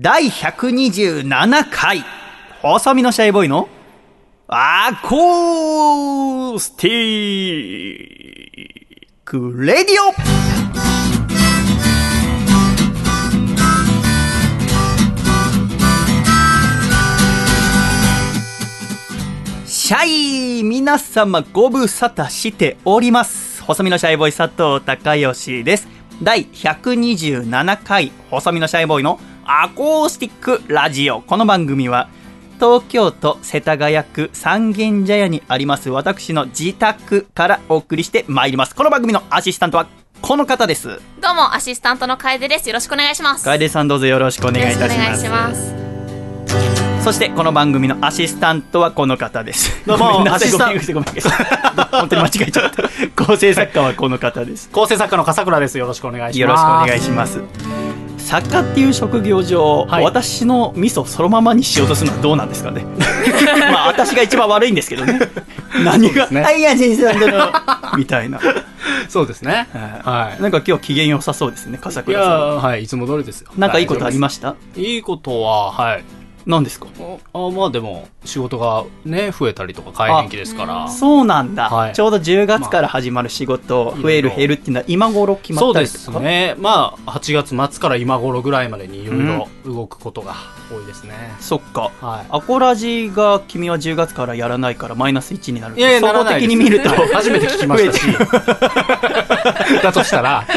第127回、細身のシャイボーイのアコースティックレディオシャイ皆様ご無沙汰しております。細身のシャイボーイ佐藤孝義です。第127回細身のシャイボーイのアコースティックラジオ。この番組は東京都世田谷区三軒茶屋にあります私の自宅からお送りしてまいります。この番組のアシスタントはこの方です。どうもアシスタントの楓ですよろしくお願いします楓さんどうぞよろしくお願いいたしよろます。しくお願いしますそしてこの番組のアシスタントはこの方です。どうも アシスタンごめんなさいごめんなさい本当に間違えちゃった。構成作家はこの方です。構成作家の笠倉ですよろしくお願いしますよろしくお願いします。作家っていう職業上、はい。私のミスをそのままにしようとするのはどうなんですかね。まあ私が一番悪いんですけどね。何が、ね。はいや先生なんだろう みたいな。そうですね。ははい。なんか今日機嫌良さそうですね、笠倉さん。はいいつも通りですよ。なんかいいことありました？いいことははい何ですか？あまあでも仕事がね増えたりとか改変期ですから。そうなんだ、はい。ちょうど10月から始まる仕事、まあ増える減るっていうのは今頃決まそうでったりですかね。まあ8月末から今頃ぐらいまでにいろいろ動くことが多いですね、そっか。はアコラジが君は10月からやらないからマイナス1になるいいやいや総合ならないです。的に見ると 初めて聞きましたし。だとしたら。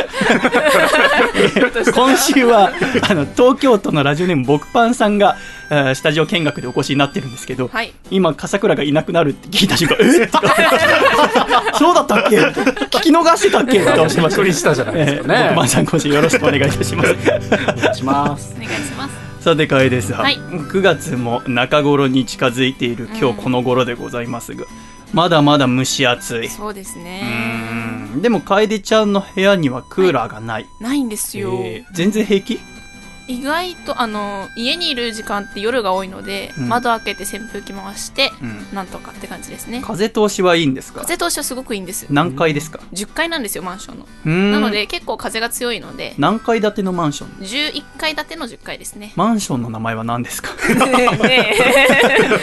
今週はあの東京都のラジオネーム僕パンさんが、えースタジオ見学でお越しになってるんですけど、はい。今笠倉がいなくなるって聞いた瞬間 えっそうだったっけ？聞き逃してたっけ？って顔してましたびっくりした。じゃないですかねえーさん今週よろしくお願いいた。しますお願いしますお願いしますさて楓さん、はい9月も中頃に近づいている今日この頃でございますが、まだまだ蒸し暑いそうですうねでも楓ちゃんの部屋にはクーラーがない、ないんですよ、えー全然平気意外とあの家にいる時間って夜が多いので、うん。窓開けて扇風機回して、うん。なんとかって感じですね。風通しはいいんですか？風通しはすごくいいんです何階ですか？10階なんですよマンションの。なので結構風が強いので何階建てのマンション？11階建ての10階ですね。マンションの名前は何ですか？ね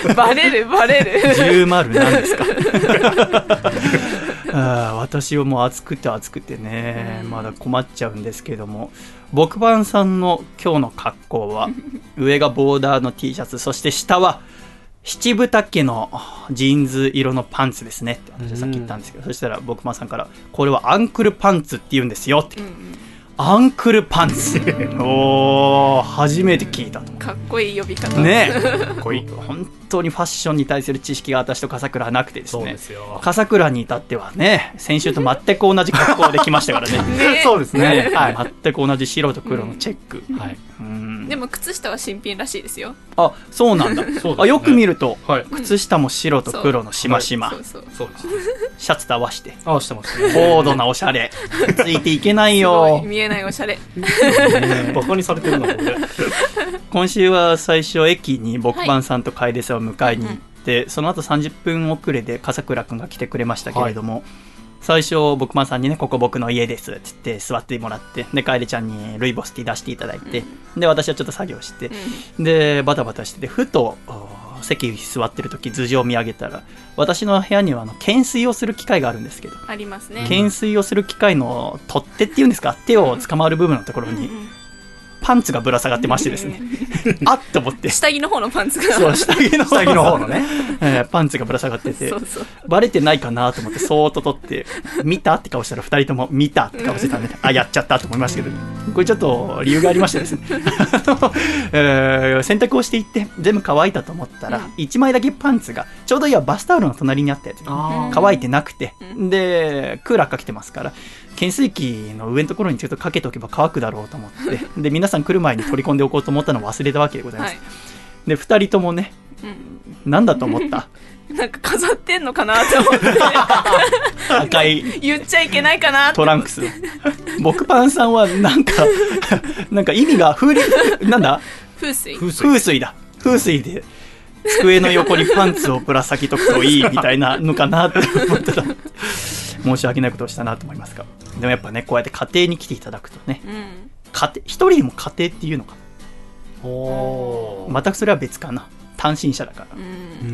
え。バレるバレる。10丸何ですか？あー私はもう暑くて暑くてねまだ困っちゃうんですけども僕番さんの今日の格好は 上がボーダーの T シャツそして下は七分丈のジーンズ色のパンツですね。って私はさっき言ったんですけどそしたら僕番さんからこれはアンクルパンツって言うんですよって。うんうん。アンクルパンツ。おー初めて聞いたと。かっこいい呼び方。ね。えこうい。う本当にファッションに対する知識が私と笠倉はなくてですそうねですよ。笠倉に至ってはね先週と全く同じ格好で来ましたからね。ねそうですね。ねはい、全く同じ白と黒のチェック、はい。うん。でも靴下は新品らしいですよ。あそうなんだ。ね。あよく見るとはい。靴下も白と黒のしましま。そう。そうシャツと合わせて。あしてますね。高度なおしゃれ。ついていけないすごよい見えないおしゃれ。バカにされてるなこれ。今週は最初駅に僕番さんと楓さんを迎えに行って、その後30分遅れで笠倉くんが来てくれましたけれども、最初僕番さんにねここ僕の家ですって言って座ってもらってで楓ちゃんにルイボスティー出していただいて、で私はちょっと作業して、でバタバタしててふとお席に座ってる時頭上を見上げたら私の部屋にはあの懸垂をする機械があるんですけどありますね懸垂をする機械の取っ手っていうんですか手を捕まる部分のところにうんうんパンツがぶら下がってましてですね。あっと思って。下着の方のパンツが。そう下着の下着の方のね。えーパンツがぶら下がってて。そうそう。バレてないかなと思ってそーっと取って見たって顔したら2人とも見たって顔してたんで あやっちゃったと思いましたけど。これちょっと理由がありましてですね。えー洗濯をしていって全部乾いたと思ったら、うん。1枚だけパンツがちょうどいいやバスタオルの隣にあったやつあ乾いてなくて、うでクーラーかけてますから懸垂器の上のところにちょっとかけておけば乾くだろうと思って。で皆さん来る前に取り込んでおこうと思ったのを忘れたわけでございます、はい。で2人ともねうん。なんだと思った？なんか飾ってんのかなって思って。赤い。言っちゃいけないかなトランクス。僕パンさんはなんか なんか意味が風鈴なんだ？風水。風水。風水だ。風水で机の横にパンツをぶら下げとくといいみたいなのかなって思ってた申し訳ないことをしたなと思いますが。でもやっぱねこうやって家庭に来ていただくとね。うん。家庭一人でも家庭っていうのかおー。全くそれは別かな単身者だから。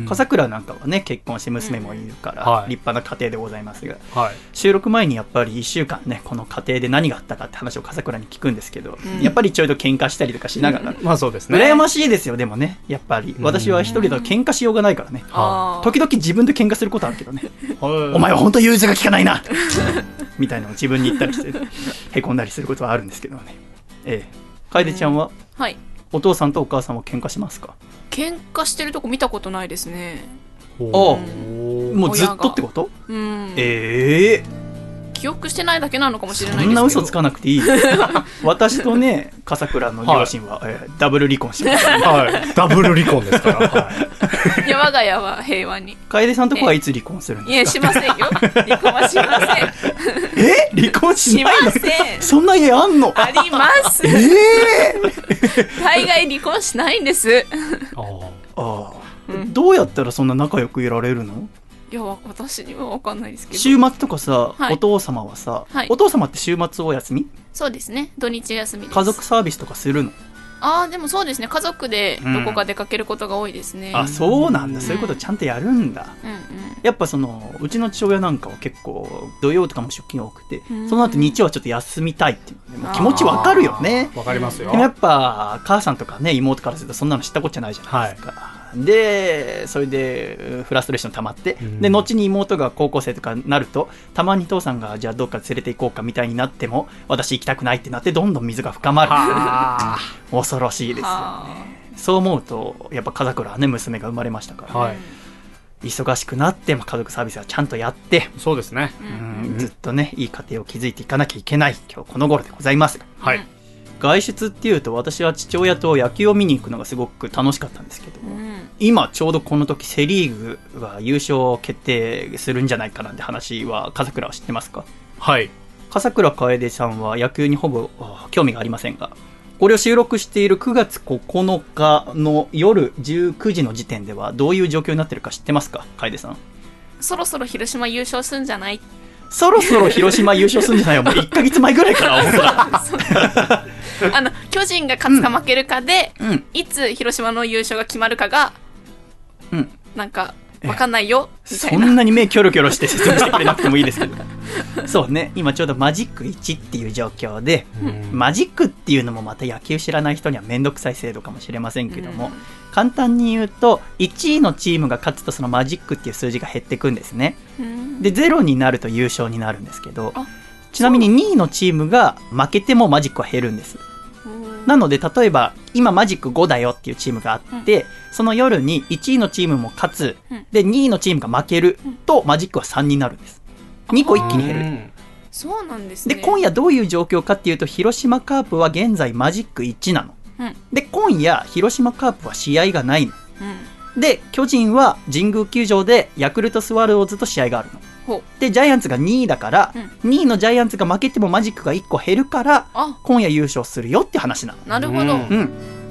笠倉なんかはね結婚して娘もいるから、立派な家庭でございますがはい。収録前にやっぱり1週間ねこの家庭で何があったかって話を笠倉に聞くんですけど、うん。やっぱりちょいと喧嘩したりとかしながら、まあそうですね。羨ましいですよでもねやっぱり。うん。私は一人だと喧嘩しようがないからね。時々自分で喧嘩することあるけどね。はい。お前は本当融通が利かないな。みたいなのを自分に言ったりしてへこんだりすることはあるんですけどね。ええ。楓ちゃんは？はいお父さんとお母さんは喧嘩しますか？喧嘩してるとこ見たことないですね。おおーもうずっとってこと？うん。ええ記憶してないだけなのかもしれないそですけど。んな嘘つかなくていい。私とね笠倉の両親は、えーダブル離婚してます。はい。ダブル離婚ですから。はい。いや我が家は平和に。楓さんとこはいつ離婚するんいやですか？しませんよ。離婚はしません。え？離婚ししまないの？せん。そんな家あんの？あります。ええ。大概離婚しないんです。ああ、うん。どうやったらそんな仲良くいられるの？いやわ私には分かんないですけど。週末とかさ、はい。お父様はさ、はい。お父様って週末お休み？そうですね。土日休みです。家族サービスとかするの、ああでもそうですね。家族でどこか出かけることが多いですね、あそうなんだ。うん。そういうことちゃんとやるんだ、うんうん。やっぱそのうちの父親なんかは結構土曜とかも出勤が多くて、うん。その後日曜はちょっと休みたいっていうのねもう気持ちわかるよね。わかりますよ。で。もやっぱ母さんとかね妹からするとそんなの知ったこっちゃないじゃないですか、でそれでフラストレーション溜まって、うんで後に妹が高校生とかになるとたまに父さんがじゃあどっか連れて行こうかみたいになっても私行きたくないってなってどんどん水が深まるは 恐ろしいですよはねそう思うとやっぱ家族はね娘が生まれましたから、はい忙しくなっても家族サービスはちゃんとやって、あ。そうですね。うんうんずっとねいい家庭を築いていかなきゃいけない今日この頃でございますはい。外出っていうと私は父親と野球を見に行くのがすごく楽しかったんですけども、うん。今ちょうどこの時セ・リーグが優勝決定するんじゃないかなんて話は笠倉は知ってますか？はい。笠倉楓さんは野球にほぼあ興味がありませんがこれを収録している9月9日の夜19時の時点ではどういう状況になってるか知ってますか？楓さん。そろそろ広島優勝すんじゃない？そろそろ広島優勝するんじゃないよ。もう1ヶ月前ぐらいから思ってたあの巨人が勝つか負けるかで、うん。いつ広島の優勝が決まるかがうん。なんか分かんないよみたいそなんなに目キョロキョロして説明してくれなくてもいいですけど。そうね今ちょうどマジック1っていう状況でうん。マジックっていうのもまた野球知らない人には面倒くさい制度かもしれませんけども、簡単に言うと1位のチームが勝つとそのマジックっていう数字が減っていくんですね。うん。で0になると優勝になるんですけどあちなみに2位のチームが負けてもマジックは減るんです。うんなので例えば今マジック5だよっていうチームがあって、その夜に1位のチームも勝つ、うん。で2位のチームが負けるとマジックは3になるんです。2個一気に減る。うん。そうなんですね。で今夜どういう状況かっていうと広島カープは現在マジック1なの。うん。で今夜広島カープは試合がないの。うん。で巨人は神宮球場でヤクルトスワローズと試合があるのでジャイアンツが2位だから、う2位のジャイアンツが負けてもマジックが1個減るからあ。今夜優勝するよって話なの。なるほど、うん。うん。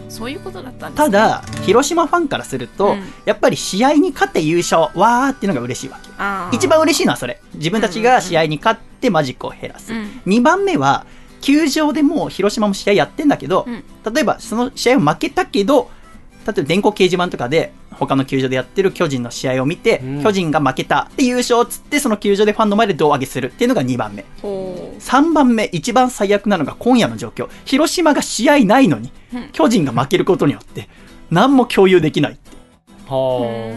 そういうことだったんです、ね、ただ広島ファンからすると、うん。やっぱり試合に勝って優勝わーっていうのが嬉しいわけ。一番嬉しいのはそれ。自分たちが試合に勝ってマジックを減らす、うん2番目は球場でもう広島も試合やってんだけど、うん。例えばその試合を負けたけど例えば電光掲示板とかで他の球場でやってる巨人の試合を見て、うん。巨人が負けたで優勝っつってその球場でファンの前で胴上げするっていうのが2番目。ほ3番目一番最悪なのが今夜の状況。広島が試合ないのにうん。巨人が負けることによって何も共有できないって。うは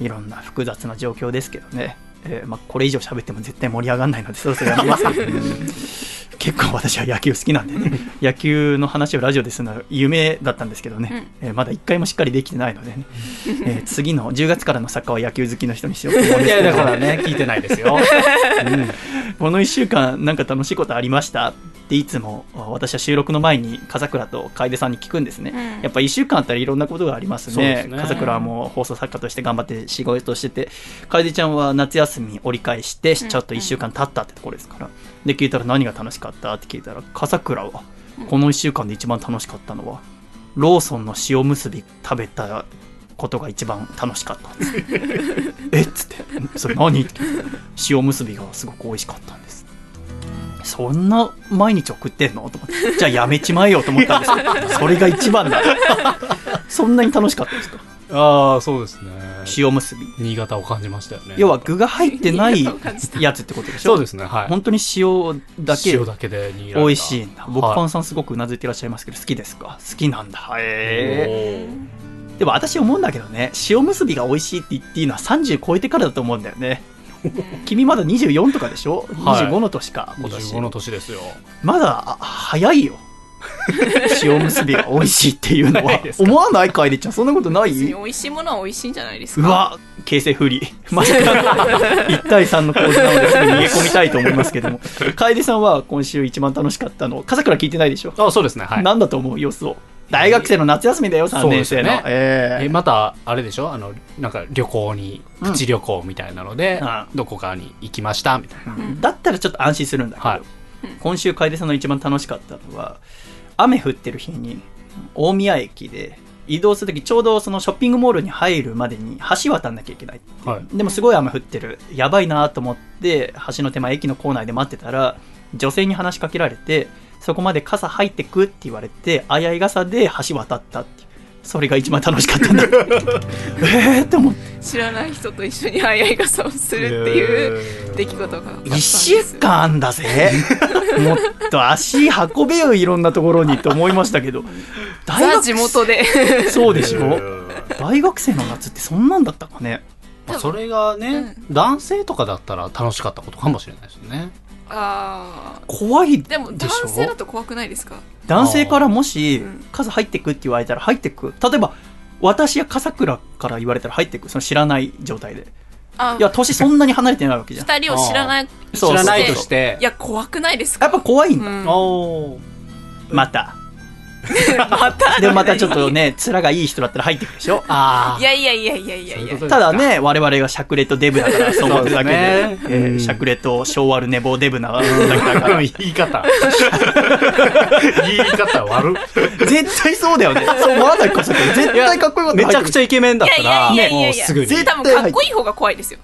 んいろんな複雑な状況ですけどね、えーまあ、これ以上喋っても絶対盛り上がらないのでそろそろやめますけど 結構私は野球好きなんでね野球の話をラジオでするのは夢だったんですけどね、えーまだ1回もしっかりできてないのでね、えー次の10月からの作家は野球好きの人にしようと思うんい。いや、ですけど。だからね、聞いてないですよ。うん。この1週間なんか楽しいことありました？っていつも私は収録の前に笠倉と楓さんに聞くんですね、うん。やっぱ1週間あったらいろんなことがありますね。すね。笠倉はもう放送作家として頑張って仕事してて楓ちゃんは夏休み折り返してちょっと1週間経ったってところですから。で聞いたら何が楽しかったって聞いたら笠倉はこの1週間で一番楽しかったのはローソンの塩むすび食べたことが一番楽しかった。えっ？つって「それ何?」って塩むすびがすごく美味しかったんで。すそんな毎日送ってんの？と思って。じゃあやめちまえよと思ったんですけど それが一番だ。そんなに楽しかったですか？ああそうですね。塩むすび。新潟を感じましたよね。要は具が入ってないやつってことでしょ？そうですねはい。本当に塩だけ塩だけで美味しいんだ。僕はい。パンさんすごくうなずいてらっしゃいますけど好きですか？好きなんだ。へえおでも私思うんだけどね塩むすびが美味しいって言っていいのは30超えてからだと思うんだよね 君まだ24とかでしょ、はい。25の年か今ー年25の年ですよ。まだあ早いよ。塩むすびが美味しいっていうのは。思わない楓ちゃん。そんなことない？別に美味しいものは美味しいんじゃないですか？うわ形勢不利。まさかの1対3の構図なのですぐ逃げ込みたいと思いますけども。楓さんは今週一番楽しかったの笠倉聞いてないでしょ、あそうですね。はい。なんだと思う？予想大学生の夏休みだよ3年生の、ねえ。えまたあれでしょ？あのなんか旅行にうん。プチ旅行みたいなので、うん。どこかに行きましたみたいな、えだったらちょっと安心するんだけど、はい。今週楓さんの一番楽しかったのは雨降ってる日に大宮駅で移動するときちょうどそのショッピングモールに入るまでに橋渡んなきゃいけないはい。でもすごい雨降ってる。やばいなと思って橋の手前駅の構内で待ってたら女性に話しかけられてそこまで傘入ってくって言われてあやい傘で橋渡ったっていう。それが一番楽しかったんだ えーって思って。知らない人と一緒に早い傘をするっていう出来事があったんです1週間あんだぜ。もっと足運べよいろんなところにって思いましたけど。大ザ学地元で。そうでしょ？うん大学生の夏ってそんなんだったかね。まあそれがね、男性とかだったら楽しかったことかもしれないですよねああ怖いでも男性だと怖くないですか？男性からもしうん傘入ってくって言われたら入ってく。例えば私や笠倉から言われたら入ってく。その知らない状態で。あいや年そんなに離れてないわけじゃん。二人を知らないそう知らないとして。いや怖くないですか？やっぱ怖いんだ、うん。おーまたま たでまたちょっとね面がいい人だったら入ってくるでしょ？あいやいやいやいやいや。いやただね我々がシャクレとデブだからそう思ってるだけで。えーうん。シャクレと昭和る寝坊デブなだけだから。言い方。言い方悪っ。絶対そうだよね。そう思わないかさ絶対かっこよかった。めちゃくちゃイケメンだったらいやいやいやいや。もうすぐに。絶多分かっこいい方が怖いですよ。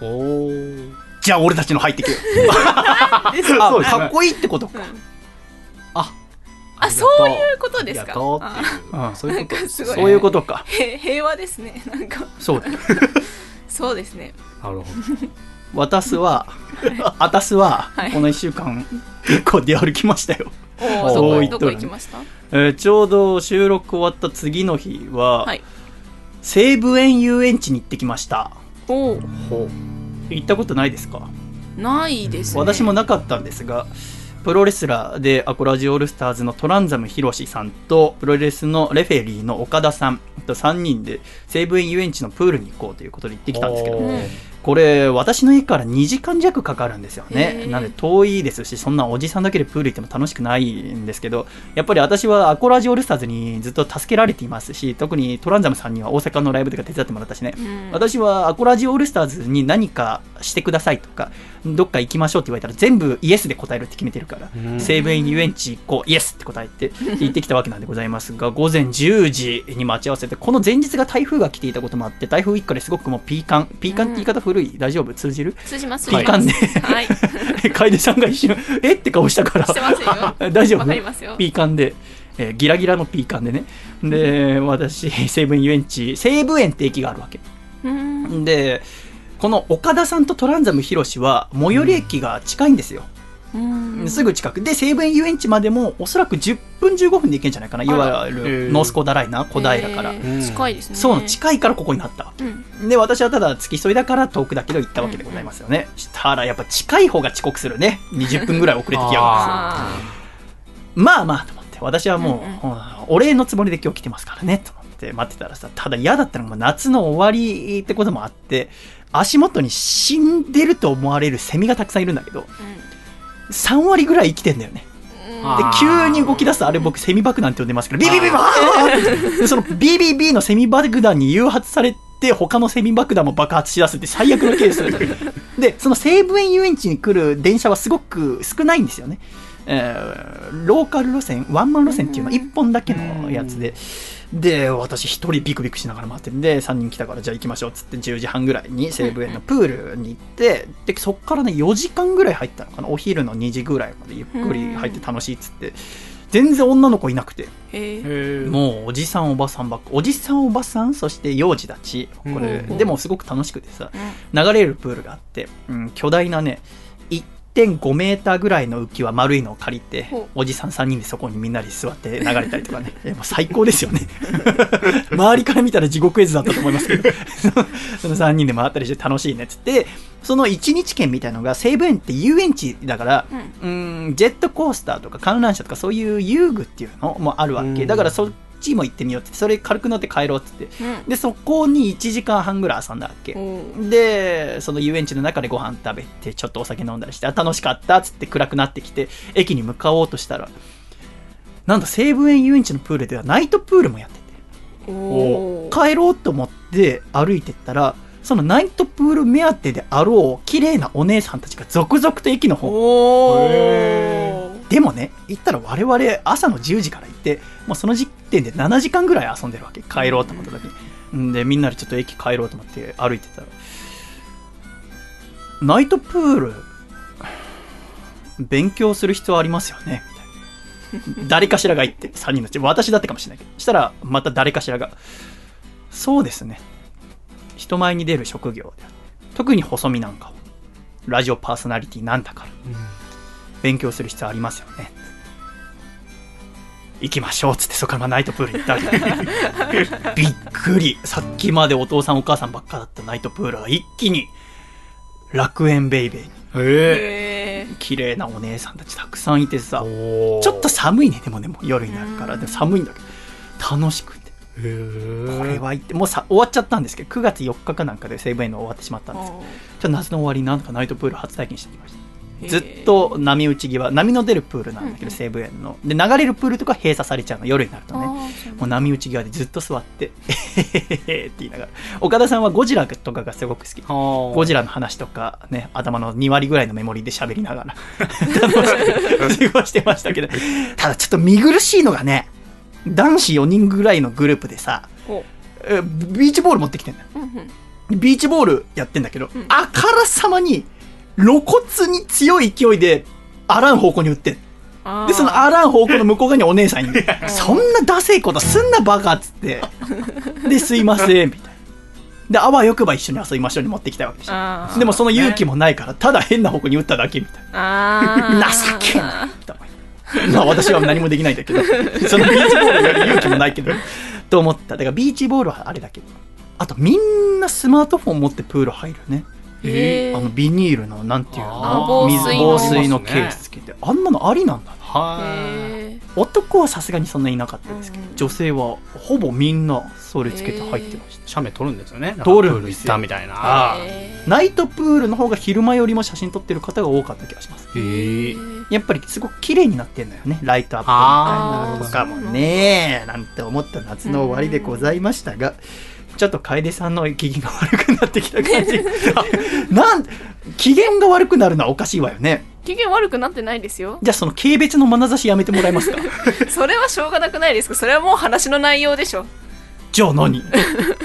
おー。じゃあ俺たちの入ってくよ。かっこいいってことか。ああそういうことですか？あそういうこと。そういうことか。へ平和ですね。なんか。そう。そうですね。なるほど。私はあたすははい。この1週間結構出歩きましたよ、どこ行きました？えーちょうど収録終わった次の日は、はい。西武園遊園地に行ってきました。おおほ行ったことないですか？ないですね。私もなかったんですがプロレスラーでアコラジオールスターズのトランザムヒロシさんとプロレスのレフェリーの岡田さん。と3人で西武園遊園地のプールに行こうということで行ってきたんですけど。これ私の家から2時間弱かかるんですよね。なので遠いですしそんなおじさんだけでプール行っても楽しくないんですけどやっぱり私はアコラジオールスターズにずっと助けられていますし特にトランザムさんには大阪のライブとか手伝ってもらったしね。うん。私はアコラジオールスターズに何かしてくださいとかどっか行きましょうって言われたら全部イエスで答えるって決めてるから、うん。西武園遊園地行こうイエスって答えて行ってきたわけなんでございますが 午前10時に待ち合わせてこの前日が台風が来ていたこともあって台風一過ですごくもうピーカンピーカンって言い方古い、大丈夫？通じる？通じます。ピーカンで。はい。し 楓さんが一瞬え？って顔したから。てますよ。大丈夫？わかりますよ。ピーカンで、えーギラギラのピーカンでね。で私西武園遊園地西武園って駅があるわけ。うん。でこの岡田さんとトランザムヒロシは最寄り駅が近いんですよ、うん。すぐ近く。で西武園遊園地までもおそらく10分15分で行けんじゃないかな。いわゆへるー。ノースコダライナ小平から、えー。近いですね。そう近いからここになった。わうん。けで私はただ付き添いだから遠くだけど行ったわけでございますよね、したらやっぱ近い方が遅刻するね。20分ぐらい遅れてきやがるんですよ。あまあまあと思って私はもう、うんうん。お礼のつもりで今日来てますからね。と思って待ってたらさただ嫌だったのがもう夏の終わりってこともあって足元に死んでると思われるセミがたくさんいるんだけどー3割ぐらい生きてんだよね。うん。で急に動き出すあれ僕セミ爆弾って呼んでますけどビビビビその BBB のセミ爆弾に誘発されて他のセミ爆弾も爆発しだすって最悪のケースでその西武園遊園地に来る電車はすごく少ないんですよね、えーローカル路線ワンマン路線っていうのは1本だけのやつでで、私一人ビクビクしながら待ってるんで、3人来たからじゃあ行きましょうっつって10時半ぐらいに西武園のプールに行って、で、そっからね、4時間ぐらい入ったのかな。お昼の2時ぐらいまでゆっくり入って楽しいっつって、全然女の子いなくて、もうおじさんおばさんばっか、おじさんおばさん、そして幼児たち、これ、うん。でもすごく楽しくてさ、うん。流れるプールがあって、うん、巨大なね、1.5メーターぐらいの浮き輪丸いのを借りておじさん3人でそこにみんなで座って流れたりとかね、えもう最高ですよね。周りから見たら地獄絵図だったと思いますけど、その3人で回ったりして楽しいねっつって、その1日券みたいのが西武園って遊園地だから、うん、ジェットコースターとか観覧車とかそういう遊具っていうのもあるわけ。うん。だからそっちも行ってみようって、それ軽く乗って帰ろうっつって。うん。で、そこに1時間半ぐらい遊んだわけ。おで、その遊園地の中でご飯食べて、ちょっとお酒飲んだりして、あ楽しかったっつって暗くなってきて、駅に向かおうとしたら、なんと西武園遊園地のプールではナイトプールもやってて、帰ろうと思って歩いてったら、そのナイトプール目当てであろう綺麗なお姉さんたちが続々と駅の方でもね、行ったら我々朝の10時から行って、もうその時点で7時間ぐらい遊んでるわけ。帰ろうと思った時に。んで、みんなでちょっと駅帰ろうと思って歩いてたら、ナイトプール、勉強する必要ありますよねみたいな。誰かしらが言って、3人のうち、私だってかもしれないけど。したら、また誰かしらが、そうですね。人前に出る職業で特に細身なんかは、ラジオパーソナリティなんだから。勉強する必要ありますよね。行きましょう。っつってそこからまあナイトプール行ったり びっくり。さっきまでお父さんお母さんばっかだった。ナイトプールが一気に楽園ベイベーに。へえ綺麗なお姉さんたちたくさんいてさ。ちょっと寒いね。でもねもう夜になるから。でも寒いんだけど楽しくて。へえこれは行ってもうさ終わっちゃったんですけど9月4日かなんかで西武園の終わってしまったんですけどちょっと夏の終わりになんとかナイトプール初体験してきましたずっと波打ち際波の出るプールなんだけど、うんうん。西武園の。で流れるプールとか閉鎖されちゃうの。夜になるとね。もう波打ち際でずっと座って「えへへへ」って言いながら岡田さんはゴジラとかがすごく好きゴゴジラの話とかね頭の2割ぐらいのメモリーで喋りながら楽しく過ごしてましたけどただちょっと見苦しいのがね男子4人ぐらいのグループでさビーチボール持ってきてんだようんうんビーチボールやってんだけど、んあからさまに露骨に強い勢いであらん方向に打ってでそのあらん方向の向こう側にお姉さんいる そんなダセいことすんなバカっつって。ですいませんみたいな。であわよくば一緒に遊びましょうに持ってきたわけでしょ。でもその勇気もないからただ変な方向に打っただけみたいあなー。情けないまあ私は何もできないんだけど。そのビーチボールより勇気もないけど。と思った。だからビーチボールはあれだけど。あとみんなスマートフォン持ってプール入るねへー。あのビニールのなんていうあの水ー。防水の防水のケースつけてあんなのありなんだね。はへー。男はさすがにそんないなかったですけど、うん。うん女性はほぼみんなそれつけて入ってました、写メ撮るんですよね。撮るんですよ。プール行ったみたいな。ナイトプールの方が昼間よりも写真撮ってる方が多かった気がします。へえやっぱりすごく綺麗になってんだよねライトアップみたいなのとかもねなんて思った夏の終わりでございましたが、ちょっと楓さんの機嫌が悪くなってきた感じあ なん機嫌が悪くなるのはおかしいわよね。機嫌悪くなってないですよ。じゃあその軽蔑の眼差しやめてもらえますか？それはしょうがなくないですか？それはもう話の内容でしょ。じゃあ何？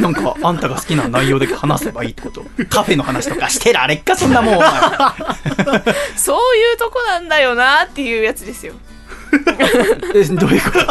なんかあんたが好きな内容で話せばいいってこと？カフェの話とかしてられっかそんなもん。そういうとこなんだよなっていうやつですよ。えどういうこと？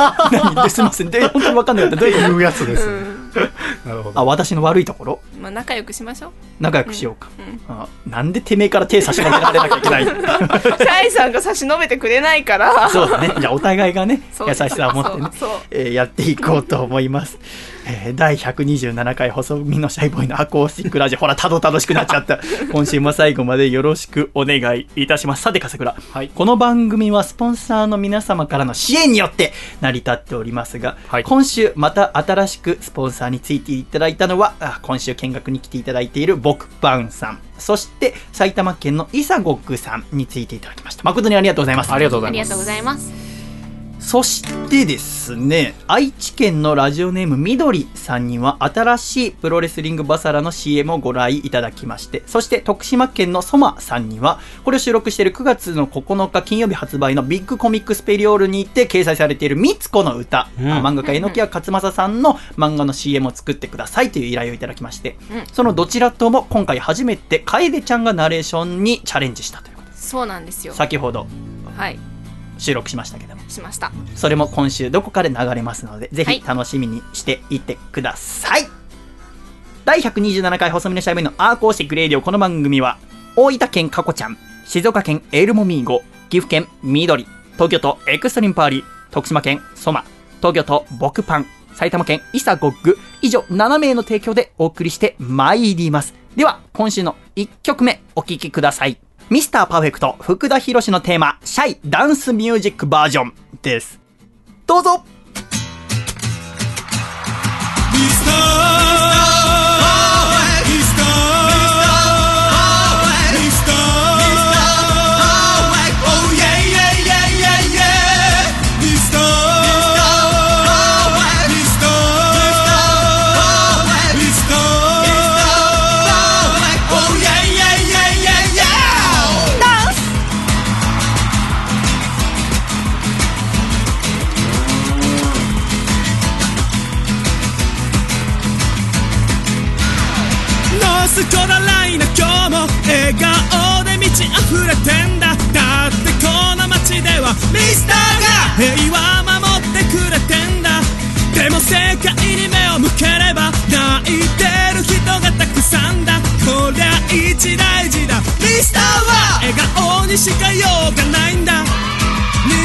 何？ですいません。で本当に分かんなかった。どういうやつですうん なるほど。あ私の悪いところ？まあ仲良くしましょう。仲良くしようか、うんあなんでてめえから手差し伸べられなきゃいけないの？シャイさんが差し伸べてくれないから。そうだね。じゃあお互いがね優しさを持ってねそうそう。えーやっていこうと思います、えー第127回細身のシャイボーイのアコースティックラジオほらたどたどしくなっちゃった。今週も最後までよろしくお願いいたします。さて笠倉。はい。この番組はスポンサーの皆様からの支援によって成り立っておりますが、はい。今週また新しくスポンサーについていただいたのは、あ今週見学に来ていただいている僕パンさん、そして埼玉県のイサゴックさんについていただきました。誠にありがとうございます。ありがとうございますそしてですね、愛知県のラジオネームみどりさんには新しいプロレスリングバサラの CM をご依頼ただきまして、そして徳島県のソマさんには、これを収録している9月の9日金曜日発売のビッグコミックスペリオールにて掲載されているみつこの歌、うん。漫画家榎屋克優さんの漫画の CM を作ってくださいという依頼をいただきまして、うん。そのどちらとも今回初めて楓ちゃんがナレーションにチャレンジしたということでそうなんですよ。先ほど。はい収録しましたけども。しましたそれも今週どこかで流れますので、ぜはいひ楽しみにしていってください。第127回細身のシャイボーイのアーコースティックレイディオこの番組は、大分県かこちゃん、静岡県エルモミーゴ、岐阜県緑、東京都エクストリームパーリー、徳島県ソマ、東京都ボクパン、埼玉県イサゴッグ、以上7名の提供でお送りして参ります。では、今週の1曲目お聴きください。ミスターパーフェクト福田博のテーマ、シャイダンスミュージックバージョンです。どうぞノーミスターが平和守ってくれてんだ。でも世界に目を向ければ泣いてる人がたくさんだ。こりゃ一大事だ。ミスターは笑顔にしかようがないんだ。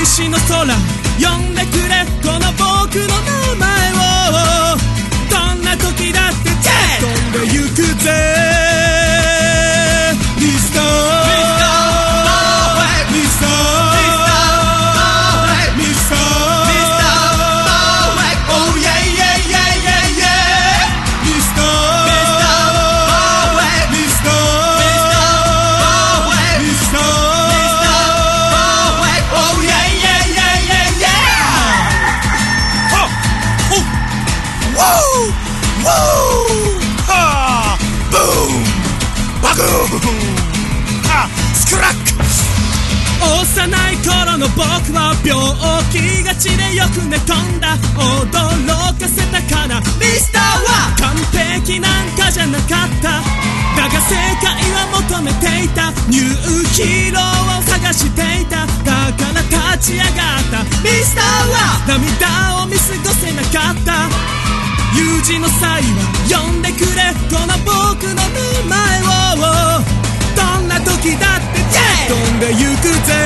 西の空呼んでくれ。この僕の名前を。どんな時だって飛んでゆくぜ。気がちでよく寝飛んだ驚かせたかな。ミスターは完璧なんかじゃなかった。だが世界は求めていた。ニューヒーローを探していた。だから立ち上がった。ミスターは涙を見過ごせなかった。有事の際は呼んでくれ。この僕の名前を。どんな時だって。飛んでゆくぜ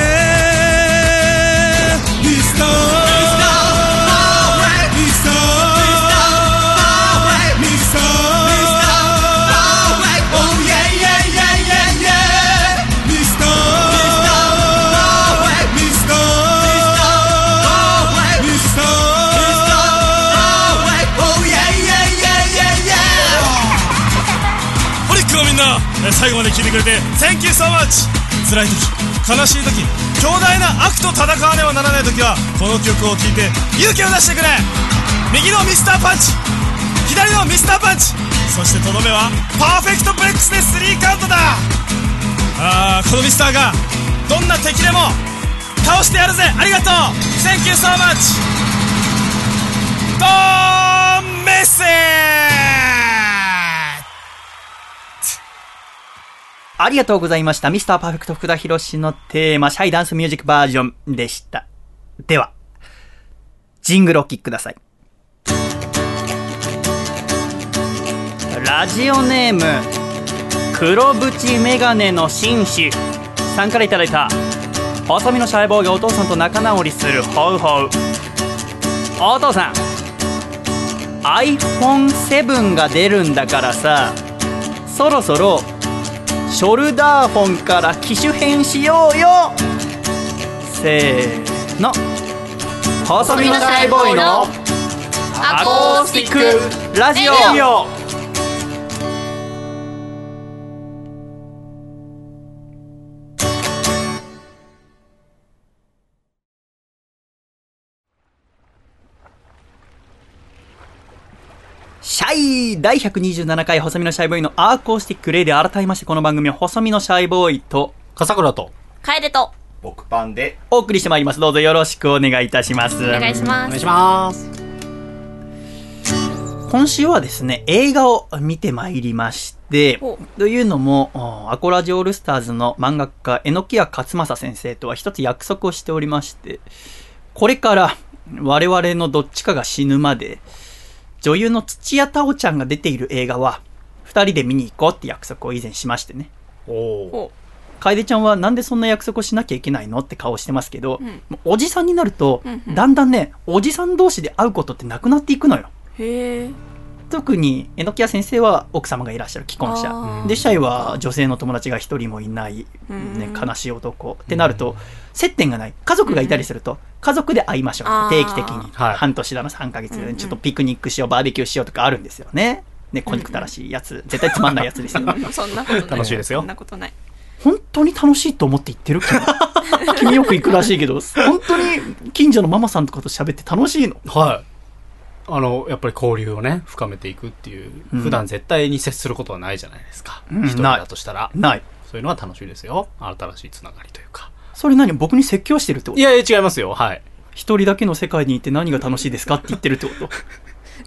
最後まで聞いてくれて Thank you so much! 辛い時悲しい時強大な悪と戦わねばならない時はこの曲を聴いて勇気を出してくれ!右のミスターパンチ左のミスターパンチそしてとどめはパーフェクトブレックスでスリーカウントだ!あーこのミスターがどんな敵でも倒してやるぜ!ありがとう! Thank you so much! ドーンメッセー!ジありがとうございました。ミスターパーフェクト福田博士のテーマ、シャイダンスミュージックバージョンでした。では、ジングルお聴きください。ラジオネーム、黒縁メガネの紳士さんからいただいた、細身のシャイボーイがお父さんと仲直りするホウホウ。お父さん、iPhone7 が出るんだからさ、そろそろ、ショルダーフォンから機種変しようよ。せーの。細身のシャイボーイのアコースティックラジオシャイ第127回細身のシャイボーイのアーコースティックレイディオ改めましてこの番組は細身のシャイボーイと笠倉と。楓と僕パンでお送りしてまいります。どうぞよろしくお願いいたします。お願いしますお願いします。今週はですね、映画を見てまいりましてほ、というのも、おアコラジオールスターズの漫画家、榎谷勝正先生とは一つ約束をしておりまして、これから我々のどっちかが死ぬまで、女優の土屋太鳳ちゃんが出ている映画は、二人で見に行こうって約束を以前しましてね。おお。ほ楓ちゃんはなんでそんな約束をしなきゃいけないのって顔してますけど、うん。おじさんになると、うんうん。だんだんね、おじさん同士で会うことってなくなっていくのよ。うへえ特に榎谷先生は奥様がいらっしゃる既婚あ者ー。でシャイは女性の友達が一人もいない、うん。ね、悲しい男。ってなると接点がない。家族がいたりすると家族で会いましょう。定期的に。はい。半年だの3ヶ月うんうん。でちょっとピクニックしようバーベキューしようとかあるんですよね。ね小憎たらしいやつ。絶対つまんないやつですよ。そんなことない。楽しいですよ。そんなことない。本当に楽しいと思って言ってる？君。君よく行くらしいけど本当に近所のママさんとかと喋って楽しいの？はい。あの、やっぱり交流をね、深めていくっていう、うん。普段絶対に接することはないじゃないですか。うん。一人だとしたら。ない。そういうのは楽しいですよ。新しいつながりというか。それ何僕に説教してるってこと？いやいや、違いますよ。はい。一人だけの世界にいて何が楽しいですかって言ってるってこと？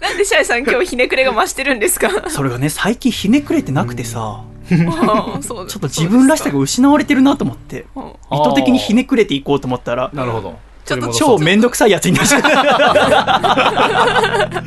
なんでシャイさん今日ひねくれが増してるんですか？それがね最近ひねくれてなくてさ、ちょっと自分らしさが失われてるなと思って。うん意図的にひねくれていこうと思ったら。なるほど。ちょっと超めんどくさいやつになっちゃった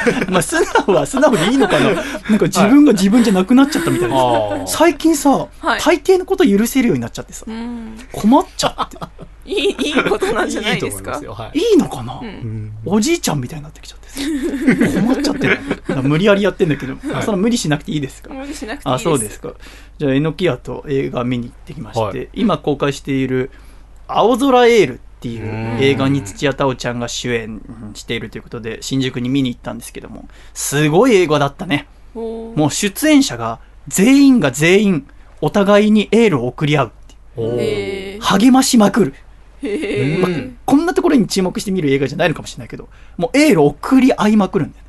まあ素直は素直でいいのかな。なんか自分が自分じゃなくなっちゃったみたいです、最近さ、はい。大抵のこと許せるようになっちゃってさ。うん。困っちゃって。いいいいことなんじゃないですか？思いますよ。はい。いいのかな、うん。おじいちゃんみたいになってきちゃってさ。困っちゃって無理やりやってんだけど、はい。その無理しなくていいですか？無理しなくていいあです。そうですか。じゃあ榎谷と映画見に行ってきまして、はい。今公開している「青空エール」っていううん。映画に土屋太鳳ちゃんが主演しているということで新宿に見に行ったんですけどもすごい映画だったね。もう出演者が全員が全員お互いにエールを送り合うって励ましまくる。へうんーこんなところに注目して見る映画じゃないのかもしれないけどもうエールを送り合いまくるんだよ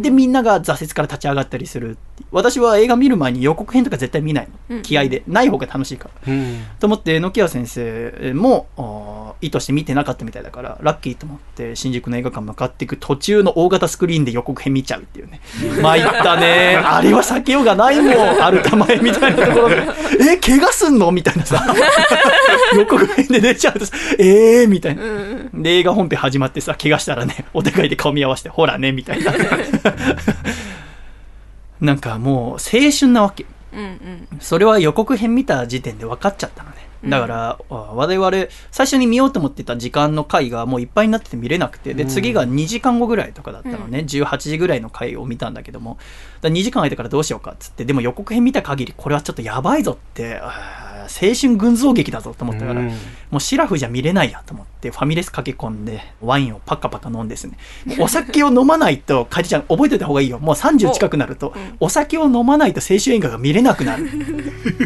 でみんなが挫折から立ち上がったりする私は映画見る前に予告編とか絶対見ないの、うん。気合で。ない方が楽しいから。うん。と思って榎谷先生も意図して見てなかったみたいだからラッキーと思って新宿の映画館向かっていく途中の大型スクリーンで予告編見ちゃうっていうね。参ったね。あれは避けようがないもんあるたまえみたいなところで。え怪我すんの？みたいなさ。予告編で出ちゃうとさえー？みたいな。うん。で映画本編始まってさ怪我したらねお互いで顔見合わせてほらねみたいな なんかもう青春なわけ。うんうん。それは予告編見た時点で分かっちゃったのね。だから、あ我々最初に見ようと思ってた時間の回がもういっぱいになってて見れなくて。で次が2時間後ぐらいとかだったのね、18時ぐらいの回を見たんだけどもだ2時間空いてからどうしようかっつってでも予告編見た限りこれはちょっとやばいぞって青春群像劇だぞと思ったから、うん。もうシラフじゃ見れないやと思ってファミレス駆け込んでワインをパカパカ飲んですね。お酒を飲まないと楓ちゃん覚えておいた方がいいよ。もう30近くなるとうん。お酒を飲まないと青春映画が見れなくなる。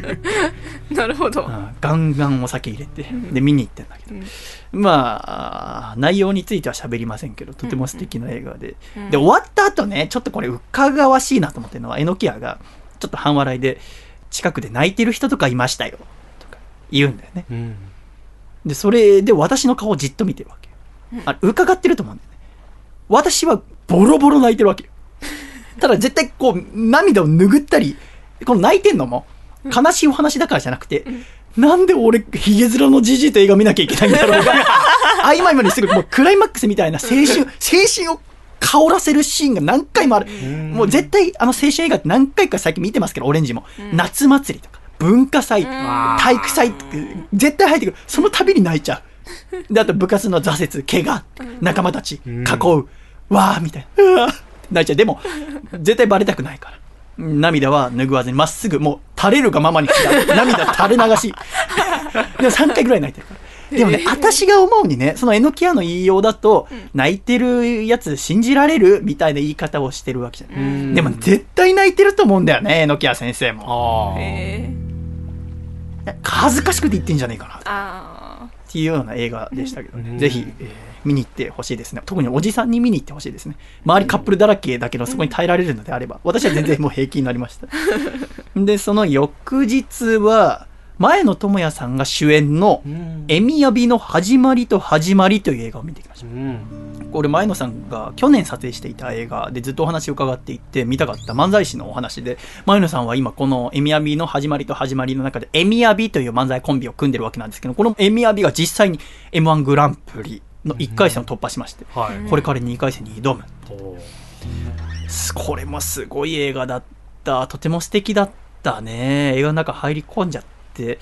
なるほど。うん。ガンガンお酒入れてで見に行ってんだけど、まあ内容については喋りませんけどとても素敵な映画で、うんで終わった後ねちょっとこれうかがわしいなと思ってるのは榎谷がちょっと半笑いで近くで泣いてる人とかいましたよとか言うんだよね。うん。でそれで私の顔をじっと見てるわけ。よあれ伺ってると思うんだよね。私はボロボロ泣いてるわけよ。ただ絶対こう涙を拭ったりこの泣いてんのも悲しいお話だからじゃなくて、なんで俺ヒゲ面のじじいと映画見なきゃいけないんだろうが。合間合間にすぐもうクライマックスみたいな青春青春を香らせるシーンが何回もある。もう絶対あの青春映画って何回か最近見てますけどオレンジも、夏祭りとか文化祭体育祭絶対入ってくる。その度に泣いちゃう。であと部活の挫折怪我仲間たち囲う。わーみたいな。泣いちゃう。でも絶対バレたくないから涙は拭わずにまっすぐもう垂れるがままに来た。涙垂れ流し。でも3回ぐらい泣いてるから。でもね、私が思うにね、その榎谷の言いようだと、泣いてるやつ信じられるみたいな言い方をしてるわけじゃない。でも絶対泣いてると思うんだよね、榎谷先生も。ああ。へ恥ずかしくて言ってんじゃねえかな。あっていうような映画でしたけどね、うん。ぜひ、えー見に行ってほしいですね。特におじさんに見に行ってほしいですね。周りカップルだらけだけどそこに耐えられるのであれば私は全然もう平気になりました。でその翌日は前野智也さんが主演のうん「エミヤビの始まりと始まり」という映画を見てきました。うん。これ前野さんが去年撮影していた映画でずっとお話を伺っていて見たかった漫才師のお話で前野さんは今このエミヤビの始まりと始まりの中でエミヤビという漫才コンビを組んでるわけなんですけどこのエミヤビが実際に m 1グランプリの1回戦を突破しましてはい。これから2回戦に挑むこれもすごい映画だった。とても素敵だったね。映画の中入り込んじゃって。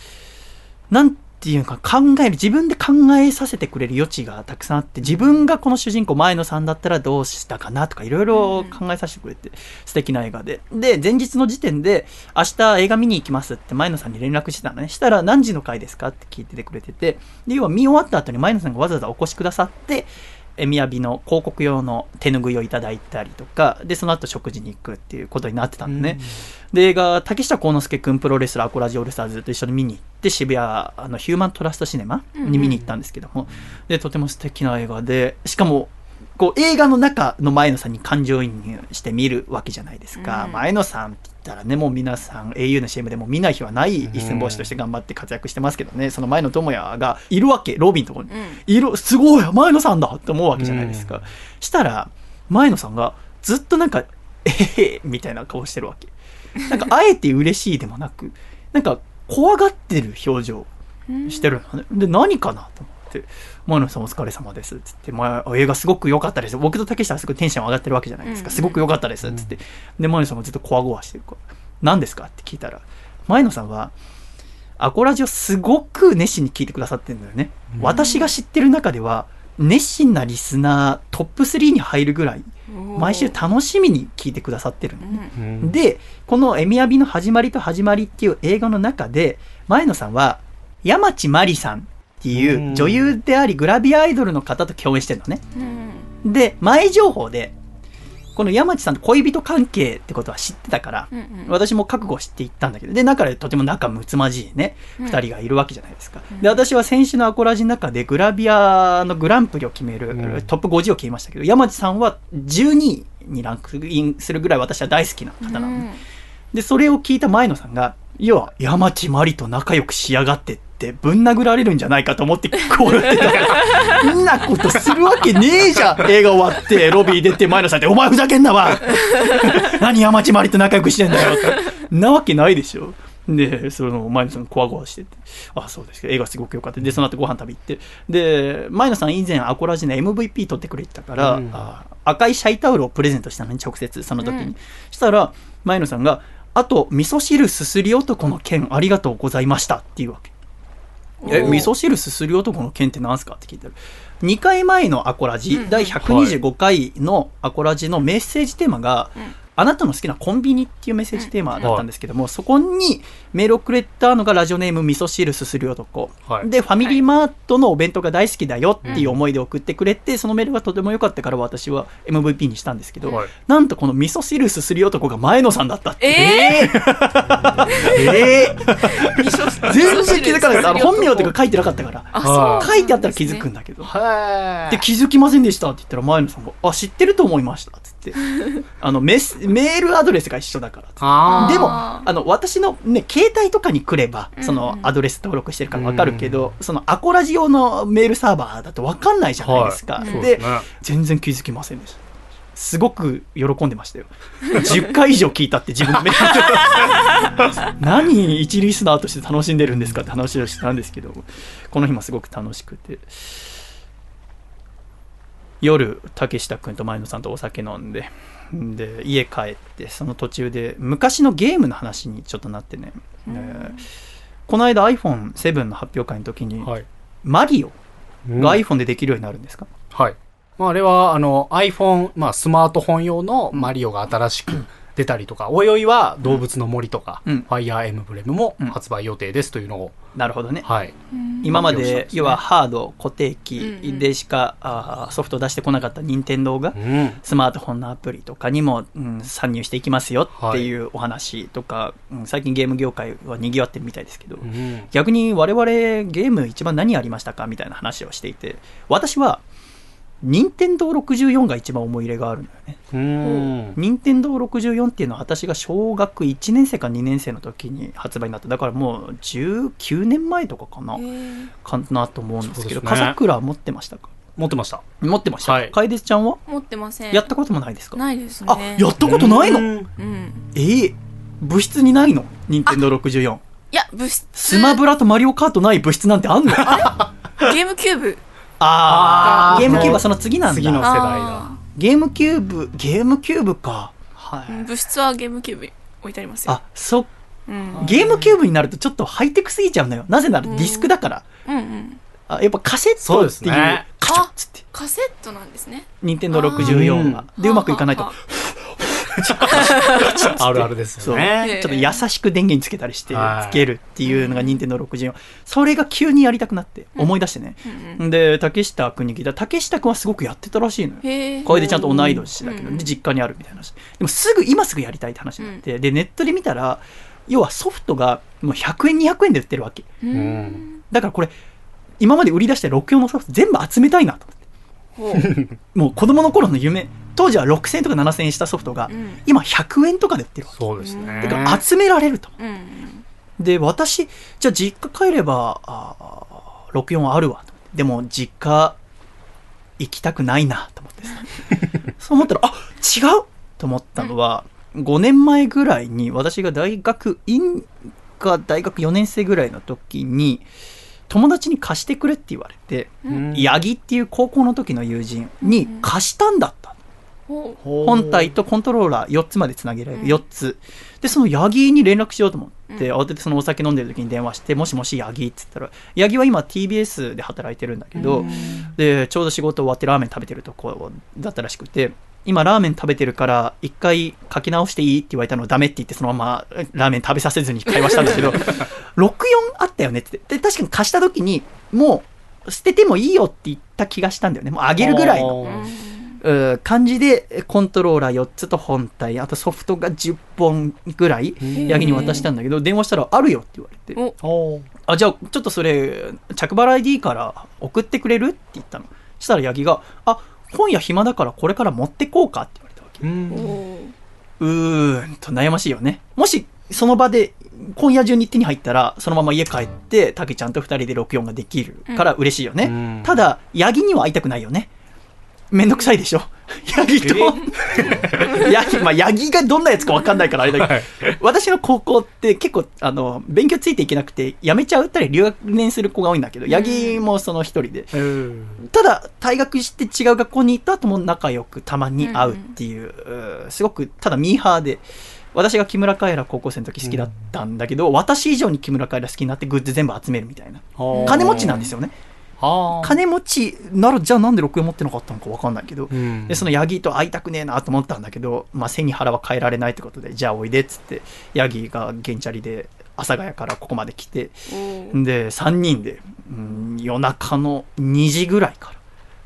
なんていうか考える自分で考えさせてくれる余地がたくさんあって自分がこの主人公前野さんだったらどうしたかなとかいろいろ考えさせてくれて素敵な映画で。で前日の時点で明日映画見に行きますって前野さんに連絡してたのね。したら何時の回ですかって聞いててくれてて。で要は見終わった後に前野さんがわざわざお越しくださってえみやびの広告用の手ぬぐいをいただいたりとかでその後食事に行くっていうことになってたんでね、で映画竹下幸之助君プロレスラーアコラジオールスターズと一緒に見に行って渋谷あのヒューマントラストシネマに見に行ったんですけども、でとても素敵な映画でしかもこう映画の中の前野さんに感情移入して見るわけじゃないですか、うん。前野さんってたらねもう皆さん au の CM でも見ない日はない一寸法師として頑張って活躍してますけどねその前野智也がいるわけロビンのところに。うん。いるすごい前野さんだって思うわけじゃないですか、したら前野さんがずっとなんかえへへみたいな顔してるわけ。なんかあえて嬉しいでもなくなんか怖がってる表情してるのね。で何かなと思って「前野さんお疲れ様です」っつって、まあ、映画すごく良かったです。僕と竹下はすごいテンション上がってるわけじゃないですか、うん。すごく良かったです。っつって。で前野さんもずっとこわごわしてる。から「何ですか?」って聞いたら前野さんはアコラジオすごく熱心に聞いてくださってるんだよね、私が知ってる中では熱心なリスナートップ3に入るぐらい毎週楽しみに聞いてくださってるのね、うん。でこの「エミヤビの始まりと始まり」っていう映画の中で前野さんは山地真理さんっていう女優でありグラビアアイドルの方と共演してるのね。うん。で前情報でこの山地さんと恋人関係ってことは知ってたから、うんうん。私も覚悟していったんだけどで中でとても仲睦まじいねうん。2人がいるわけじゃないですか、うん。で私は先週のアコラジの中でグラビアのグランプリを決める、うん。トップ50を決めましたけど山地さんは12位にランクインするぐらい私は大好きな方なのね、でそれを聞いた前野さんが「要は山地真理と仲良くしやがって」ってぶん殴られるんじゃないかと思ってこうやってた。からんなことするわけねえじゃん。映画終わってロビー出て前野さんって「お前ふざけんなわ 何山地真理と仲良くしてんだよ」ってなわけないでしょ。でその前野さんこわごわしてて「あそうですか映画すごく良かった」でその後ご飯食べ行って。で前野さん以前アコラジの MVP 取ってくれてたから、うん。あ赤いシャイタオルをプレゼントしたのに直接その時に、うん。したら前野さんが「あと味噌汁すすり男の件ありがとうございました」っていうわけえ味噌汁すすり男の件って何すか？って聞いたら2回前のアコラジ、うんうん。第125回のアコラジのメッセージテーマが、うんあなたの好きなコンビニっていうメッセージテーマだったんですけども、そこにメールをくれたのがラジオネーム味噌汁すすり男、はい。でファミリーマートのお弁当が大好きだよっていう思いで送ってくれて、そのメールがとても良かったから私は MVP にしたんですけど、はい。なんとこの味噌汁すすり男が前野さんだったってえ えー。味噌全然気づかないですあの本名とか書いてなかったから。書いてあったら気づくんだけど、はで気づきませんでしたって言ったら前野さんが「あ知ってると思いました」って あのメスメールアドレスが一緒だから。っつってあでもああの私の、ね、携帯とかに来ればそのアドレス登録してるから分かるけど、そのアコラジ用のメールサーバーだと分かんないじゃないですか、はいでね。全然気づきませんでした。すごく喜んでましたよ。10回以上聞いたって自分のメール 何一リスナーとして楽しんでるんですかって話をしたんですけどこの日もすごく楽しくて夜竹下君と前野さんとお酒飲んでで家帰ってその途中で昔のゲームの話にちょっとなってね、えーこの間 iPhone7 の発表会の時に、はい。マリオうん。が iPhone でできるようになるんですか、はい。まあ、あれは、あの、iPhone、まあ、スマートフォン用のマリオが新しく出たりとか、おいおいは動物の森とか、うんファイアーエムブレムもうん発売予定ですというのを、なるほどね。はい。今まで、要はハード、固定機うんうんでしか、あーソフトを出してこなかった任天堂がう、ん。スマートフォンのアプリとかにも、うん、参入していきますよっていうお話とか、うん最近ゲーム業界は賑わってるみたいですけど、うん。逆に我々ゲーム一番何ありましたかみたいな話をしていて、私は、任天堂64が一番思い入れがあるんだよね。うん。任天堂64っていうのは私が小学1年生か2年生の時に発売になった。だからもう19年前とかかな、かなと思うんですけど、ね笠倉持ってましたか？持ってました。持ってました。はい楓ちゃんは？持ってません。やったこともないですか？ないですあ、ね。やったことないの？うんうん。ええ部室にないの？任天堂64。いや、物質。スマブラとマリオカートない部室なんてあんの？ゲームキューブ。あー、あーゲームキューブはその次なんだ。次の世代だあゲームキューブ、ゲームキューブか。はい。物質はゲームキューブに置いてありますよ。あ、そ、うん。ゲームキューブになるとちょっとハイテクすぎちゃうのよ。なぜならディスクだから。うんうん。あやっぱカセッそうトっていう、ですねカチャッつって、カセットなんですね。任天堂64は。で、うまくいかないとは、あるあるですそう、よね。ちょっと優しく電源つけたりして、はいつけるっていうのが任天堂64。それが急にやりたくなって、思い出してね。うんうんで、竹下君に聞いたら、竹下君はすごくやってたらしいのよ。これでちゃんと同い年だけど、実家にあるみたいな話。でもすぐ、今すぐやりたいって話になって、で、ネットで見たら、要はソフトがもう100円、200円で売ってるわけ。だからこれ、今まで売り出した64のソフト全部集めたいなと思って。もう子供の頃の夢、当時は6000円とか7000円したソフトが、うん今100円とかで売ってるわけ。そうですね。だから集められると。うん。で、私、じゃあ実家帰れば、あー64はあるわと。でも実家行きたくないなと思ってさ。そう思ったら、あ違うと思ったのは、5年前ぐらいに私が大学院か大学4年生ぐらいの時に、友達に貸してくれって言われて、うん八木っていう高校の時の友人に貸したんだった。ほ本体とコントローラー4つまでつなげられる、うん。4つ。でその八木に連絡しようと思って、うん。慌ててそのお酒飲んでる時に電話して「もしもし八木」って言ったら八木は今 TBS で働いてるんだけど、うん。でちょうど仕事終わってラーメン食べてるとこだったらしくて今ラーメン食べてるから一回書き直していいって言われたのをダメって言ってそのままラーメン食べさせずに会話したんだけど 64あったよねって。で確かに貸した時にもう捨ててもいいよって言った気がしたんだよね。もうあげるぐらいの感じでコントローラー4つと本体あとソフトが10本ぐらいうん。八木に渡したんだけど電話したら「あるよ」って言われて。おおー「あじゃあちょっとそれ着払いでいいから送ってくれる?」って言ったの。そしたら八木が「あ今夜暇だからこれから持ってこうか」って言われたわけ。うーんと悩ましいよね。もしその場で今夜中に手に入ったらそのまま家帰ってたけちゃんと2人で64ができるから嬉しいよね、うん。ただ八木には会いたくないよねめんどくさいでしょ？八木と？八木 まあ八木がどんなやつか分かんないからあれだけど、はい私の高校って結構あの勉強ついていけなくて辞めちゃうったり留学年する子が多いんだけど八木もその一人で。うん。ただ退学して違う学校に行った後も仲良くたまに会うっていう,うー、すごくただミーハーで私が木村カエラ高校生の時好きだったんだけど、私以上に木村カエラ好きになってグッズ全部集めるみたいな。金持ちなんですよね。はあ。金持ちならじゃあなんで64持ってなかったのか分かんないけど、うん。でそのヤギと会いたくねえなと思ったんだけど、まあ、背に腹は変えられないってことでじゃあおいでっつってヤギが原チャリで阿佐ヶ谷からここまで来ておーで3人で、うん、夜中の2時ぐらいか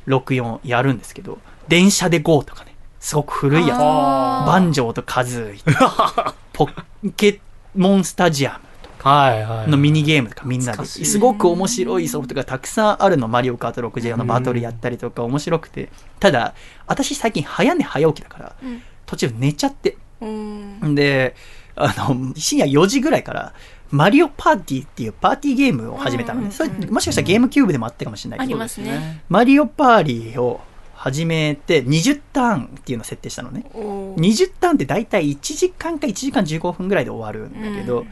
ら64やるんですけど電車で GO とかね。すごく古いやつ。バンジョーとカズーイ ポケモンスタジアムはいはい。のミニゲームとかみんなで。すごく面白いソフトがたくさんあるのマリオカート64のバトルやったりとか面白くて。ただ私最近早寝早起きだからうん。途中寝ちゃって。うん。であの深夜4時ぐらいからマリオパーティーっていうパーティーゲームを始めたのうんねそれもしかしたらゲームキューブでもあったかもしれないありけどますね。マリオパーリーを始めて20ターンっていうのを設定したのね。おー。20ターンって大体1時間か1時間15分ぐらいで終わるんだけど、うん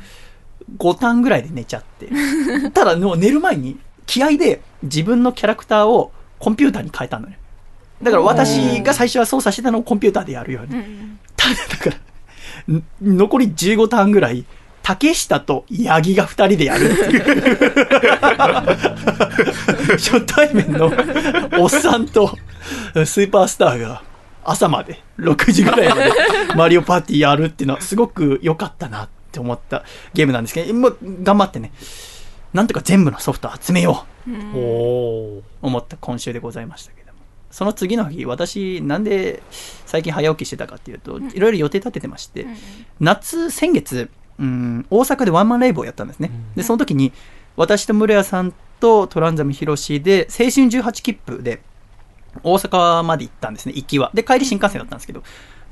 5ターンぐらいで寝ちゃって。ただ、寝る前に、気合で自分のキャラクターをコンピューターに変えたのよ。だから私が最初は操作してたのをコンピューターでやるように。うんただ、だから、ん残り15ターンぐらい、竹下と八木が2人でやるっていう。初対面のおっさんとスーパースターが、朝まで、6時ぐらいまでマリオパーティーやるっていうのはすごく良かったなって思ったゲームなんですけど、もう頑張ってね、なんとか全部のソフト集めよう。おお思った今週でございましたけども。その次の日私なんで最近早起きしてたかっていうといろいろ予定立ててまして、夏先月うん大阪でワンマンライブをやったんですね、でその時に私と室谷さんとトランザムヒロシで青春18切符で大阪まで行ったんですね行きは。で帰り新幹線だったんですけど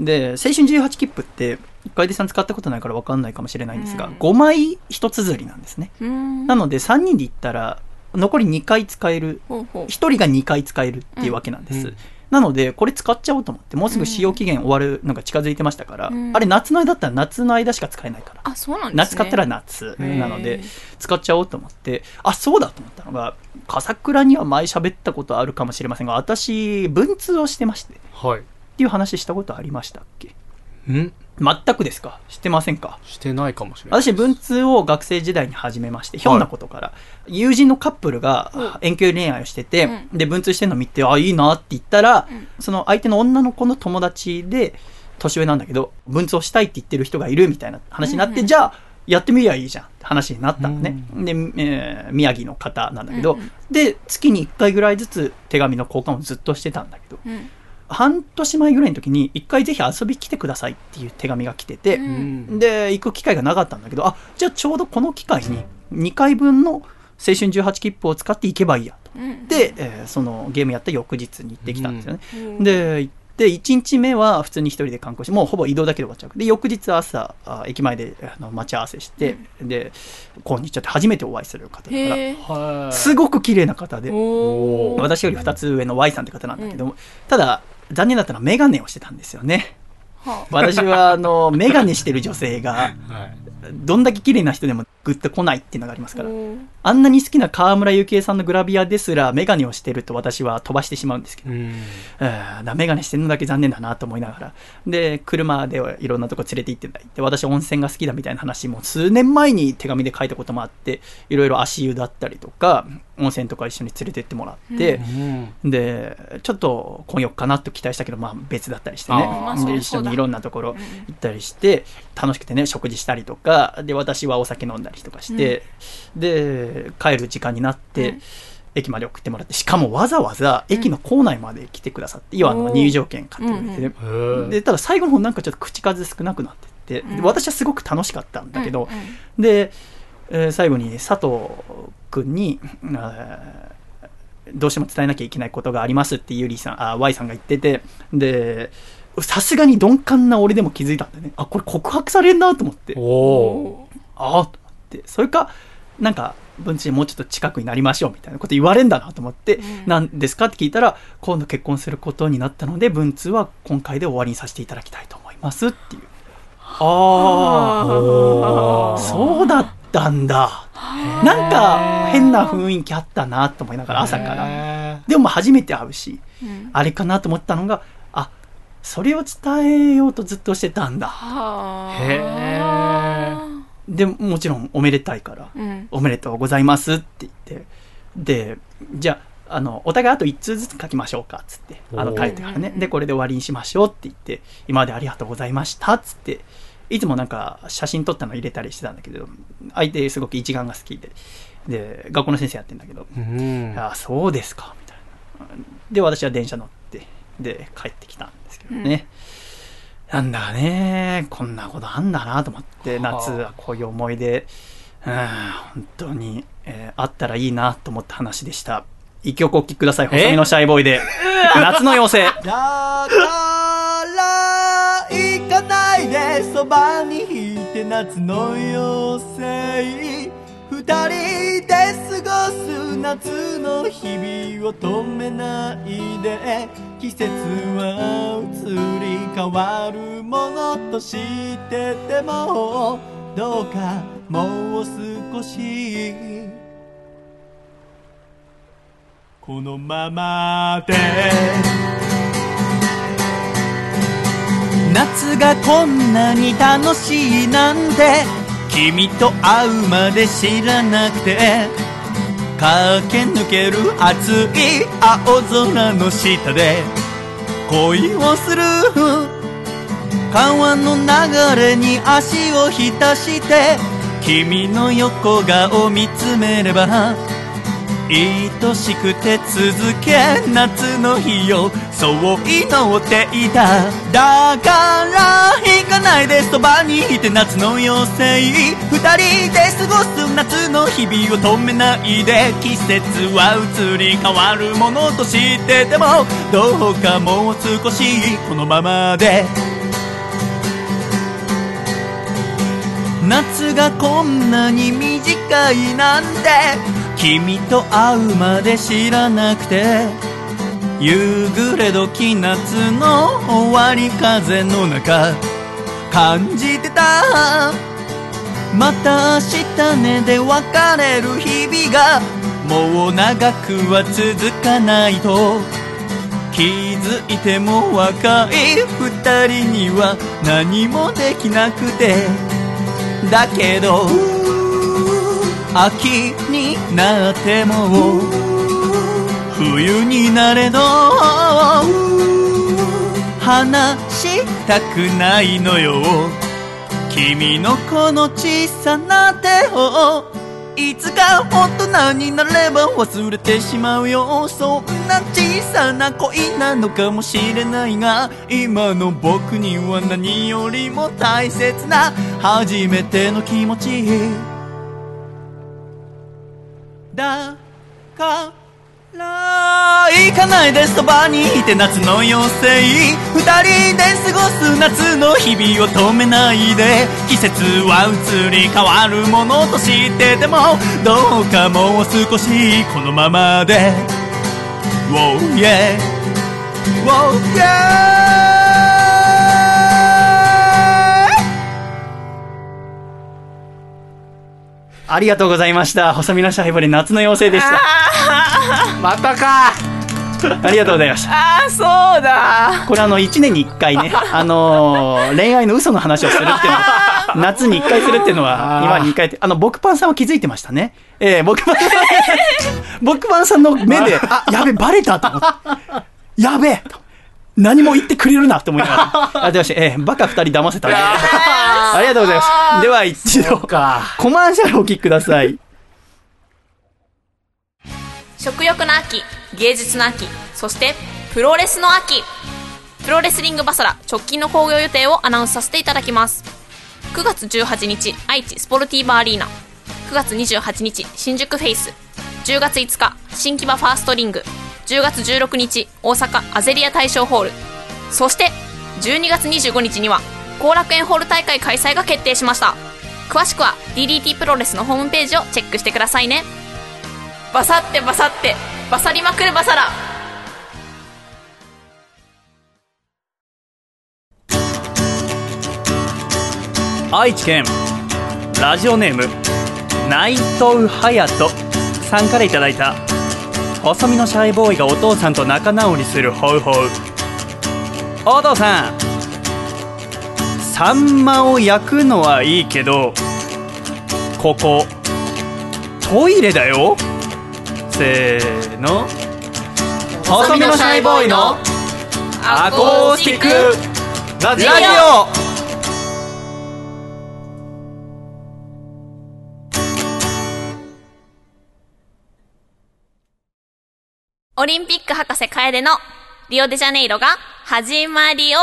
で青春18切符って楓さん使ったことないから分かんないかもしれないんですが、うん。5枚一綴りなんですね。うん。なので3人で行ったら残り2回使えるほうほう。1人が2回使えるっていうわけなんです、うん。なのでこれ使っちゃおうと思ってもうすぐ使用期限終わるのが近づいてましたから、うん。あれ夏の間だったら夏の間しか使えないからあそうなんですね。夏買ったら夏。なので使っちゃおうと思ってあそうだと思ったのが笠倉には前喋ったことあるかもしれませんが私文通をしてまして。っはいていう話したことありましたっけ？ん？全くですか？知ってませんか？してないかもしれない私文通を学生時代に始めましてひょんなことから、友人のカップルが遠距離恋愛をしてて、うで文通してるの見てあいいなって言ったら、うん。その相手の女の子の友達で年上なんだけど文通をしたいって言ってる人がいるみたいな話になって、うんうんじゃあやってみりゃいいじゃんって話になったのね、うで、えー宮城の方なんだけど、うんうん。で月に1回ぐらいずつ手紙の交換をずっとしてたんだけど。うん半年前ぐらいの時に1回ぜひ遊び来てくださいっていう手紙が来てて、うん。うんで、行く機会がなかったんだけど、あ、じゃあちょうどこの機会に2回分の青春18切符を使って行けばいいやと。うん。で、えーそのゲームやった翌日に行ってきたんですよね。うん。で、行って、1日目は普通に一人で観光して、もうほぼ移動だけで終わっちゃう。で、翌日朝、あ駅前であの待ち合わせして、で、こんにちはって初めてお会いする方だから、すごく綺麗な方で、私より2つ上の Y さんって方なんだけども、ただ、残念だったのはメガネをしてたんですよね。は私は、あの、メガネしてる女性が、はいどんだけ綺麗な人でもグッと来ないっていうのがありますから。あんなに好きな河村ゆきえさんのグラビアですら、メガネをしてると私は飛ばしてしまうんですけど、うん。だメガネしてるのだけ残念だなと思いながら。で、車でいろんなとこ連れて行ってんだ。で、私温泉が好きだみたいな話も数年前に手紙で書いたこともあって、いろいろ足湯だったりとか、温泉とか一緒に連れてってもらって、うん。で、ちょっと混浴かなと期待したけど、まあ別だったりしてね。で、一緒にいろんなところうん。行ったりして、楽しくてね、食事したりとか、で、私はお酒飲んだりとかして、で、帰る時間になって、うん駅まで送ってもらって、しかもわざわざ駅の構内まで来てくださって、要はあの入場券買ってくれてね、へー。で、ただ最後の方なんかちょっと口数少なくなってって、でうん。私はすごく楽しかったんだけど、うんうん。で、えー最後に佐藤君に、あーどうしても伝えなきゃいけないことがありますってゆりさん、あ、Y さんが言ってて、で、さすがに鈍感な俺でも気づいたんだよね。あ、これ告白されんなと思って。おおああ、と思って。それか、なんか、文知もうちょっと近くになりましょうみたいなこと言われんだなと思って、うんなんですかって聞いたら、今度結婚することになったので、文通は今回で終わりにさせていただきたいと思いますっていう。ああ、そうだったんだ。なんか変な雰囲気あったなと思いながら朝から。でも初めて会うし、うんあれかなと思ったのが、あ、それを伝えようとずっとしてたんだ。へあで、もちろんおめでたいから、うんおめでとうございますって言って、で、じゃあ、あの、お互いあと1通ずつ書きましょうか、つって。あの、書いてからねうんう。んで、これで終わりにしましょうって言って、今までありがとうございました、つって。いつもなんか写真撮ったの入れたりしてたんだけど、相手すごく一眼が好きで、で、学校の先生やってんだけど、うんあそうですか、みたいな。で、私は電車乗って、で、帰ってきたんですけどね。なんだかね、こんなことあんだなと思って、はあ夏はこういう思い出、うん、本当に、えーあったらいいなと思った話でした。一曲お聴きください、細身のシャイボーイで。夏の妖精。だから行かないでそばにいて夏の妖精二人夏の日々を止めないで季節は移り変わるものと知っててもどうかもう少しこのままで夏がこんなに楽しいなんて君と会うまで知らなくて駆け抜ける熱い青空の下で恋をする。川の流れに足を浸して君の横顔を見つめれば愛しくて続け夏の日をそう祈っていた。だから行かないでそばにいて夏の妖精二人で過ごす夏の日々を止めないで季節は移り変わるものとしててもどうかもう少しこのままで。夏がこんなに短いなんて君と会うまで知らなくて夕暮れ時夏の終わり風の中感じてた。また明日ねで別れる日々がもう長くは続かないと。気づいても若い二人には何もできなくて。だけど秋になっても冬になれど話したくないのよ。君のこの小さな手をいつか大人になれば忘れてしまうよ。そんな小さな恋なのかもしれないが今の僕には何よりも大切な初めての気持ち。だから行かないでそばにいて夏の妖精。二人で過ごす夏の日々を止めないで。季節は移り変わるものとして。てもどうかもう少しこのままで。Oh yeah. Oh yeah. ありがとうございました。細身のシャイボで夏の妖精でした。またかありがとうございました。ああそうだこれあの、1年に1回ね、あのー恋愛の嘘の話をするっていうのは、夏に1回するっていうのは、今に1回って、あの、僕パンさんは気づいてましたね。えー、僕パンさん、僕パンさんの目で、あ、やべ、バレたと思って。やべ。何も言ってくれるなと思いながら。あ、でまして、えー、バカ2人騙せた。ありがとうございます。では一度、かコマーシャルをお聞きください。食欲の秋芸術の秋そしてプロレスの秋。プロレスリングバサラ直近の興行予定をアナウンスさせていただきます。9月18日愛知スポルティーバアリーナ。9月28日新宿フェイス。10月5日新木場ファーストリング。10月16日大阪アゼリア大賞ホール。そして12月25日には後楽園ホール大会開催が決定しました。詳しくは DDT プロレスのホームページをチェックしてくださいね。バサってバサって。バサりまくるバサラ。愛知県。ラジオネーム。内藤隼人さんからいただいた。細身のシャイボーイがお父さんと仲直りするホウホウ。お父さん。サンマを焼くのはいいけどここトイレだよ。せーの細身のシャイボーイのアコースティックラジオ。オリンピック博士楓のリオデジャネイロが始まりを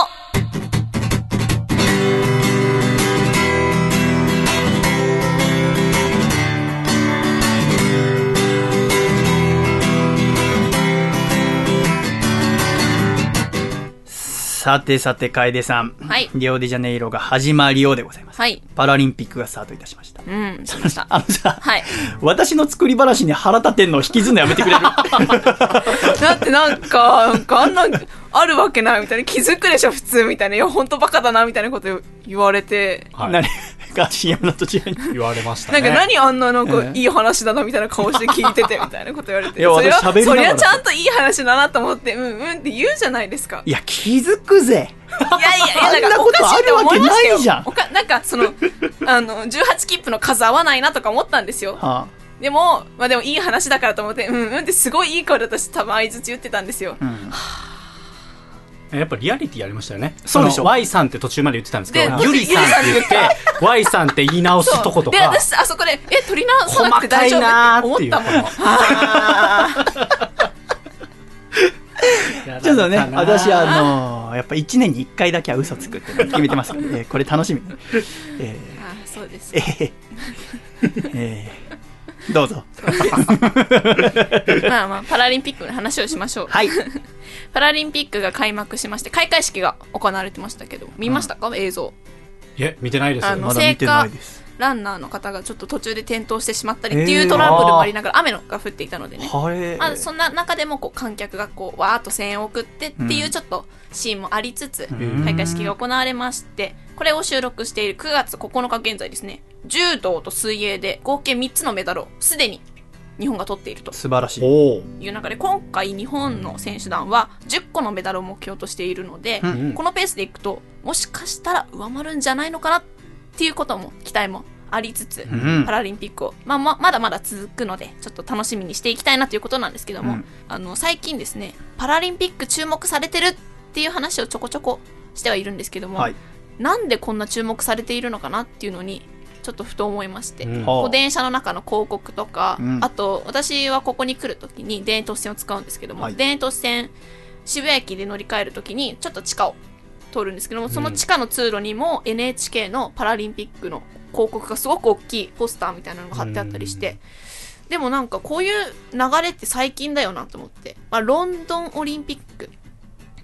さてさて楓さん、はい。リオデジャネイロが始まりようでございます。はい。パラリンピックがスタートいたしました。うんしました。あのさ、はい。私の作り話に腹立てんのを引きずるのやめてくれる？だってなんかなんかあんなあるわけないみたいな。気づくでしょ普通みたいな。いや本当バカだなみたいなこと言われて。はい。何？か CM の途中に。言われましたなんねか何あんななんかええ。いい話だなみたいな顔して聞いててみたいなこと言われて。いやそれは私喋りながら。そりゃちゃんといい話だなと思ってうんうんって言うじゃないですか。いや気づくぜ。いやいやいや、ななんかおかしいって思いましたよ。ないじゃん。おかなんかその、あの、18切符の数合わないなとか思ったんですよ。はでも、まあでもいい話だからと思って、うんうんってすごいいい顔で私多分相づち言ってたんですよ。あ、うん、やっぱリアリティありましたよね。そうでしょ。の Y さんって途中まで言ってたんですけど、でゆりさんって言って、Y さんって言い直すとことで、か、私、あそこで、え、取り直さなくて大丈夫？って思っ たもの。ちょっとね、私、あのーやっぱ1年に1回だけは嘘つくって決めてますから、ね、これ楽しみ。えあそうですー、。えー、えー、どうぞ。まあまあ、パラリンピックの話をしましょう。はい。パラリンピックが開幕しまして、開会式が行われてましたけど、見ましたか、映像。え、見てないですよ。あのまだ見てないです。ランナーの方がちょっと途中で転倒してしまったりっていうトラブルもありながら、雨のが降っていたのでね。はい。まあ、そんな中でもこう観客がこうわーっと声援を送ってっていううんちょっとシーンもありつつ、ん開会式が行われましてこれを収録している9月9日現在ですね柔道と水泳で合計3つのメダルをすでに日本が取っていると。素晴らしい。いう中で今回日本の選手団は10個のメダルを目標としているので、うんこのペースでいくともしかしたら上回るんじゃないのかなっていうことも期待もありつつ、ん。パラリンピックを、まあ、ままだまだ続くのでちょっと楽しみにしていきたいなということなんですけども、うん。あの最近ですねパラリンピック注目されてるっていう話をちょこちょこしてはいるんですけども、はい。なんでこんな注目されているのかなっていうのにちょっとふと思いまして、うん。こう電車の中の広告とか、うん。あと私はここに来るときに田園都市線を使うんですけども、はい。田園都市線渋谷駅で乗り換えるときにちょっと地下を通るんですけどもその地下の通路にも NHK のパラリンピックの広告がすごく大きいポスターみたいなのが貼ってあったりして、でもなんかこういう流れって最近だよなと思って、まあ、ロンドンオリンピック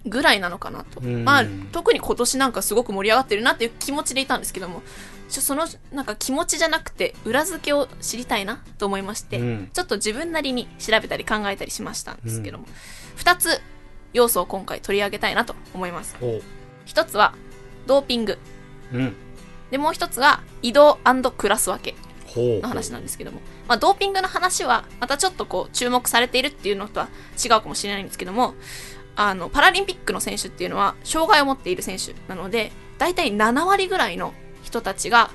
ぐらいなのかなと、うん。まあ特に今年なんかすごく盛り上がってるなっていう気持ちでいたんですけどもそのなんか気持ちじゃなくて裏付けを知りたいなと思いまして、うん。ちょっと自分なりに調べたり考えたりしましたんですけども、2つ要素を今回取り上げたいなと思います。おー1つはドーピング。うん。でもう1つが移動クラス分け。の話なんですけども、まあ、ドーピングの話はまたちょっとこう注目されているっていうのとは違うかもしれないんですけどもあのパラリンピックの選手っていうのは障害を持っている選手なので大体7割ぐらいの人たちが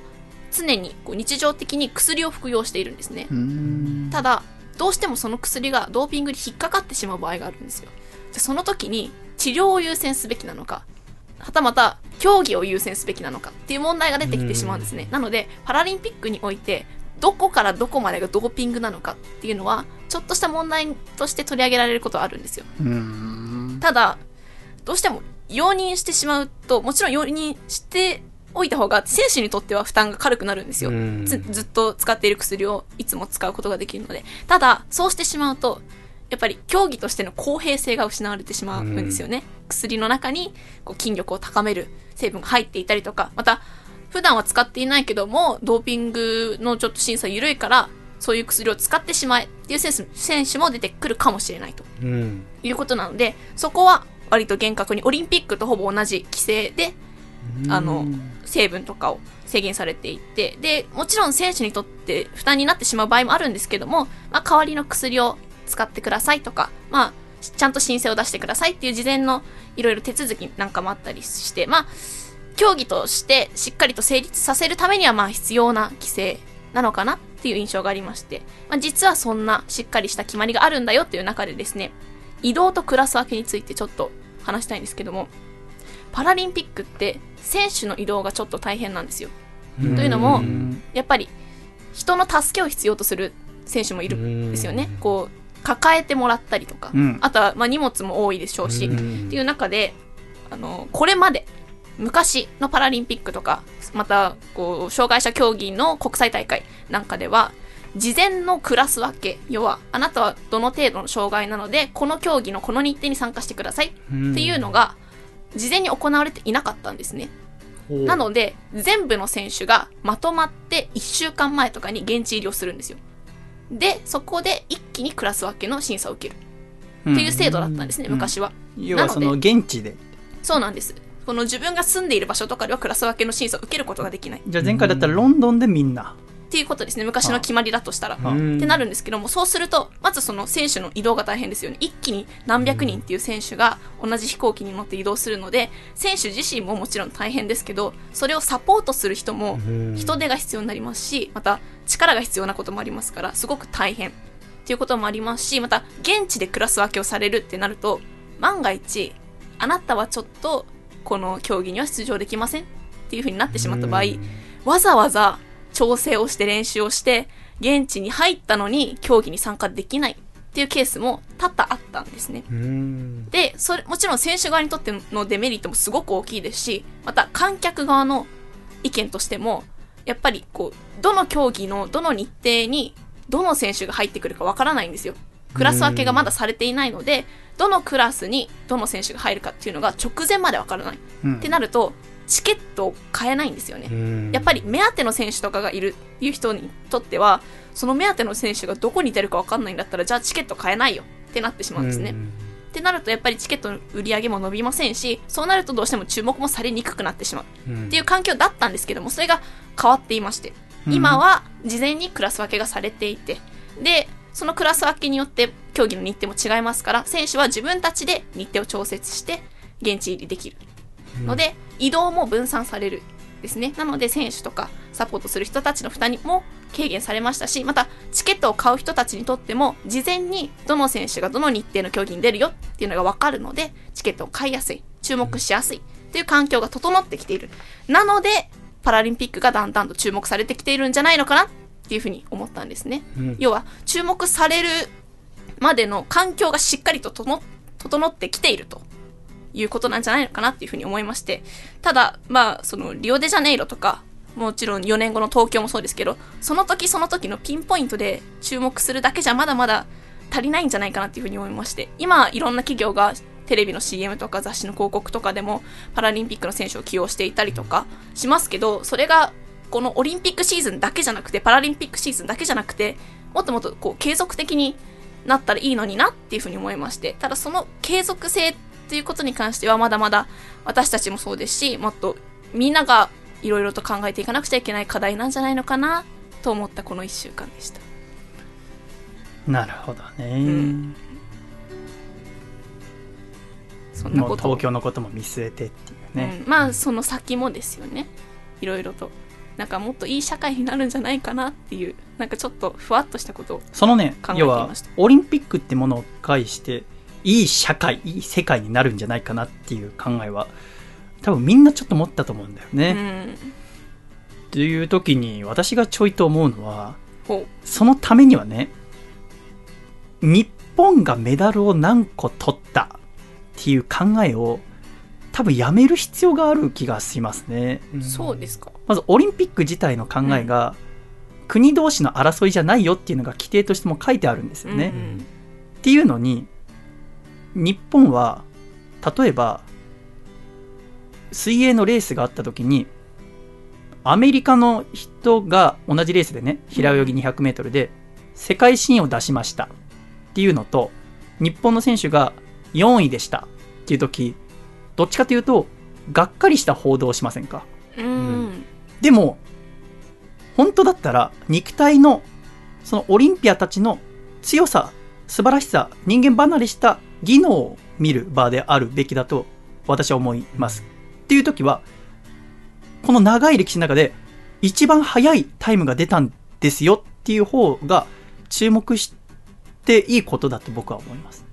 常にこう日常的に薬を服用しているんですね。ただどうしてもその薬がドーピングに引っかかってしまう場合があるんですよ。じゃあその時に治療を優先すべきなのかはたまた競技を優先すべきなのかっていう問題が出てきてしまうんですね。なのでパラリンピックにおいてどこからどこまでがドーピングなのかっていうのはちょっとした問題として取り上げられることはあるんですよ。ただどうしても容認してしまうともちろん容認しておいた方が選手にとっては負担が軽くなるんですよ。うん。ずずっと使っている薬をいつも使うことができるのでただそうしてしまうとやっぱり競技としての公平性が失われてしまうんですよね、薬の中にこう筋力を高める成分が入っていたりとかまた普段は使っていないけどもドーピングのちょっと審査緩いからそういう薬を使ってしまえっていう選手選手も出てくるかもしれないと。うん。いうことなのでそこは割と厳格にオリンピックとほぼ同じ規制であの成分とかを制限されていてでもちろん選手にとって負担になってしまう場合もあるんですけども、まあ、代わりの薬を使ってくださいとか、まあ、ちゃんと申請を出してくださいっていう事前のいろいろ手続きなんかもあったりして、まあ、競技としてしっかりと成立させるためにはまあ必要な規制なのかなっていう印象がありまして、まあ、実はそんなしっかりした決まりがあるんだよっていう中でですね移動とクラス分けについてちょっと話したいんですけどもパラリンピックって選手の移動がちょっと大変なんですよ。というのもやっぱり人の助けを必要とする選手もいるんですよね。こう抱えてもらったりとか、うんあとはまあ荷物も多いでしょうし、うんっていう中であのこれまで昔のパラリンピックとかまたこう障害者競技の国際大会なんかでは事前のクラス分け要はあなたはどの程度の障害なのでこの競技のこの日程に参加してくださいっていうのが事前に行われていなかったんですね。なので全部の選手がまとまって1週間前とかに現地入りをするんですよ。でそこで一気にクラス分けの審査を受けるっていう制度だったんですね、うん昔は。要はその現地で。そうなんです。この自分が住んでいる場所とかではクラス分けの審査を受けることができないっじゃあ前回だったらロンドンでみんな。ていうことですね。昔の決まりだとしたら。ってなるんですけども、そうすると、まずその選手の移動が大変ですよね。一気に何百人っていう選手が同じ飛行機に乗って移動するので、選手自身ももちろん大変ですけど、それをサポートする人もうん人手が必要になりますし、また力が必要なこともありますから、すごく大変っていうこともありますし、また現地でクラス分けをされるってなると、万が一、あなたはちょっとこの競技には出場できませんっていう風になってしまった場合、わざわざ調整をして練習をして、現地に入ったのに競技に参加できないっていうケースも多々あったんですね。うんで、それ、もちろん選手側にとってのデメリットもすごく大きいですし、また観客側の意見としても、やっぱりこう、どの競技のどの日程にどの選手が入ってくるかわからないんですよ。クラス分けがまだされていないので、どのクラスにどの選手が入るかっていうのが直前までわからない。うんってなると、チケットを買えないんですよね。うん。やっぱり目当ての選手とかがいるっていう人にとっては、その目当ての選手がどこに出るか分かんないんだったら、じゃあチケット買えないよ。ってなってしまうんですね。ってなると、やっぱりチケットの売り上げも伸びませんし、そうなるとどうしても注目もされにくくなってしまう。うん。っていう環境だったんですけども、それが変わっていまして、うん。今は事前にクラス分けがされていて、で、そのクラス分けによって競技の日程も違いますから、選手は自分たちで日程を調節して現地入りできるので、移動も分散されるですね。なので選手とかサポートする人たちの負担も軽減されましたし、またチケットを買う人たちにとっても事前にどの選手がどの日程の競技に出るよっていうのがわかるので、チケットを買いやすい、注目しやすいという環境が整ってきている。なので、パラリンピックがだんだんと注目されてきているんじゃないのかなっていうふうに思ったんですね。うん要は、注目されるまでの環境がしっかりと整ってきているということなんじゃないのかなっていうふうに思いまして、ただ、まあ、その、リオデジャネイロとか、もちろん4年後の東京もそうですけど、その時その時のピンポイントで注目するだけじゃまだまだ足りないんじゃないかなっていうふうに思いまして、今、いろんな企業がテレビの CM とか雑誌の広告とかでもパラリンピックの選手を起用していたりとかしますけど、それがこのオリンピックシーズンだけじゃなくて、パラリンピックシーズンだけじゃなくて、もっともっとこう継続的になったらいいのになっていうふうに思いまして、ただその継続性っていうことに関してはまだまだ私たちもそうですし、もっとみんながいろいろと考えていかなくちゃいけない課題なんじゃないのかなと思ったこの1週間でした。なるほどね、ん。そんなもうこと。を東京のことも見据えてっていうね、うん、まあその先もですよね。いろいろと。なんかもっといい社会になるんじゃないかなっていうなんかちょっとふわっとしたことをそのね要はオリンピックってものを介していい社会いい世界になるんじゃないかなっていう考えは多分みんなちょっと持ったと思うんだよね、うん。っていう時に私がちょいと思うのはほそのためにはね日本がメダルを何個取ったっていう考えを多分やめる必要がある気がしますね。うそうですか。まずオリンピック自体の考えが、国同士の争いじゃないよっていうのが規定としても書いてあるんですよね、うん。っていうのに日本は例えば水泳のレースがあった時にアメリカの人が同じレースでね平泳ぎ 200m で世界新を出しましたっていうのと日本の選手が4位でしたっていう時どっちかというとがっかりした報道をしませんか？うんうん。でも本当だったら肉体のそのオリンピアたちの強さ素晴らしさ人間離れした技能を見る場であるべきだと私は思います。っていう時はこの長い歴史の中で一番早いタイムが出たんですよっていう方が注目していいことだと僕は思います。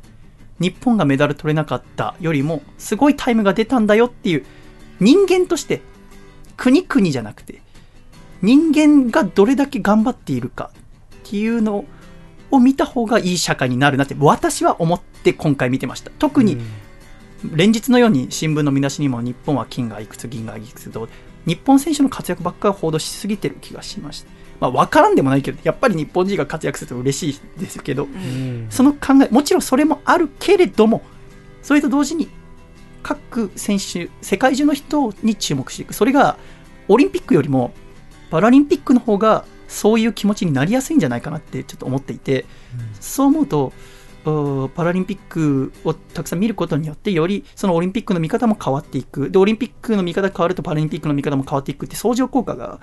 日本がメダル取れなかったよりもすごいタイムが出たんだよっていう人間として国々じゃなくて人間がどれだけ頑張っているかっていうのを見た方がいい社会になるなって私は思って今回見てました。特に連日のように新聞の見出しにも日本は金がいくつ銀がいくつと日本選手の活躍ばっかり報道しすぎてる気がしました。まあ分からんでもないけどやっぱり日本人が活躍すると嬉しいですけどうん。その考えもちろんそれもあるけれどもそれと同時に各選手世界中の人に注目していく。それがオリンピックよりもパラリンピックの方がそういう気持ちになりやすいんじゃないかなってちょっと思っていて、そう思うとうパラリンピックをたくさん見ることによってよりそのオリンピックの見方も変わっていく。でオリンピックの見方が変わるとパラリンピックの見方も変わっていくって相乗効果が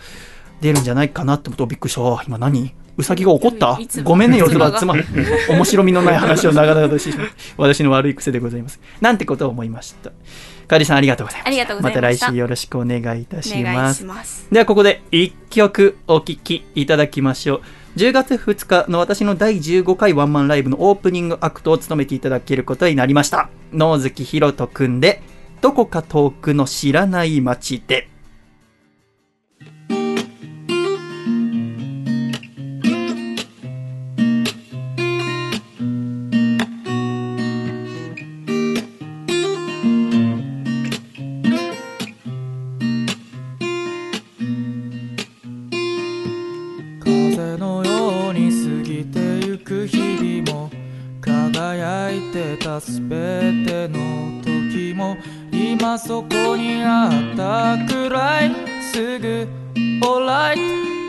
出るんじゃないかなって思うとびっくりした。今何？ウサギが怒った？ごめんねよつばいつつま面白みのない話を長々としてしまって私の悪い癖でございます。なんてことを思いました。かりさんありがとうございますありがとうございまた。た来週よろしくお願いいたします。ではここで一曲お聴きいただきましょう10月2日の私の第15回ワンマンライブのオープニングアクトを務めていただけることになりました。野月ひろとくんで、どこか遠くの知らない街で。そこにあったくらいすぐ alright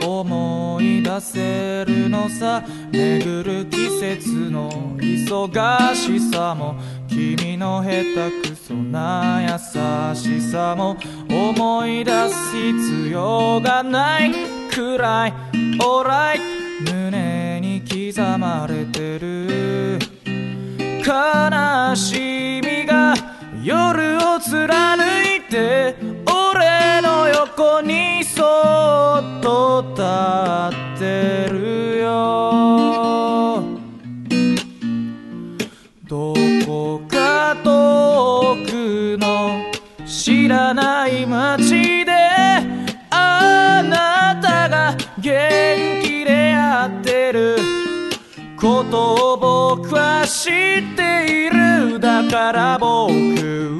思い出せるのさ。巡る季節の忙しさも君の下手くそな優しさも思い出す必要がないくらい alright 胸に刻まれてる。悲しみが夜を貫いて俺の横にそっと立ってるよ。どこか遠くの知らない街であなたが元気でやってることを僕は知っている。から僕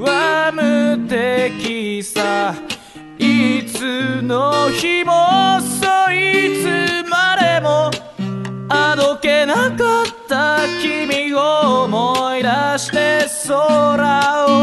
は無敵さ。いつの日もそいつまでもあどけなかった君を思い出して空を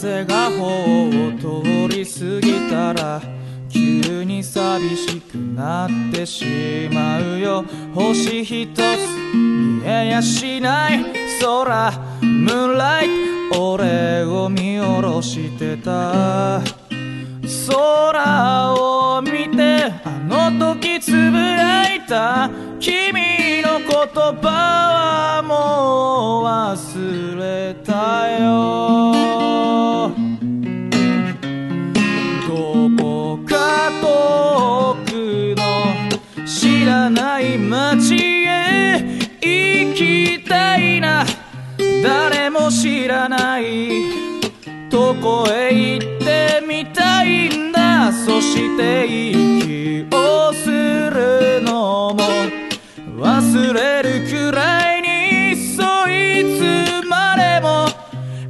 風が頬を通り過ぎたら急に寂しくなってしまうよ。星一つ見えやしない。空ムーンライト俺を見下ろしてた。空を見てあの時つぶやいた。君の言葉はもう忘れたよ。誰も知らない。どこへ行ってみたいんだ。そして息をするのも。忘れるくらいにそいつまでも。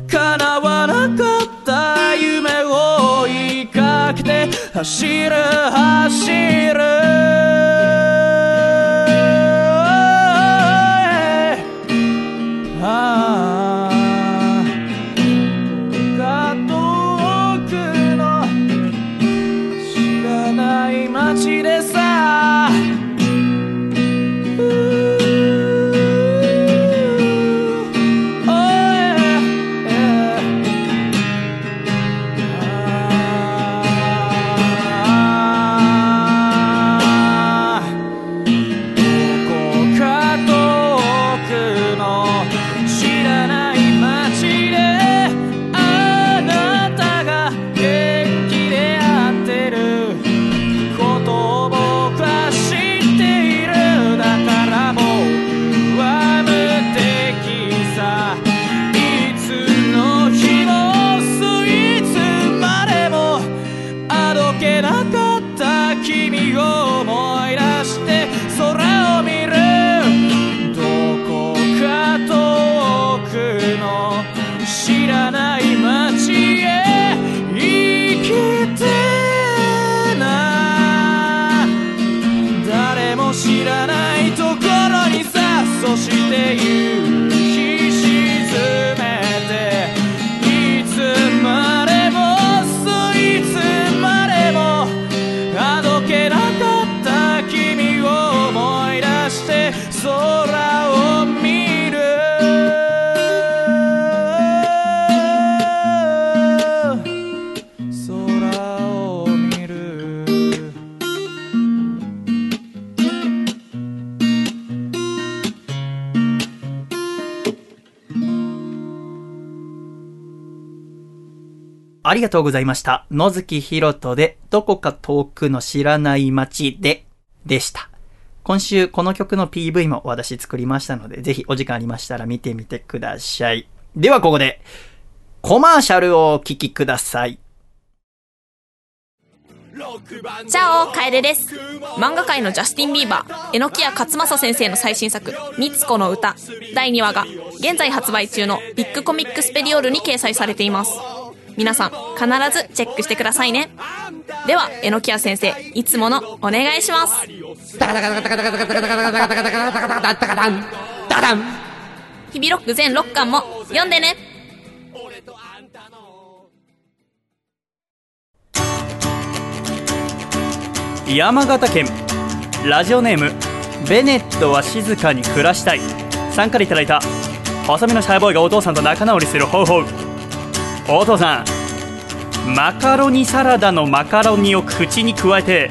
叶わなかった夢を追いかけて走る走る。ありがとうございました。野月ひろとで、どこか遠くの知らない街で、でした。今週、この曲の PV も私作りましたので、ぜひお時間ありましたら見てみてください。ではここで、コマーシャルをお聴きください。チャオカエデです漫画界のジャスティン・ビーバー榎谷勝正先生の最新作「みつこの歌」第2話が現在発売中のビッグコミックスペディオールに掲載されています皆さん必ずチェックしてくださいね。では榎谷先生いつものお願いします。日々ロック全6巻も読んでね山形県ラジオネームベネットは静かに暮らしたいさんからいただいた細身のシャイボーイがお父さんと仲直りする方法お父さんマカロニサラダのマカロニを口に加えて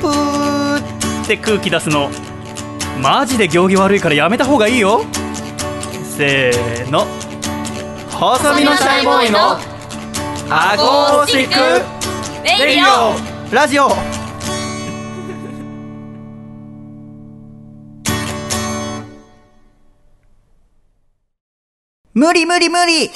プーって空気出すの。マジで行儀悪いからやめた方がいいよ。せーの。細身のシャイボーイのアコースティックレディオ。ラジオ。無理無理無理。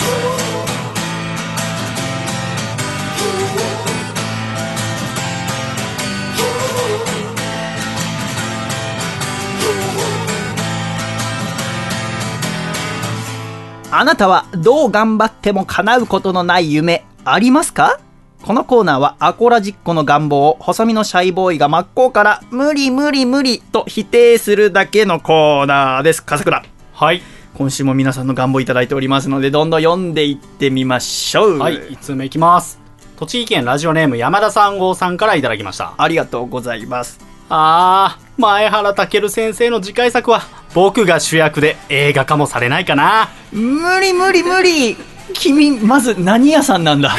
あなたはどう頑張っても叶うことのない夢ありますか？このコーナーはアコラジッコの願望を細身のシャイボーイが真っ向から無理無理無理と否定するだけのコーナーです。笠倉。はい。今週も皆さんの願望いただいておりますので、どんどん読んでいってみましょう。はい、1通目いきます。栃木県ラジオネーム山田三号さんからいただきました。ありがとうございます。あー、前原健先生の次回作は、僕が主役で映画化もされないかな。無理無理無理君、まず何屋さんなんだ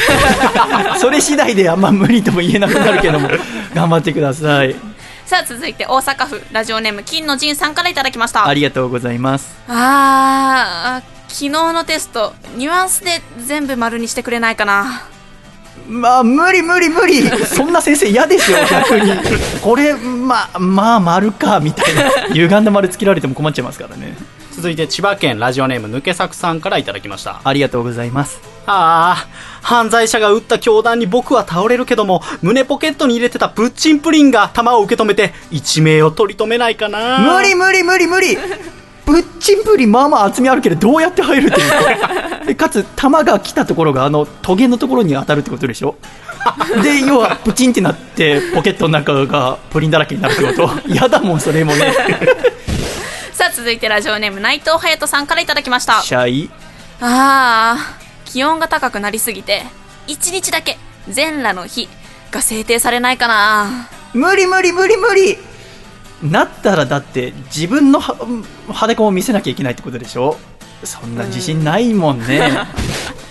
それ次第であんま無理とも言えなくなるけども、頑張ってください。さあ続いて大阪府ラジオネーム金の陣さんからいただきましたありがとうございます。あー昨日のテストニュアンスで全部丸にしてくれないかなまあ、無理無理無理そんな先生嫌ですよ、逆に。これ、まあ、まあ、丸か、みたいな。歪んだ丸つけられても困っちゃいますからね。続いて千葉県ラジオネーム抜け作さんからいただきました。ありがとうございます。ああ、犯罪者が撃った教団に僕は倒れるけども、胸ポケットに入れてたプッチンプリンが弾を受け止めて、一命を取り留めないかな。無理無理無理無理ぶっちんぷりまあまあ厚みあるけどどうやって入るっていう。か でかつ弾が来たところがあのトゲのところに当たるってことでしょ。で要はプチンってなってポケットの中がプリンだらけになるってこと。嫌だもんそれもね。さあ続いてラジオネーム内藤隼人さんからいただきました。シャイ。あー気温が高くなりすぎて1日だけ全裸の日が制定されないかな。無理無理無理無理なったらだって自分のは派手こを見せなきゃいけないってことでしょ？そんな自信ないもんね。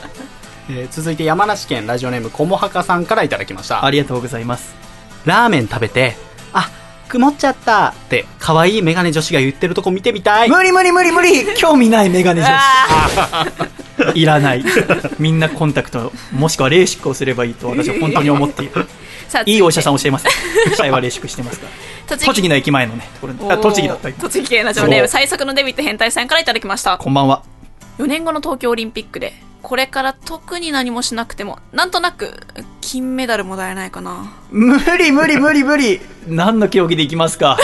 えー続いて山梨県ラジオネームこもはかさんからいただきました。あ。りがとうございます。ラーメン食べて、あ、曇っちゃったって、可愛いメガネ女子が言ってるとこ見てみたい。無理無理無理無理。興味ないメガネ女子。いらない。みんなコンタクトもしくはレーシックをすればいいと私は本当に思っているいいお医者さんん教えます。幸いはレーシしてますから。栃栃木の駅前のねところにあ栃木だった栃木県ラジオネーム最速のデビット変態さんからいただきました。こんばんは。4年後の東京オリンピックでこれから特に何もしなくてもなんとなく金メダルもらえないかな。無理無理無理無理。何の競技でいきますか。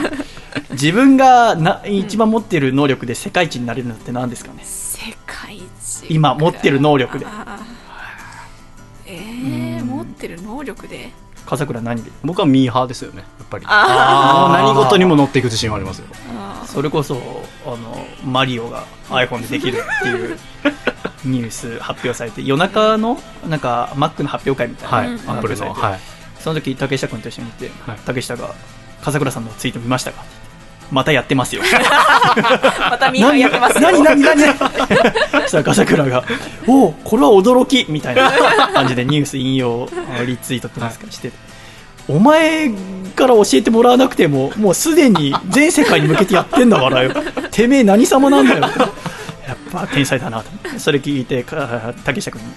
自分がな一番持っている能力で世界一になれるのって何ですかね。世界一。今持ってる能力で。えってる能力で？笠倉何で？僕はミーハーですよね、やっぱり。あ何事にも乗っていく自信はありますよ。あそれこそあのマリオが iPhone でできるっていう ニュース発表されて夜中のなんか Mac の発表会みたいなはい、アップルの。はい。その時竹下君と一緒にいて、はい竹下が「笠倉さんのツイート見ましたか?」またやってますよ。またミーハーやってますよ。何何何何？そしたら笠倉が「おおこれは驚き」みたいな感じでニュース引用リツイートってなんですかして。てお前から教えてもらわなくてももうすでに全世界に向けてやってんだからよてめえ何様なんだよ。やっぱ天才だなと。それ聞いてか竹下君に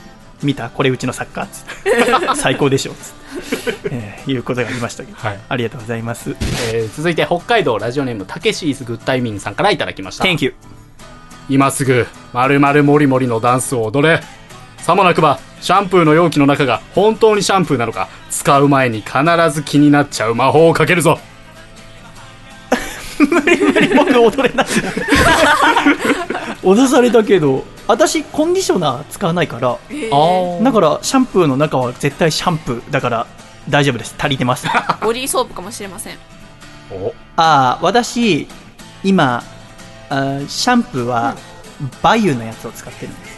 見たこれうちのサッカーっつって。最高でしょっつって、えーいうことがありましたけど、はい。ありがとうございます。えー続いて北海道ラジオネームたけしイズグッタイミングさんからいただきました。Thank you 今すぐまるまるもりもりのダンスを踊れ。さもなくばシャンプーの容器の中が本当にシャンプーなのか使う前に必ず気になっちゃう魔法をかけるぞ。僕踊れない。脅されたけど私コンディショナー使わないからあー。だからシャンプーの中は絶対シャンプーだから大丈夫です。足りてます。あ ボディーソープかもしれません。お。あ私今あーシャンプーはバユのやつを使ってるんです。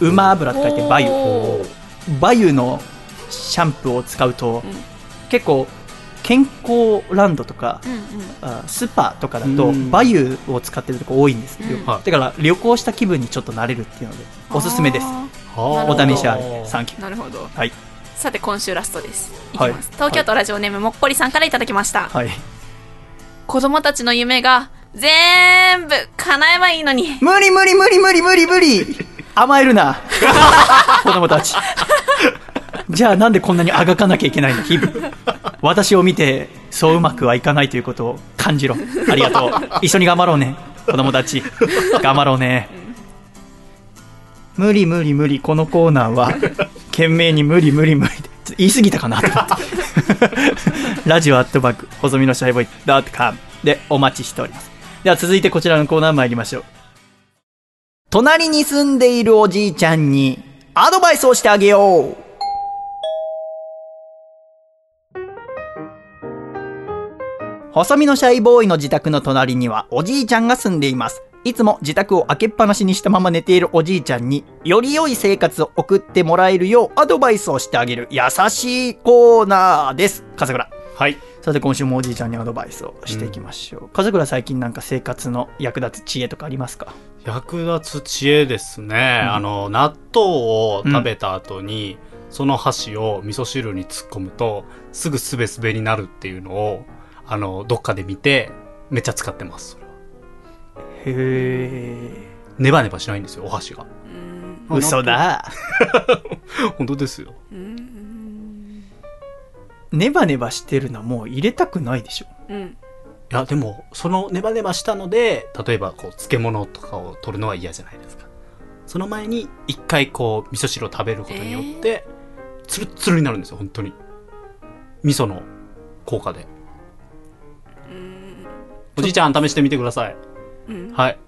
馬油って書いてバユ。おー。バユのシャンプーを使うと、ん。結構健康ランドとか、うんうん。あスパとかだとうん。バユを使ってるとこ多いんですよ、うん。はい。だから旅行した気分にちょっとなれるっていうのでおすすめです。あおお試しあれサンキュー。ーなるほど。はい。さて今週ラストです。い。きはい。ます、東京都ラジオネームもっこりさんからいただきました、はい。子供たちの夢が全部叶えばいいのに。無理無理無理無理無理無理。甘えるな。子供たち じゃあなんでこんなにあがかなきゃいけないの日々 私を見てそううまくはいかないということを感じろ。ありがとう。一緒に頑張ろうね。子供たち。頑張ろうね。無理無理無理。このコーナーは 懸命に無理無理無理ってちょっと言い過ぎたかなと。思ってラジオアットバック細身のシャイボーイドットカムでお待ちしております。では続いてこちらのコーナー参りましょう。隣に住んでいるおじいちゃんにアドバイスをしてあげよう細身のシャイボーイの自宅の隣にはおじいちゃんが住んでいます。いつも自宅を開けっぱなしにしたまま寝ているおじいちゃんにより良い生活を送ってもらえるようアドバイスをしてあげる優しいコーナーです。笠倉。はいさて今週もおじいちゃんにアドバイスをしていきましょう。笠倉最近なんか生活の役立つ知恵とかありますか？役立つ知恵ですね、あの納豆を食べた後に、その箸を味噌汁に突っ込むとすぐすべすべになるっていうのをあのどっかで見てめっちゃ使ってます。それはへえ。ネバネバしないんですよお箸が。嘘だ。本当ですよ。ネバネバしてるのはもう入れたくないでしょ。うん。いやでもそのネバネバしたので例えばこう漬物とかを取るのは嫌じゃないですか。その前に一回こう味噌汁を食べることによって、ツルッツルになるんですよ本当に。味噌の効果でおじいちゃん試してみてください、はい。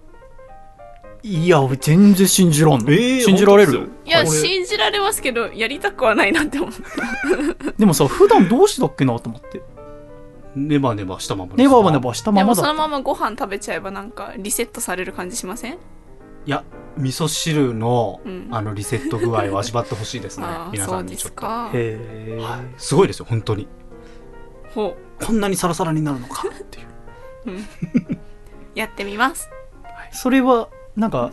いや、俺全然信じらん。の。えー信じられる？いや信じられますけどやりたくはないなって思う。でもさ、普段どうしたっけなと思って。ネバネバしたままネバネバしたでもそのままだ。ままご飯食べちゃえばなんかリセットされる感じしません？いや味噌汁の、うん。あのリセット具合を味わってほしいですね。ああ皆そうでさんにちょっと、すか。へえ。はい、すごいですよ本当に。ほこんなにサラサラになるのかっていううやってみます。それは、なんか、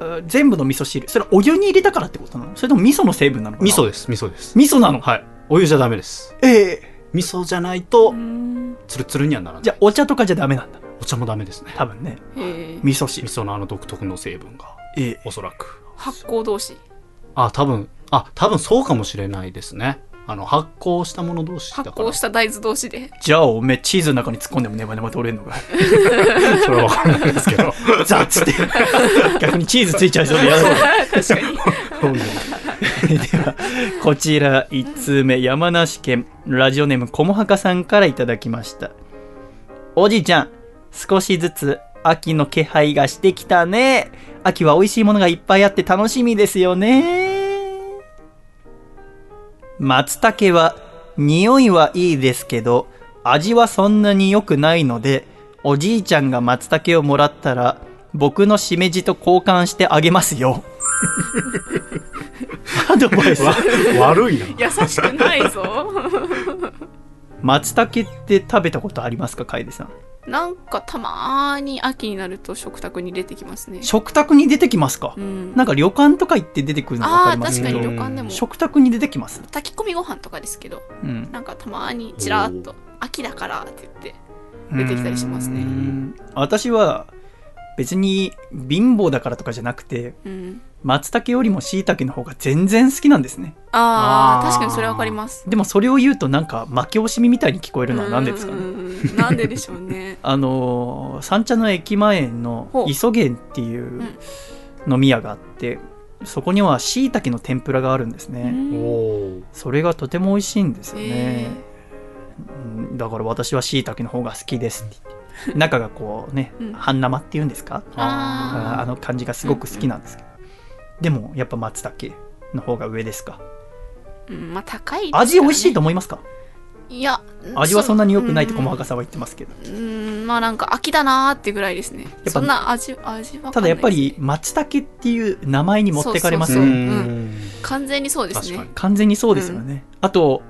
あ全部の味噌汁。それはお湯に入れたからってことなの？それとも味噌の成分なのかな？味噌です。味噌です。味噌なの？はい。お湯じゃダメです。ええ。味噌じゃないとうんツルツルにはならない。じゃあお茶とかじゃダメなんだ。お茶もダメですね。多分ね。へえ。味噌汁。味。噌のあの独特の成分がええ。おそらく。発酵同士。あ多分あ多分そうかもしれないですねあの発酵したもの同士だ発から酵した大豆同士でじゃあおめえチーズの中に突っ込んでもネバネバ取れんのかいそれは分かんないですけどザッつって。逆にチーズついちゃいそうでやだわ。確かに では、こちら1通目、山梨県、ラジオネーム、こもはかさんからいただきました。おじいちゃん、少しずつ秋の気配がしてきたね。秋は美味しいものがいっぱいあって楽しみですよね。松茸は、匂いはいいですけど、味はそんなに良くないので、おじいちゃんが松茸をもらったら、僕のしめじと交換してあげますよ。アドバイス。悪いな優しくないぞ松茸って食べたことありますか楓さん？なんかたまーに秋になると食卓に出てきますね。食卓に出てきますか、うん。なんか旅館とか行って出てくるの分かります？けど確かに旅館でも。食卓に出てきます？炊き込みご飯とかですけど。うん。なんかたまーにちらっと秋だからって言って出てきたりしますね。うん。私は別に貧乏だからとかじゃなくてうん松茸よりも椎茸の方が全然好きなんですね。ああ確かにそれわかります。でもそれを言うとなんか負け惜しみみたいに聞こえるのは何でですかね。うんうんうんなんででしょうね。あのー三茶の駅前の磯源っていう飲み屋があってそこには椎茸の天ぷらがあるんですね、それがとても美味しいんですよへね、うん。だから私は椎茸の方が好きですって言って。中がこうねうん。半生っていうんですか？あああの感じがすごく好きなんですけど、でもやっぱ松茸の方が上ですか？ーうんまあ高いですからね。味美味しいと思いますか？いや味はそんなに良くないとうん細かさは言ってますけど。うんまあなんか秋だなーってぐらいですね。ぱそんな味味はただやっぱり松茸っていう名前に持ってかれますよね。そううん。完全にそうですね。完全にそうですよね、あと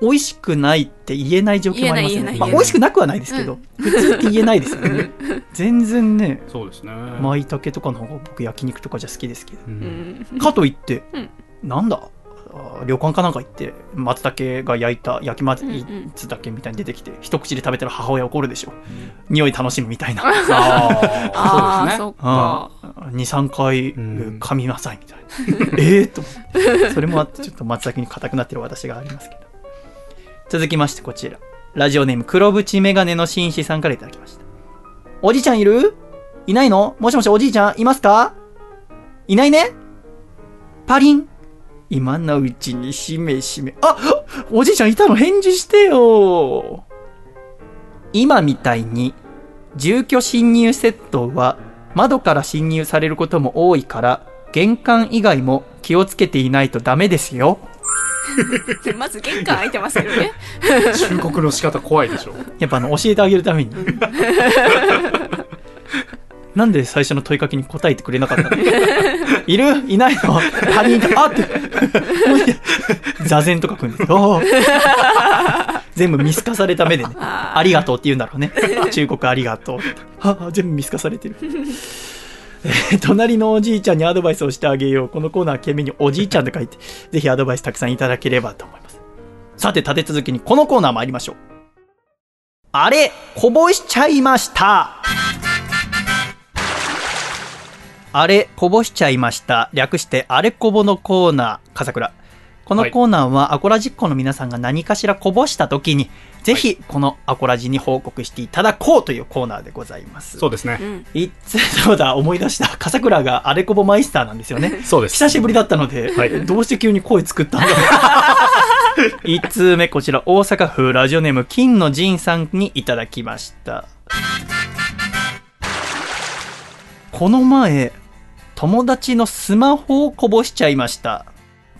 美味しくないって言えない状況もありますよね。まあ、美味しくなくはないですけど、普通って言えないですよね。全然ねそうですね。舞茸とかの方が僕焼肉とかじゃ好きですけど。ううん。んかといって、うん。なんだ？旅館かなんか行って松茸が焼いた焼き松うんうん。茸みたいに出てきて一口で食べたら母親怒るでしょ、匂い楽しむみたいな。あああそうですね。あそっか。23回うん。噛みなさいみたいな。ええと思って。それもあってちょっと松茸に硬くなってる私がありますけど続きましてこちら。ラジオネーム黒縁メガネの紳士さんからいただきました。おじいちゃんいる？いないの？もしもしおじいちゃんいますか？いないね？パリン。今のうちにしめしめ。あおじいちゃんいたの？返事してよ。今みたいに住居侵入窃盗は窓から侵入されることも多いから玄関以外も気をつけていないとダメですよ。まず玄関開いてますけどね。忠告の仕方怖いでしょ。やっぱあの教えてあげるために。なんで最初の問いかけに答えてくれなかったの？いる？いないの？他人かあって。座禅とか組んで全部見透かされた目でね。ありがとうって言うんだろうね。忠告ありがとう。あ全部見透かされてる。えー 隣のおじいちゃんにアドバイスをしてあげよう。このコーナー懸命におじいちゃんと書いてぜひアドバイスたくさんいただければと思います。さて立て続けにこのコーナー参りましょう。あれこぼしちゃいました。あれこぼしちゃいました。略してあれこぼのコーナー。笠倉。このコーナーはアコラジッコの皆さんが何かしらこぼした時にぜひこのアコラジに報告していただこうというコーナーでございます。そうですね。うん。いつ そうだ思い出した。笠倉があれこぼマイスターなんですよね。そうです。久しぶりだったので、はい。どうして急に声作ったんだろう。1通目こちら大阪府ラジオネーム金の仁さんにいただきました。この前友達のスマホをこぼしちゃいました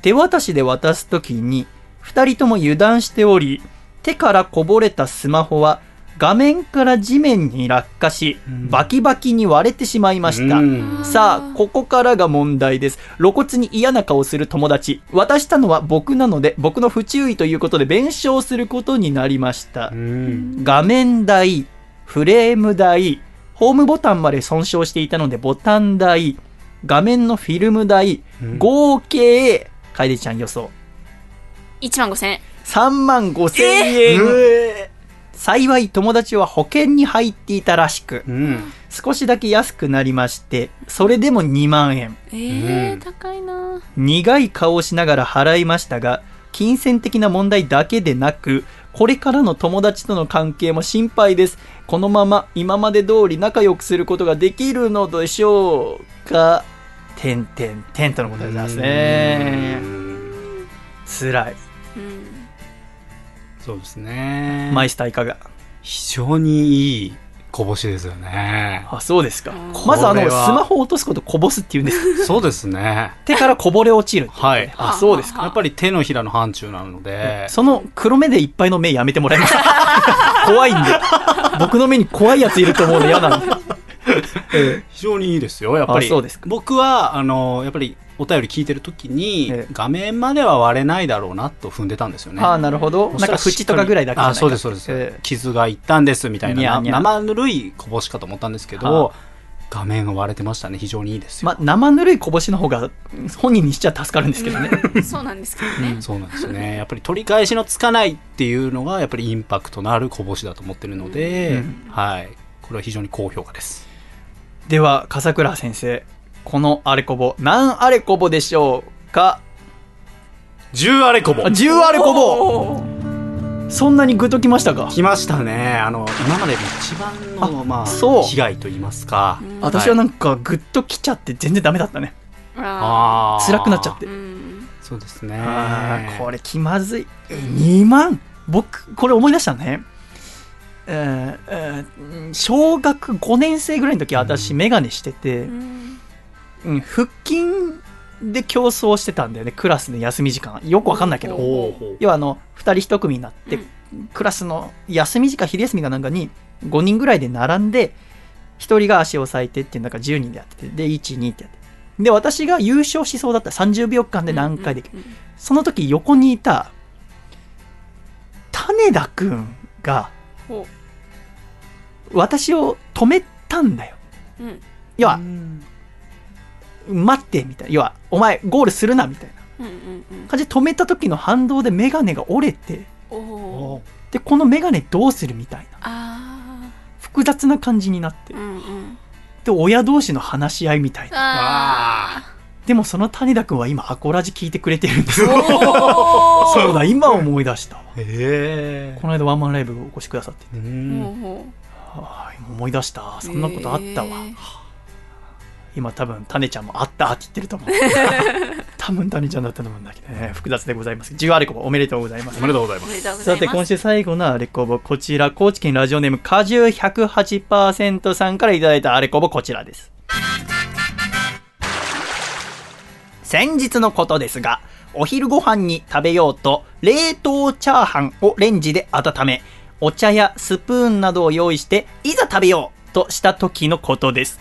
手渡しで渡す時に2人とも油断しており手からこぼれたスマホは画面から地面に落下しバキバキに割れてしまいました、うんさあ、ここからが問題です。露骨に嫌な顔する友達。渡したのは僕なので、僕の不注意ということで弁償することになりましたう。ん画面代、フレーム代、ホームボタンまで損傷していたのでボタン代、画面のフィルム代、うん合計、楓ちゃん予想。1万5000円3万5千円。幸い友達は保険に入っていたらしく、うん少しだけ安くなりまして、それでも2万円。えーうん高いな苦い顔をしながら払いましたが、金銭的な問題だけでなく、これからの友達との関係も心配です。このまま今まで通り仲良くすることができるのでしょうか？てんてんてんとのことでございますね。辛い。うんそうですねマイスターいかが？非常にいいこぼしですよねあ、そうですかうん。まずあの、スマホを落とすことこぼすっていうんです。そうですね手からこぼれ落ちるはいあ、そうですか。はやっぱり手のひらの範疇なのでその黒目でいっぱいの目やめてもらえますか？怖いんで。僕の目に怖いやついると思うの嫌なんで。ええ。非常にいいですよやっぱり。あそうですか。僕はあのやっぱりお便り聞いてる時に、ええ。画面までは割れないだろうなと踏んでたんですよね。ああ、なるほど。なんか縁とかぐらいだけじゃないあそうですそうです、ええ。傷がいったんですみたいな生ぬるいこぼしかと思ったんですけはど画面が割れてましたね。非常にいいですよ、まあ、生ぬるいこぼしの方が本人にしちゃ助かるんですけどね。そうなんですけどね。そうなんですよね。やっぱり取り返しのつかないっていうのがやっぱりインパクトのあるこぼしだと思ってるので、うん。はい。これは非常に高評価ですでは笠倉先生このアレコボ何アレコボでしょうか？10あれこぼあ10アレコボ。そんなにグッときましたか？来ましたね。あの今までで一番のまあそう。被害と言いますか。私はなんかグッときちゃって全然ダメだったね。ああー。辛くなっちゃって。ーうんそうですね。これ気まずい。2万？僕これ思い出したねえ小学5年生ぐらいの時私眼鏡してて、うん。うん、腹筋で競争してたんだよねクラスの休み時間。よくわかんないけど。要はあの2人1組になって、クラスの休み時間昼休みかなんかに5人ぐらいで並んで1人が足を押さえてっていうなんか10人でやっててで12ってやって。で私が優勝しそうだった30秒間で何回できる、うんうんその時横にいた種田くんがほ私を止めたんだよ。ううん。要はうん。待ってみたい。な要はお前ゴールするなみたいな。感じで止めた時の反動でメガネが折れてでこのメガネどうするみたいな。あ複雑な感じになって。ーうんうん。で親同士の話し合いみたいな。あでもその種田くんは今アコラジ聞いてくれてるんですよ。そうだ今思い出した。えこの間ワンマンライブお越しくださってうん。ほうほはい思い出した。うそんなことあったわ、へー。今多分タネちゃんもあったって言ってると思う。多分タネちゃんだったと思うんだけどね。複雑でございます。10アレコボおめでとうございます。おめでとうございます。さて今週最後のアレコボこちら高知県ラジオネーム果汁108%さんからいただいたアレコボこちらです先日のことですがお昼ご飯に食べようと冷凍チャーハンをレンジで温めお茶やスプーンなどを用意していざ食べようとした時のことです。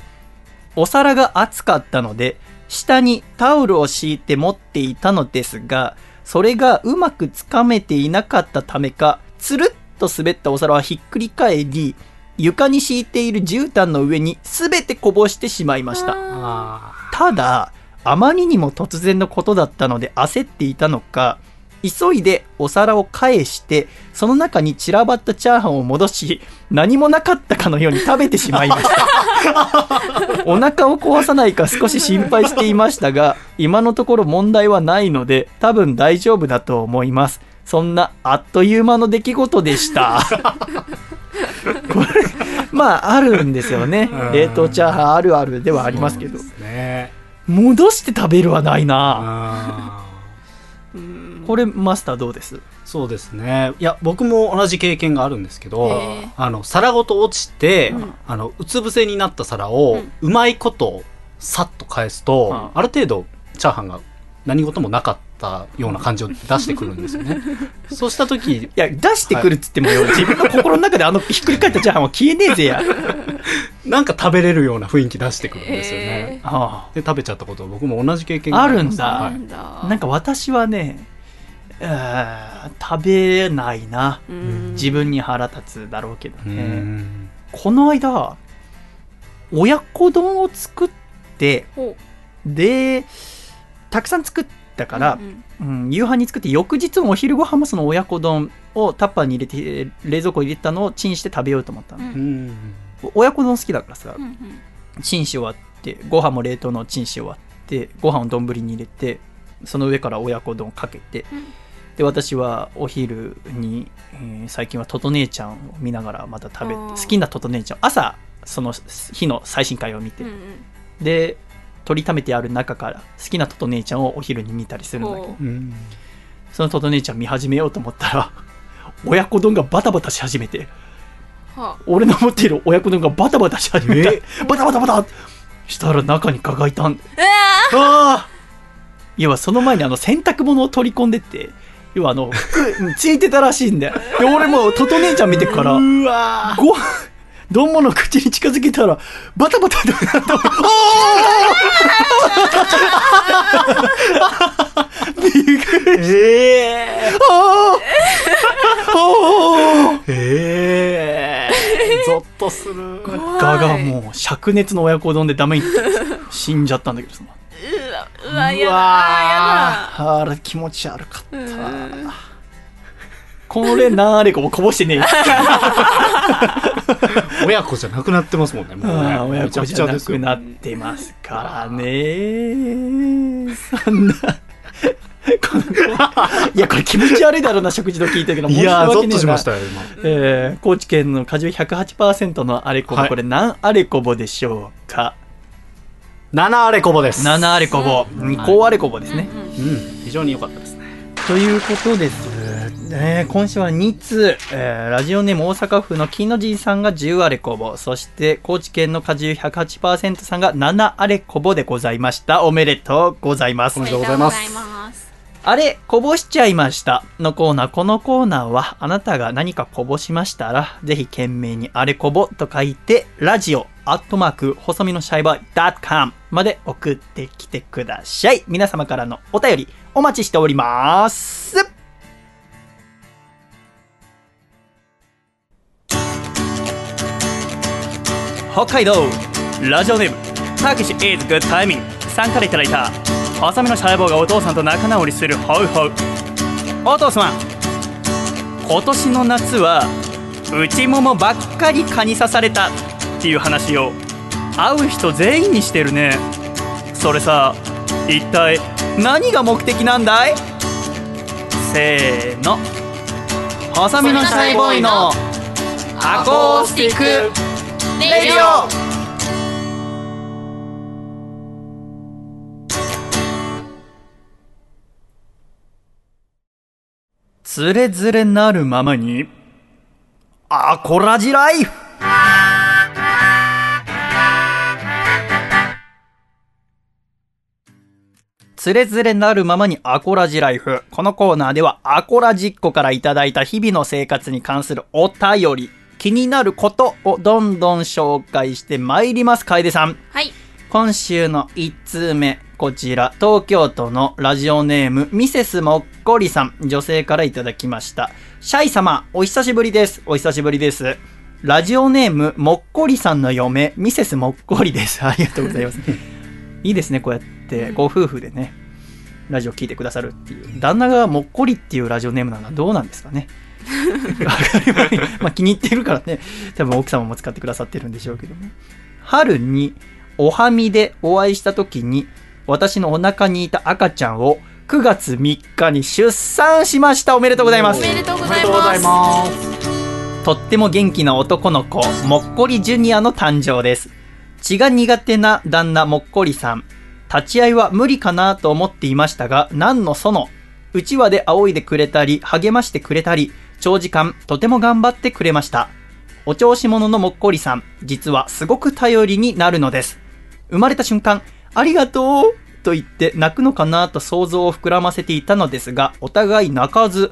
お皿が熱かったので下にタオルを敷いて持っていたのですがそれがうまくつかめていなかったためかつるっと滑ったお皿はひっくり返り床に敷いている絨毯の上に全てこぼしてしまいました。あただあまりにも突然のことだったので焦っていたのか急いでお皿を返してその中に散らばったチャーハンを戻し何もなかったかのように食べてしまいました。お腹を壊さないか少し心配していましたが今のところ問題はないので多分大丈夫だと思います。そんなあっという間の出来事でした。これまああるんですよね。うん。冷凍チャーハンあるあるではありますけど。そうですね戻して食べるはないな。これマスターどうです？ーそうですね。いや僕も同じ経験があるんですけどあの皿ごと落ちて、うん。あのうつ伏せになった皿を、うまいことさっと返すと、うん。ある程度チャーハンが何事もなかったような感じを出してくるんですよね。そうした時いや出してくるっつってもよ、自分の心の中であのひっくり返ったチャーハンは消えねえぜや、なんか食べれるような雰囲気出してくるんですよね、で食べちゃったこと僕も同じ経験があるんだ。はい。なんか私はね食べないな。うん。自分に腹立つだろうけどうねん。この間親子丼を作ってほでたくさん作ったからう、んうん、夕飯に作って翌日もお昼ご飯もその親子丼をタッパーに入れて冷蔵庫に入れたのをチンして食べようと思ったの、うん。うん親子丼好きだからさうんうん。チンし終わってご飯も冷凍のチンし終わってご飯を丼に入れてその上から親子丼かけて、うん。で私はお昼に、えー最近はトト姉ちゃんを見ながらまた食べて好きなトト姉ちゃん朝その日の最新回を見て、うんうん。で取りためてある中から好きなトト姉ちゃんをお昼に見たりするんだけ。どほう。ん。そのトト姉ちゃん見始めようと思ったら 親子丼がバタバタし始めて。うは俺の持っている親子丼がバタバタし始めて、バタバタバタ。したら中に蚊がいたん。ああ要はその前にあの洗濯物を取り込んでって要はあの服うんついてたらしいんだよ。で俺もトト姉ちゃん見てからうわご飯丼物を口に近づけたらバタバタとびっくりえー、ああえー、ゾッとする。ガがもう灼熱の親子丼でダメに死んじゃったんだけどさうわうわやだああれ気持ち悪かったこれなーれこもこぼしてねえ。親子じゃなくなってますもんね。もうね。ああ親子じゃなくなってますからね。そんな。このいやこれ気持ち悪いだろうな食事と聞いたけど。いやー、ゾッとしましたよ、今。えー高知県の果汁108%のアレコボ、はい。これ何アレコボでしょうか？7アレコボです。7アレコボ、うん。高アレコボですね、うん、非常に良かったですね。ということです、ね、今週は2通、えーラジオネーム大阪府の金のじいさんが10アレコボそして高知県の果汁108%さんが7アレコボでございました。おめでとうございます。おめでとうございます。あれ、こぼしちゃいました。のコーナー。このコーナーは、あなたが何かこぼしましたら、ぜひ懸命にあれこぼと書いて、ラジオ、アットマーク、細身のシャイバー .com まで送ってきてください。皆様からのお便り、お待ちしております。北海道。ラジオネームたけし is good timing さんからいただいた細身の細胞がお父さんと仲直りするホウホウ。お父様今年の夏は内ももばっかり蚊に刺されたっていう話を会う人全員にしてるね。それさ一体何が目的なんだい？せーの。細身のシャイボーイのアコースティックレディオ。つれづれなるままにアコラジライフ。つれづれなるままにアコラジライフ。このコーナーではアコラジっ子からいただいた日々の生活に関するお便り、気になることをどんどん紹介してまいります。楓さん。はい今週の1通目、こちら、東京都のラジオネーム、ミセスもっこりさん、女性からいただきました。シャイ様、お久しぶりです。お久しぶりです。ラジオネーム、もっこりさんの嫁、ミセスもっこりです。ありがとうございます。いいですね、こうやって、ご夫婦でね、ラジオ聞いてくださるっていう。旦那がもっこりっていうラジオネームなのはどうなんですかね。わかりまあ気に入ってるからね、多分奥様も使ってくださってるんでしょうけども。春におはみでお会いした時に私のお腹にいた赤ちゃんを9月3日に出産しました。おめでとうございます。おめでとうございます。とっても元気な男の子もっこりジュニアの誕生です。血が苦手な旦那もっこりさん。立ち会いは無理かなと思っていましたが何のそのうちわで仰いでくれたり励ましてくれたり長時間とても頑張ってくれましたお調子者のもっこりさん実はすごく頼りになるのです生まれた瞬間、ありがとうと言って泣くのかなと想像を膨らませていたのですが、お互い泣かず、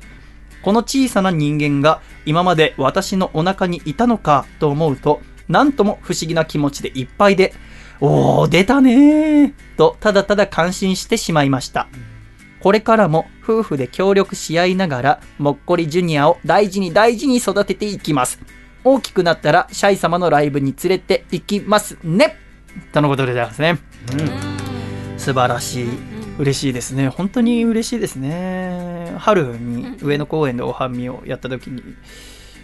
この小さな人間が今まで私のお腹にいたのかと思うと、なんとも不思議な気持ちでいっぱいで、おー、出たねーとただただ感心してしまいました。これからも夫婦で協力し合いながら、もっこりジュニアを大事に大事に育てていきます。大きくなったらシャイ様のライブに連れて行きますねとのことでございますね。素晴らしい。嬉しいですね。本当に嬉しいですね。春に上野公園でおはみをやった時に、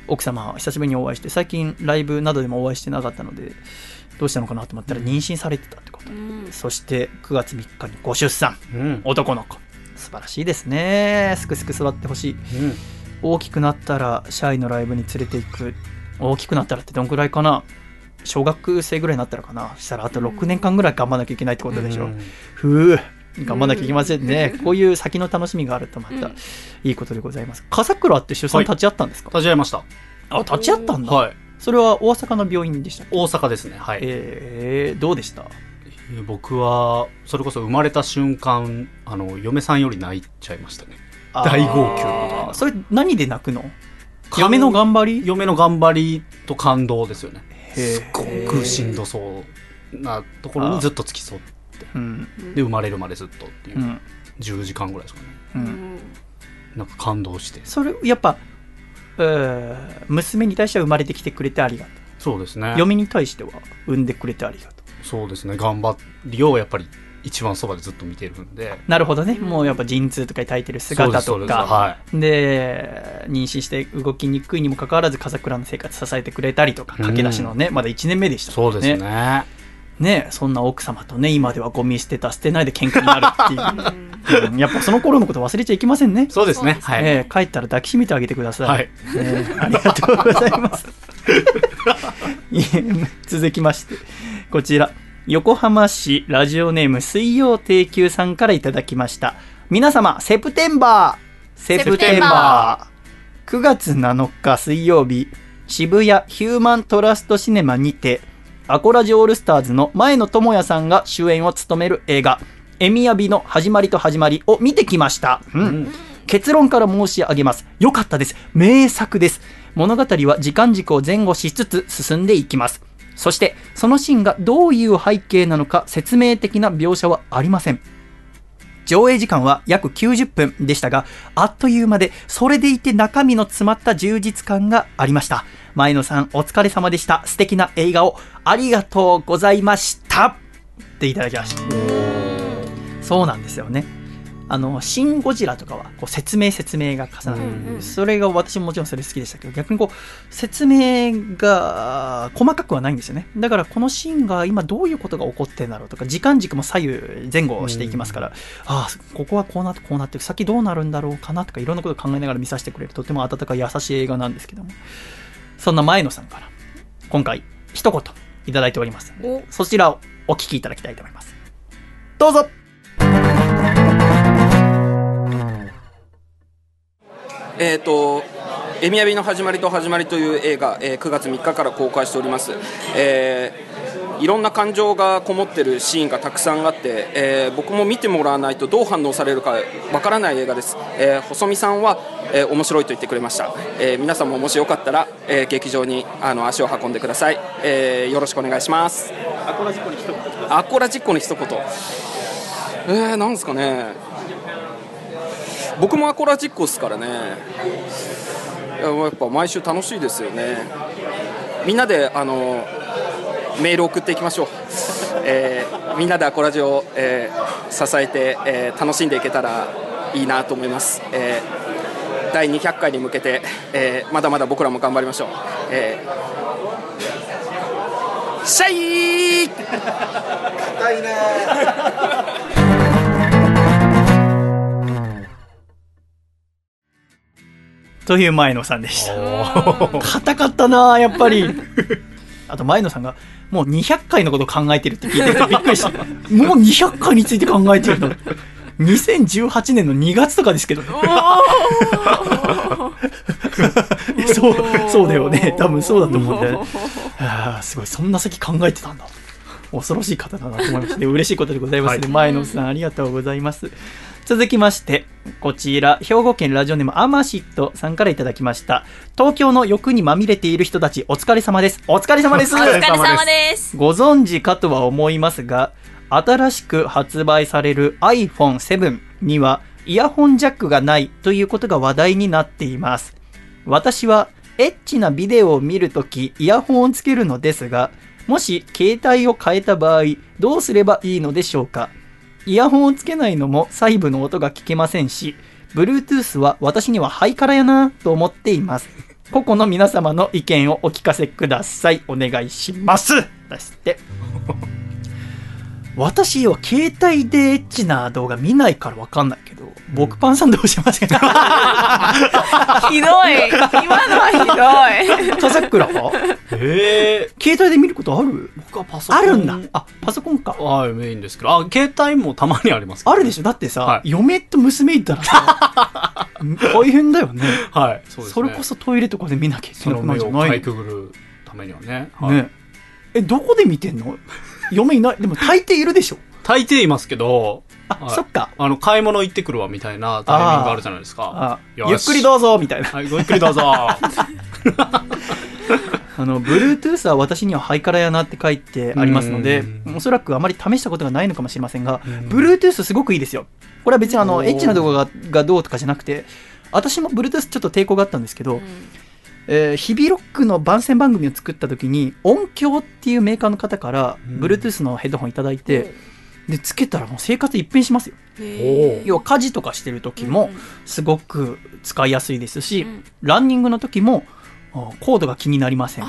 奥様久しぶりにお会いして、最近ライブなどでもお会いしてなかったので、どうしたのかなと思ったら妊娠されてたってこと。そして9月3日にご出産。うん。男の子。素晴らしいですね。すくすく育ってほしい。うん。大きくなったらシャイのライブに連れて行く。大きくなったらってどんくらいかな。小学生ぐらいになったらかな。したらあと6年間ぐらい頑張らなきゃいけないってことでしょ、うん。ふう。頑張らなきゃいけませんね、こういう先の楽しみがあるとまたいいことでございます。笠倉って出産立ち会ったんですか、立ち会いました。あ立ち会ったんだ、はい。それは大阪の病院でした大阪ですね。はい。えー、どうでした？僕は、それこそ生まれた瞬間、あの、嫁さんより泣いちゃいましたね。大号泣みたいな。それ何で泣くの？感嫁の頑張り？嫁の頑張りと感動ですよね。すごくしんどそうなところにずっと付き添って、うん。で、生まれるまでずっとっていう。う、ん。10時間ぐらいですかね。うん。なんか感動して。それやっぱ、えー娘に対しては生まれてきてくれてありがとそうですね。う。嫁に対しては産んでくれてありがとそうですね。頑張りをやっぱり一番そばでずっと見てるんでなるほどね。もうやっぱ陣痛とかに耐えてる姿とか。はで、妊娠して動きにくいにもかかわらず、笠倉の生活支えてくれたりとか、うん駆け出しのね、まだ1年目でしい、たもんそうですねねそんな奥様とね、今ではゴミ捨てた、捨てないで喧嘩になるっていう。うんやっぱその頃のこと忘れちゃいけませんね。そうですねはい、えー帰ったら抱きしめてあげてください。はいえーありがとうございます。いえ続きまして、こちら、横浜市ラジオネーム水曜定休さんからいただきました。皆様、セプテンバーセプテンバー !9 月7日水曜日、渋谷ヒューマントラストシネマにて、アコラジオールスターズの前野智也さんが主演を務める映画、エミヤビの始まりと始まりを見てきました。うん結論から申し上げます。良かったです。名作です。物語は時間軸を前後しつつ進んでいきます。そして、そのシーンがどういう背景なのか説明的な描写はありません。上映時間は約90分でしたが、あっという間で、それでいて中身の詰まった充実感がありました。前野さん、お疲れ様でした。素敵な映画をありがとうございました。っていただきました。そうなんですよね。あの、シン・ゴジラとかはこう説明説明が重なる、うんうんそれが私ももちろんそれ好きでしたけど逆にこう説明が細かくはないんですよね。だからこのシーンが今どういうことが起こってんだろうとか時間軸も左右前後していきますから、ああここはこうなってこうなって先どうなるんだろうかなとかいろんなことを考えながら見させてくれるとても温かい優しい映画なんですけども。そんな前野さんから今回一言いただいております。お。そちらをお聞きいただきたいと思います。どうぞえー、と「エミヤビの始まりと始まり」という映画、えー9月3日から公開しております、えーいろんな感情がこもってるシーンがたくさんあって、えー僕も見てもらわないとどう反応されるかわからない映画です、えー細見さんは、えー面白いと言ってくれました、えー皆さんももしよかったら、えー劇場にあの足を運んでください、えーよろしくお願いします。アコラジッコに一言。アコラジッコに一言。えー、なんですかね僕もアコラジッコですからね。やっぱ毎週楽しいですよね。みんなであのメール送っていきましょう、えーみんなでアコラジを、えー支えて、えー楽しんでいけたらいいなと思います、えー第200回に向けて、えーまだまだ僕らも頑張りましょう、えーシャイー。という前野さんでした。硬かったなやっぱり。あと前野さんがもう200回のことを考えてるって聞いててびっくりした。もう200回について考えてるの。2018年の2月とかですけどね。そうそうだよね。多分そうだと思うんだよね。あーすごい。そんな先考えてたんだ。恐ろしい方だなと思いました。ね嬉しいことでございますね、前野さんありがとうございます続きまして、こちら、兵庫県ラジオネームアマシットさんからいただきました。東京の欲にまみれている人たち、お疲れ様です。お疲れ様です。お疲れ様です。ご存知かとは思いますが、新しく発売される iPhone7 にはイヤホンジャックがないということが話題になっています。私はエッチなビデオを見るときイヤホンをつけるのですが、もし携帯を変えた場合、どうすればいいのでしょうか？イヤホンをつけないのも細部の音が聞けませんし、Bluetooth は私にはハイカラやなと思っています。個々の皆様の意見をお聞かせください。お願いします。出して。私は携帯でエッチな動画見ないからわかんないけど、僕パンさんどうしますか？ひどい。今のはひどい。笠倉は？ええ携帯で見ることある？僕はパソコン。あるんだ。あ、パソコンか。はいメインですけど。あ携帯もたまにあります。あるでしょ？だってさ、はい。嫁と娘いたらさ、大変だよね。はいそうですね。それこそトイレとかで見なきゃいけそなくなの目をかるんじゃないいくぐるためにはね,、はい、ね。え、どこで見てんの？嫁いない。でも大抵いるでしょ大抵いますけどあ、はいそっか。あの買い物行ってくるわみたいなタイミングがあるじゃないですかゆっくりどうぞみたいな。はいごゆっくりどうぞ あの、Bluetooth は私にはハイカラやなって書いてありますのでう、んおそらくあまり試したことがないのかもしれませんが、うん Bluetooth すごくいいですよ。これは別にあの、エッチな動画ががどうとかじゃなくて、私も Bluetooth ちょっと抵抗があったんですけど、えー日々ロックの番宣番組を作った時に音響っていうメーカーの方からうん。Bluetooth のヘッドホンいただいて、でつけたらもう生活一変しますよ。へ要は家事とかしてる時もうんすごく使いやすいですし、うん。ランニングの時もあコードが気になりません。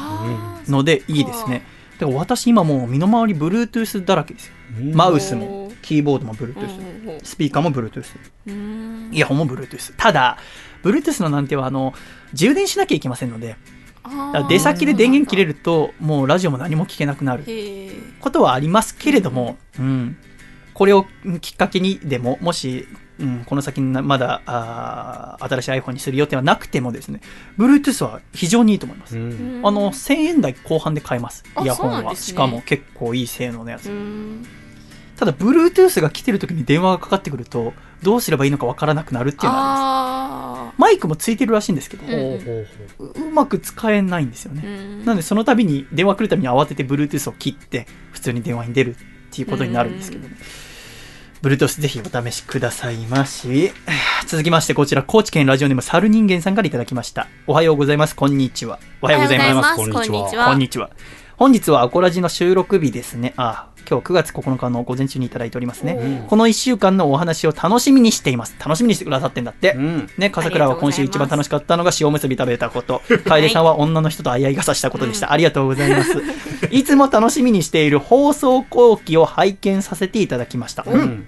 のでいいですね。だから私今もう身の回り Bluetooth だらけですよ。マウスもキーボードも Bluetooth、うんうんスピーカーも Bluetooth うん。イヤホンも Bluetooth ただ Bluetooth の難点はあの充電しなきゃいけませんので出先で電源切れるともうラジオも何も聞けなくなることはありますけれども、うん、これをうんきっかけにでももし、うん、この先まだあー新しい iPhone にする予定はなくてもですね Bluetooth は非常にいいと思います、うん。あの1000円台後半で買えます。あイヤホンは、ね。しかも結構いい性能のやつ、うん。ただ Bluetooth が来てる時に電話がかかってくるとどうすればいいのかわからなくなるっていうのがありますあマイクもついてるらしいんですけど、うんほうまく使えないんですよね、ーうんなのでその度に電話来るたびに慌てて Bluetooth を切って普通に電話に出るっていうことになるんですけどね。Bluetooth ぜひお試しくださいまし。続きましてこちら高知県ラジオネーム猿人間さんからいただきました。おはようございます。こんにちは。おはようございます。こんにちはこんにちは。本日はアコラジの収録日ですね。あ、今日9月9日の午前中にいただいておりますね。うんこの1週間のお話を楽しみにしています。楽しみにしてくださってんだって。うんね、笠倉は今週一番楽しかったのが塩むすび食べたこと。楓さんは女の人と相合い傘したことでした。ありがとうございます。いつも楽しみにしている放送後期を拝見させていただきました。ううんん。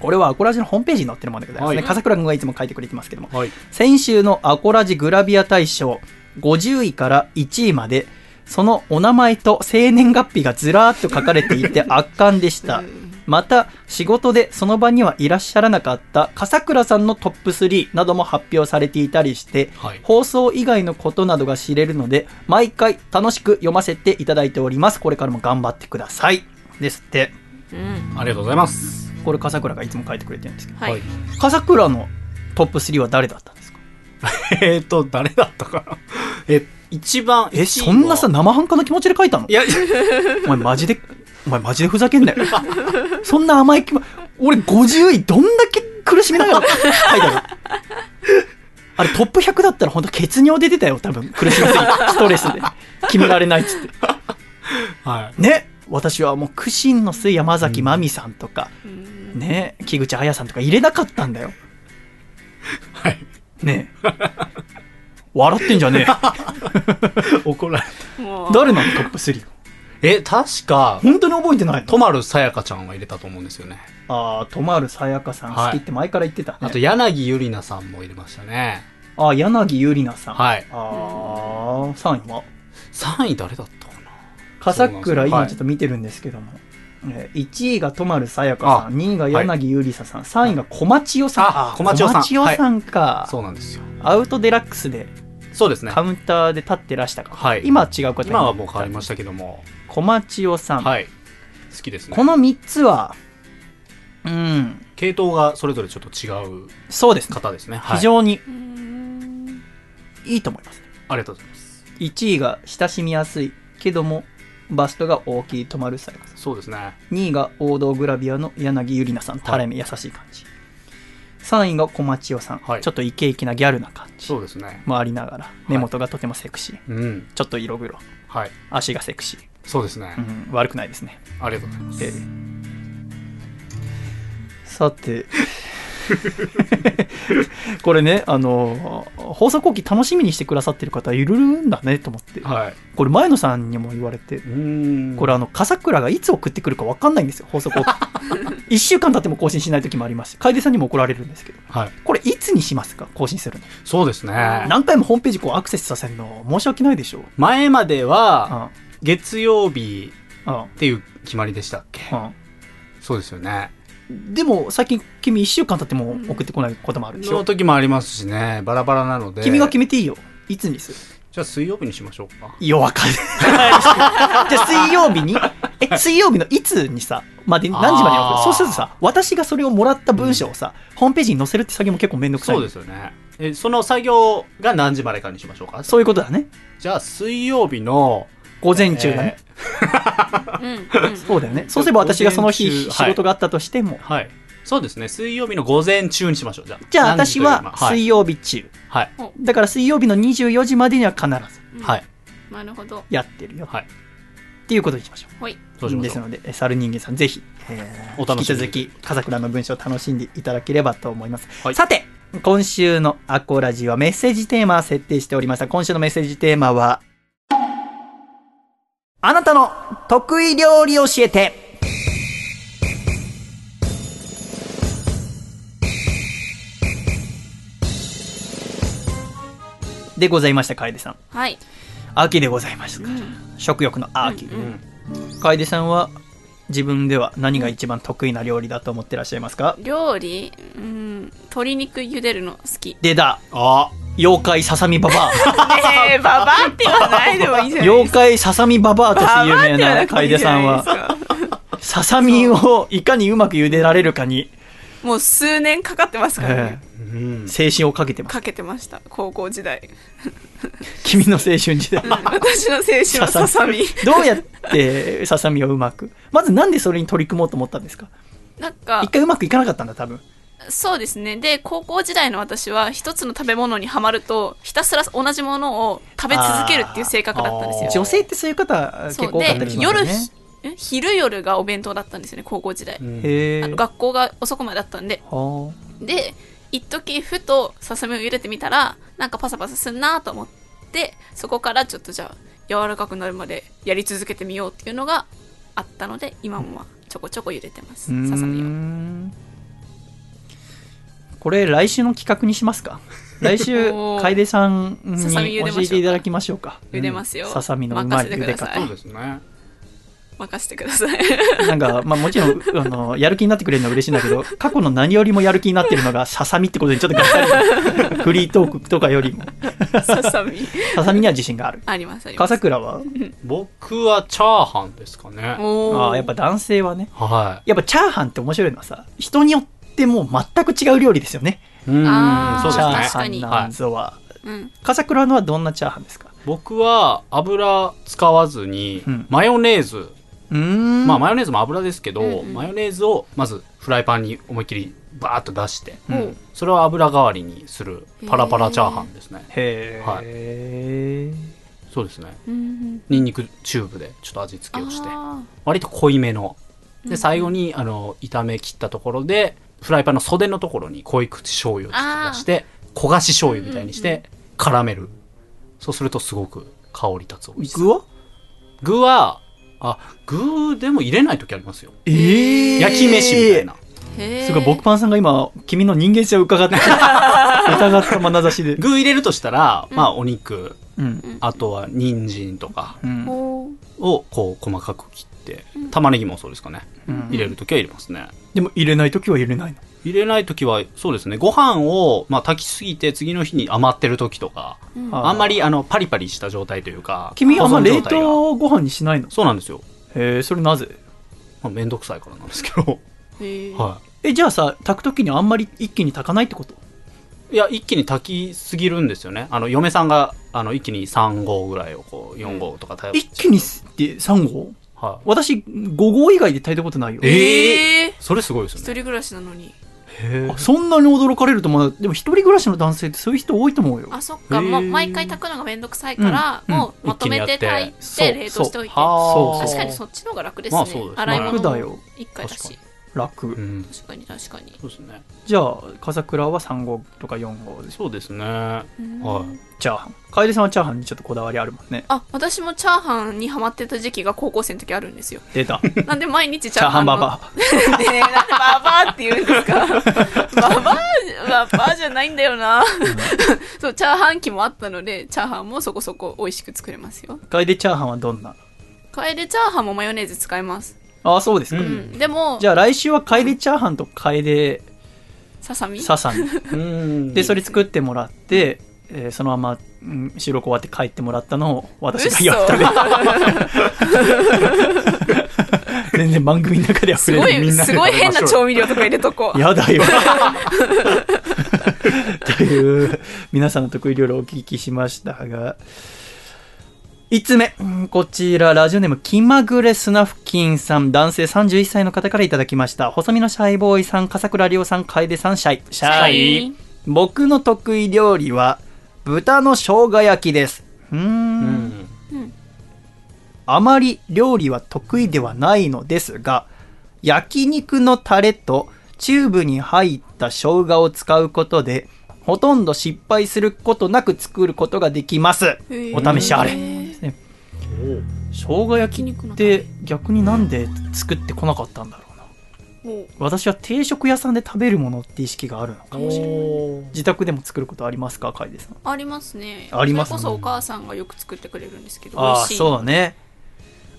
これはアコラジのホームページに載ってるものでございますね。はい笠倉君がいつも書いてくれてますけども。はい先週のアコラジグラビア大賞50位から1位までそのお名前と生年月日がずらーっと書かれていて圧巻でした。また仕事でその場にはいらっしゃらなかった笠倉さんのトップ3なども発表されていたりして、はい。放送以外のことなどが知れるので毎回楽しく読ませていただいております。これからも頑張ってください。ですって。うん。ありがとうございます。これ笠倉がいつも書いてくれてるんですけど。はい。笠倉のトップ3は誰だったんですか？えっと誰だったかな？え一番え、1位はそんなさ、生半可な気持ちで書いたの？いやお前マジで、お前マジでふざけんなよ。そんな甘い気も、俺50位どんだけ苦しみながら書いたの？あれトップ100だったら本当血尿出てたよ、多分。苦しみすぎて。ストレスで。決められないっつって。はいね。私はもう、苦心の末山崎真美さんとか、ね、木口彩さんとか入れなかったんだよ。はいね笑ってんじゃね 怒られえ。もう。誰なの？トップ3。え確か本当に覚えてないの？とまるさやかちゃんは入れたと思うんですよね。ああ、とまるさやかさん好きって前から言ってた、ねあと柳ゆりなさんも入れましたね。ああ、柳ゆりなさん。はい。ああ、3位は？3位誰だったかな？笠倉、今ちょっと見てるんですけども。えー1位がとまるさやかさあん、2位が柳ゆりささん、3位が小町代さん。あ小町代さん。小町代さんか、そうなんですよ。アウトデラックスでそうですね。カウンターで立ってらしたか。ら、はい。今は違う方に今はもう変わりましたけども。小町代さん、はい。好きですね。この3つは、うん、系統がそれぞれちょっと違うそうですね。方ですね、はい、非常にうんいいと思います。ありがとうございます。1位が親しみやすいけども、バストが大きいとまるさやかさん。そうですね。2位が王道グラビアの柳ゆりなさん、タレ目優しい感じ。3位が小町代さん、はい。ちょっとイケイケなギャルな感じ。そうですね。もありながら、根元がとてもセクシー。うん。ちょっと色黒。はい。足がセクシー。そうですね、うん、悪くないですね。ありがとうございます、ええさて、これね、あの、放送後期楽しみにしてくださってる方いるんだねと思って。はい。これ前野さんにも言われて、これあの、笠倉がいつ送ってくるか分かんないんですよ、放送後期。1週間経っても更新しない時もありますし、楓さんにも怒られるんですけど、はい。これいつにしますか、更新するの？そうですね。何回もホームページこうアクセスさせるの申し訳ないでしょ。前まではうん。月曜日うん。っていう決まりでしたっけ？うん。そうですよねでも最近君1週間経っても送ってこないこともあるでしょ？その。時もありますしねバラバラなので君が決めていいよ。いつにする？じゃあ水曜日にしましょうかいや、わか。じゃあ水曜日に、え、水曜日のいつにさ、まで、何時までに送る？そうするとさ、私がそれをもらった文章をさ、ホームページに載せるって作業も結構めんどくさい。そうですよねえその作業が何時までかにしましょうか？そういうことだね。じゃあ水曜日の午前中だね。うんうんそうだよね。そうすれば私がその日仕事があったとしても、はい。そうですね。水曜日の午前中にしましょう。じゃあじゃあ私ははい。水曜日中。はい。だから水曜日の24時までには必ず。はい。なるほど。やってるよ。はい。っていうことにしましょう。ほい。そうしましょう？ですのでえ猿人間さんぜひ、えーお楽しみに。引き続き笠倉の文章を楽しんでいただければと思います、はい。さて今週のアコラジはメッセージテーマを設定しておりました。今週のメッセージテーマはあなたの得意料理教えて。でございました楓さん。はい。秋でございますから、食欲の秋、楓さんは自分では何が一番得意な料理だと思ってらっしゃいますか、料理？うん鶏肉茹でるの好き。でだあ。妖怪ささみババア。えー、ババアって言わないでもいいじゃない妖怪ささみババアとして有名な楓さんは。ささみをいかにうまく茹でられるかに、もう数年かかってますからね、えうんー精神をかけてます。かけてました。高校時代、君の青春時代。うん、私の青春はささみ。どうやってささみをうまく？まずなんでそれに取り組もうと思ったんですか？なんか一回うまくいかなかったんだ多分。そうですね。で高校時代の私は一つの食べ物にはまるとひたすら同じものを食べ続けるっていう性格だったんですよ。女性ってそういう方結そう構多かったりしますね。え昼夜がお弁当だったんですよね高校時代、学校が遅くまでだったんで。はで一時ふとささみを茹でてみたらなんかパサパサすんなと思ってそこからちょっとじゃあ柔らかくなるまでやり続けてみようっていうのがあったので今もまあちょこちょこ茹でてます。あささみをこれ来週の企画にしますか？来週楓さんにささみ茹でましょうか。教えていただきましょうか。茹でますよ、ささみのうまい茹で方任せてください。そうですね任せてください。なんか、まあもちろん、あの、やる気になってくれるのは嬉しいんだけど、過去の何よりもやる気になってるのがささみってことにちょっとがっかり。フリートークとかよりも、ささみ。ささみには自信がある。ありますあります。笠倉は？僕はチャーハンですかね。ああ、やっぱ男性はね。はやっぱチャーハンって面白いのはさ、人によってもう全く違う料理ですよね。いうん。そうですね。チャーハ確かに。ンなんぞは。うん。笠倉のはどんなチャーハンですか？僕は油使わずにうん。マヨネーズ、うーん。まあマヨネーズも油ですけど、うんうん。マヨネーズをまずフライパンに思いっきりバーッと出して、うん。それを油代わりにするパラパラチャーハンですね。へえ、そうですね。うんニンニクチューブでちょっと味付けをしてあ割と濃いめの。で最後にあの炒め切ったところでフライパンの袖のところに濃い口醤油をちょっと出して焦がし醤油みたいにして絡める。そうするとすごく香り立つ。美味しさ。具は？具はあ具でも入れない時ありますよ。ええ焼き飯みたいな。ーへー。すごい、僕パンさんが今、君の人間性を伺って、疑った眼差しで。具入れるとしたら、まあお肉。うん。あとは人参とかをこう細かく切って玉ねぎもそうですかね。うん。入れる時は入れますね。でも入れないときは入れないの？入れない時はそうですね。ご飯をまあ炊きすぎて次の日に余ってる時とかあーあんまりあのパリパリした状態というか君あんま冷凍ご飯にしないの？そうなんですよ、へえ、それなぜ？まあ、めんどくさいからなんですけど。はえ、じゃあさ、炊くときにあんまり一気に炊かないってこと？いいや一気に炊きすぎるんですよね。あの嫁さんがあの一気に3合ぐらいをこう4合とか炊い一気にって3合？はい。私、5合以外で炊いたことないよ。ええー！それすごいですよね。一人暮らしなのに。あそんなに驚かれると思う。でも一人暮らしの男性ってそういう人多いと思うよ。あそっか。もう毎回炊くのがめんどくさいから、うん。もうまとめて炊いて冷凍しておいてそう確かにそっちの方が楽ですね,、まあそうですね。洗い物も楽だよ。一回だし楽。うん。確かに確かに。そうですね。じゃあ、笠倉は3合とか4合です。そうですね。はい。チャーハン。楓さんはチャーハンにちょっとこだわりあるもんね。あ私もチャーハンにハマってた時期が高校生の時あるんですよ。出た。なんで毎日チチャーハンャーハンのババ ねえなんでババアって言うんですか？ババアババアじゃないんだよな。そうチャーハン機もあったのでチャーハンもそこそこ美味しく作れますよ。ア。楓チャーハンはどんな？楓チャーハンもマヨネーズ使いますああ、そうですか。うんでもじゃあ来週は楓チャーハンと楓ささみ？ささみ。うんで、それ作ってもらって、えーそのまま、うん収録終わって帰ってもらったのを私がやったで。全然番組の中では触すごれない。みんないすごい変な調味料とか入れとこう やだよ。という、皆さんの得意料理をお聞きしましたが、5つ目。うんこちら、ラジオネーム、気まぐれスナフキンさん、男性31歳の方からいただきました。細身のシャイボーイさん、笠倉亮さん、楓さん、シャイ。シャイ。僕の得意料理は、豚の生姜焼きです。うーん。うんあまり料理は得意ではないのですが、焼肉のタレとチューブに入った生姜を使うことで、ほとんど失敗することなく作ることができます。お試しあれ。生姜焼きって逆になんで作ってこなかったんだろうな。私は定食屋さんで食べるものって意識があるのかもしれない。お自宅でも作ることありますか楓さん？ありますね。ありますね。それこそお母さんがよく作ってくれるんですけどああそうだね。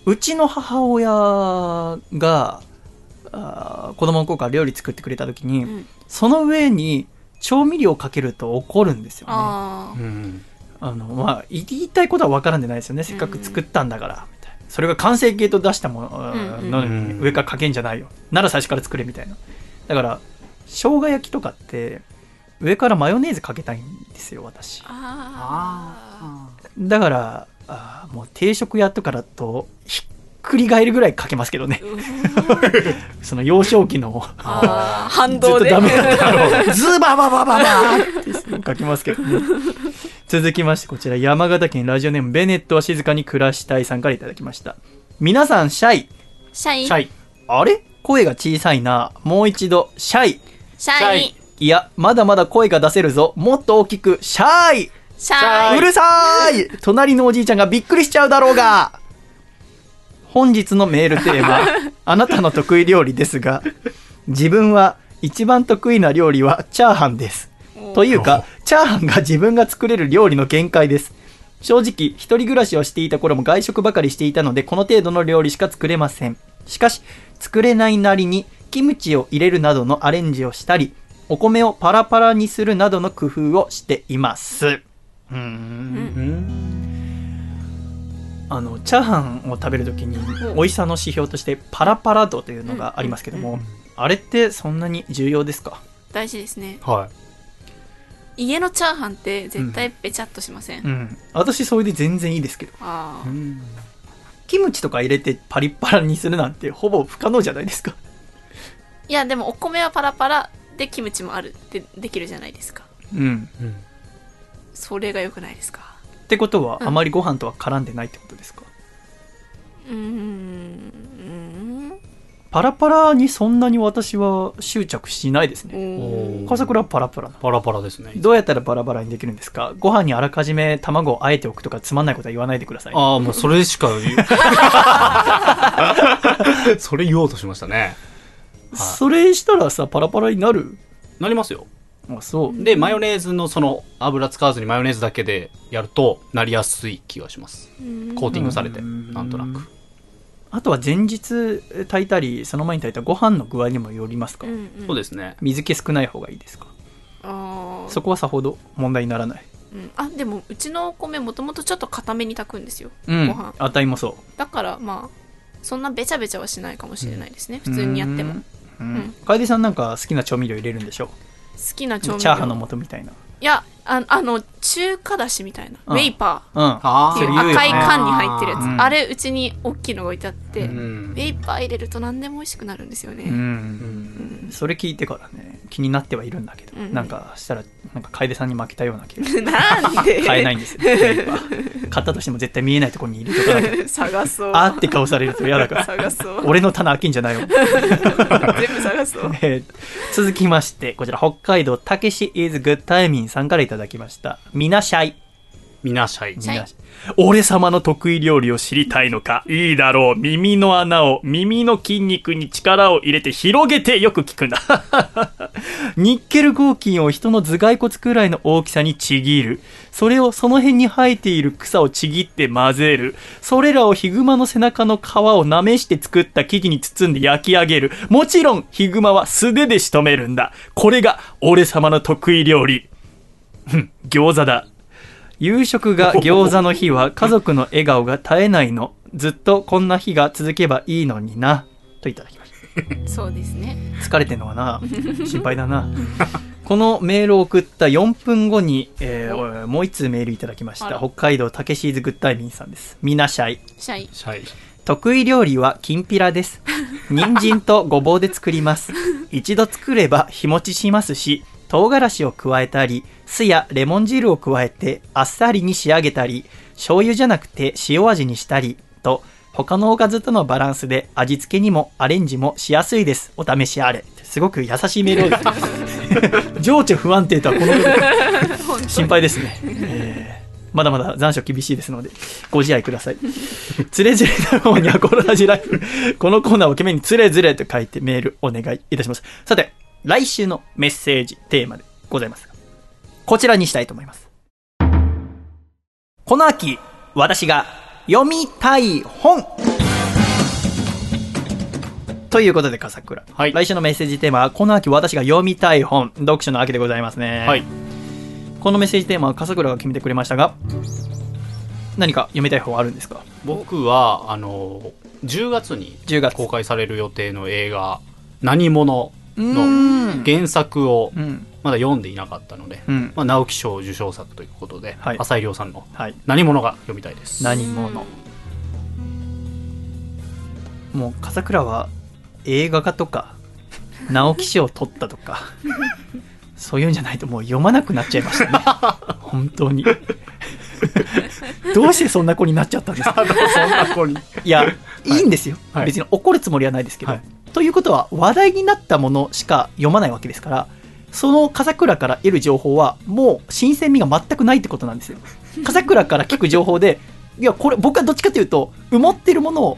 うちの母親があー子供の頃から料理作ってくれた時に、うん。その上に調味料をかけると怒るんですよねのまあ言いたいことは分からんでないですよね。せっかく作ったんだから、みたいな。それが完成形と出したものうんうん。のに上からかけんじゃないよ。なら最初から作れみたいな。だから生姜焼きとかって上からマヨネーズかけたいんですよ私。あだからあーもう定食屋とかだとひっくり返るぐらいかけますけどね。その幼少期の。あー反ずっと動でダメだったのズバババババーって書きますけどね。続きましてこちら山形県ラジオネームベネットは静かに暮らしたいさんからいただきました。皆さんシャイ。シャイ。シャイ。あれ？声が小さいな。もう一度シャイ。シャイ。いやまだまだ声が出せるぞ。もっと大きくシャイ。シャイ。うるさーい。隣のおじいちゃんがびっくりしちゃうだろうが本日のメールテーマ、あなたの得意料理ですが、自分は一番得意な料理はチャーハンです。というか、チャーハンが自分が作れる料理の限界です。正直、一人暮らしをしていた頃も外食ばかりしていたので、この程度の料理しか作れません。しかし、作れないなりに、キムチを入れるなどのアレンジをしたり、お米をパラパラにするなどの工夫をしています。うーん。あの、チャーハンを食べるときに、美味しさの指標として、パラパラ度というのがありますけども、あれってそんなに重要ですか？大事ですね。はい。家のチャーハンって絶対べちゃっとしません、うん。私それで全然いいですけど。ああ。キムチとか入れてパリッパラにするなんてほぼ不可能じゃないですか。いやでもお米はパラパラでキムチもあるってできるじゃないですか。うん。うん。それが良くないですか？ってことは、うん。あまりご飯とは絡んでないってことですか？うーん。パラパラにそんなに私は執着しないですうね。ん笠倉はパラパラな。パラパラですね。どうやったらバラバラにできるんですか？ご飯にあらかじめ卵をあえておくとかつまんないことは言わないでください。ああもうそれしか言う。それ言おうとしましたね。それしたらさ、パラパラになる？なりますよ。あ、そう。でマヨネーズのその油使わずにマヨネーズだけでやるとなりやすい気がします。コーティングされてうん。なんとなく。あとは前日炊いたり、その前に炊いたご飯の具合にもよりますか、うんうん。そうですね。水気少ない方がいいですか？そこはさほど問題にならない。うん。あでもうちのお米もともとちょっと固めに炊くんですよ、うん。ご飯。あたいもそう。だからまあそんなべちゃべちゃはしないかもしれないですね、普通にやっても。う好ん。ん。楓さんなんか好きな調味料入れるんでしょきな調味料チャーハンの素みたいな。いやああの中華だしみたいな、うん。ウェイパー。っていう赤い缶に入ってるやつ、うん。あれうちに大きいのが置いてあって、うん。ウェイパー入れると何でも美味しくなるんですよね、うん。それ聞いてからね、気になってはいるんだけど、うん。なんかしたら、なんか楓さんに負けたような気が。なんで？買えないんですよ。やっぱ買ったとしても絶対見えないところに入れとかなきゃ。探そう。あーって顔されると嫌だから。探そう。俺の棚開けんじゃないよ。全部探そう。えー続きまして、こちら北海道たけし is good timing さんからいただきました。みなしゃい。みなしゃいシャイみなし俺様の得意料理を知りたいのか？いいだろう。耳の穴を、耳の筋肉に力を入れて広げてよく聞くんだ。ニッケル合金を人の頭蓋骨くらいの大きさにちぎる。それをその辺に生えている草をちぎって混ぜる。それらをヒグマの背中の皮をなめして作った生地に包んで焼き上げる。もちろんヒグマは素手で仕留めるんだ。これが俺様の得意料理。餃子だ。夕食が餃子の日は家族の笑顔が絶えないの。ずっとこんな日が続けばいいのにな。といただきました。そうですね疲れてんのかな？心配だな。このメールを送った4分後に、えーもう1通メールいただきました。北海道たけしーずグッタイミンさんです。みなしゃい。シャイしゃい得意料理はきんぴらです。人参とごぼうで作ります。一度作れば日持ちしますし、唐辛子を加えたり、酢やレモン汁を加えてあっさりに仕上げたり、醤油じゃなくて塩味にしたり、と、他のおかずとのバランスで味付けにもアレンジもしやすいです。お試しあれ。すごく優しいメールをですね情緒不安定とはこのこと心配ですね。えーまだまだ残暑厳しいですので、ご自愛ください。つれづれだろうにゃころラジライフ。このコーナーを懸命につれづれと書いてメールお願いいたします。さて、来週のメッセージテーマでございますが、こちらにしたいと思います。この秋、私が読みたい本ということで、笠倉。はい来週のメッセージテーマは、この秋私が読みたい本、読書の秋でございますね。はい。このメッセージテーマは笠倉が決めてくれましたが、何か読みたい本あるんですか？僕は、あの、10月に10月公開される予定の映画、何者うのん。原作をうん。まだ読んでいなかったので、うん。まあ、直木賞受賞作ということで、はい浅井亮さんのはい。何者が読みたいです。何者？もう笠倉は映画化とか 直木賞を取ったとかそういうんじゃないともう読まなくなっちゃいましたね 本当にどうしてそんな子になっちゃったんですか？いや、い、いんですよ、はい別に怒るつもりはないですけど、はいということは話題になったものしか読まないわけですからその笠倉から得る情報はもう新鮮味が全くないってことなんですよ。笠倉から聞く情報でいやこれ僕はどっちかというと埋もってるものを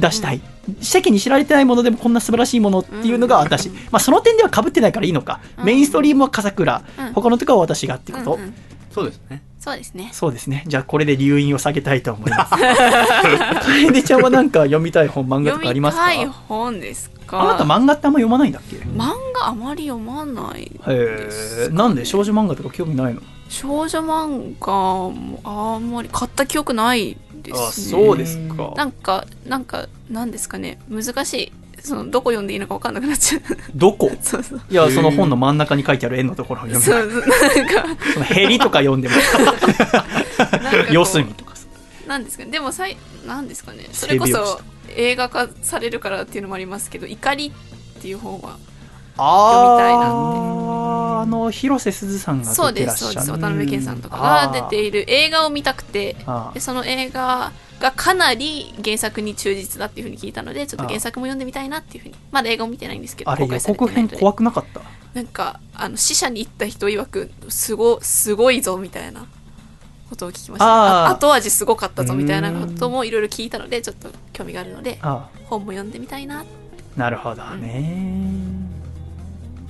出したい、世間に知られてないものでもこんな素晴らしいものっていうのが私、まあ、その点では被ってないからいいのか、うん。メインストリームは笠倉、うん。他のとこは私がってこと、うんうんそうですね。そうですね。そうですね。じゃあこれで留飲を下げたいと思います。楓ちゃんはなんか読みたい本漫画と読みかありますか？たい本ですか？あなた漫画ってあんま読まないんだっけ？へ漫画あまり読まないえなんで？少女漫画とか興味ないの？少女漫画もあんまり買った記憶ないですね。そうですか。なんかなんかなんですかね。難しいそのどこ読んでいいのか分かんなくなっちゃう。どこ？そうそう。いやその本の真ん中に書いてある絵のところを読そむうなんか そのヘリとか読んでもなんか四隅とか。さなんですかね。でもさいなんですかね。それこ背拍そ映画化されるからっていうのもありますけど怒りっていう本はあ読みたいなって。ああの広瀬すずさんがそうで出てらっしゃる。すそうです。渡辺謙さんとかが出ている映画を見たくて。でその映画がかなり原作に忠実だっていうふうに聞いたのでちょっと原作も読んでみたいなっていうふうに。まだ映画を見てないんですけどあれ予告編怖くなかった？なんかあの死者に行った人曰くすごすごいぞみたいなことを聞きました。後味すごかったぞみたいなこともいろいろ聞いたのでちょっと興味があるのであ本も読んでみたいな。あなるほどね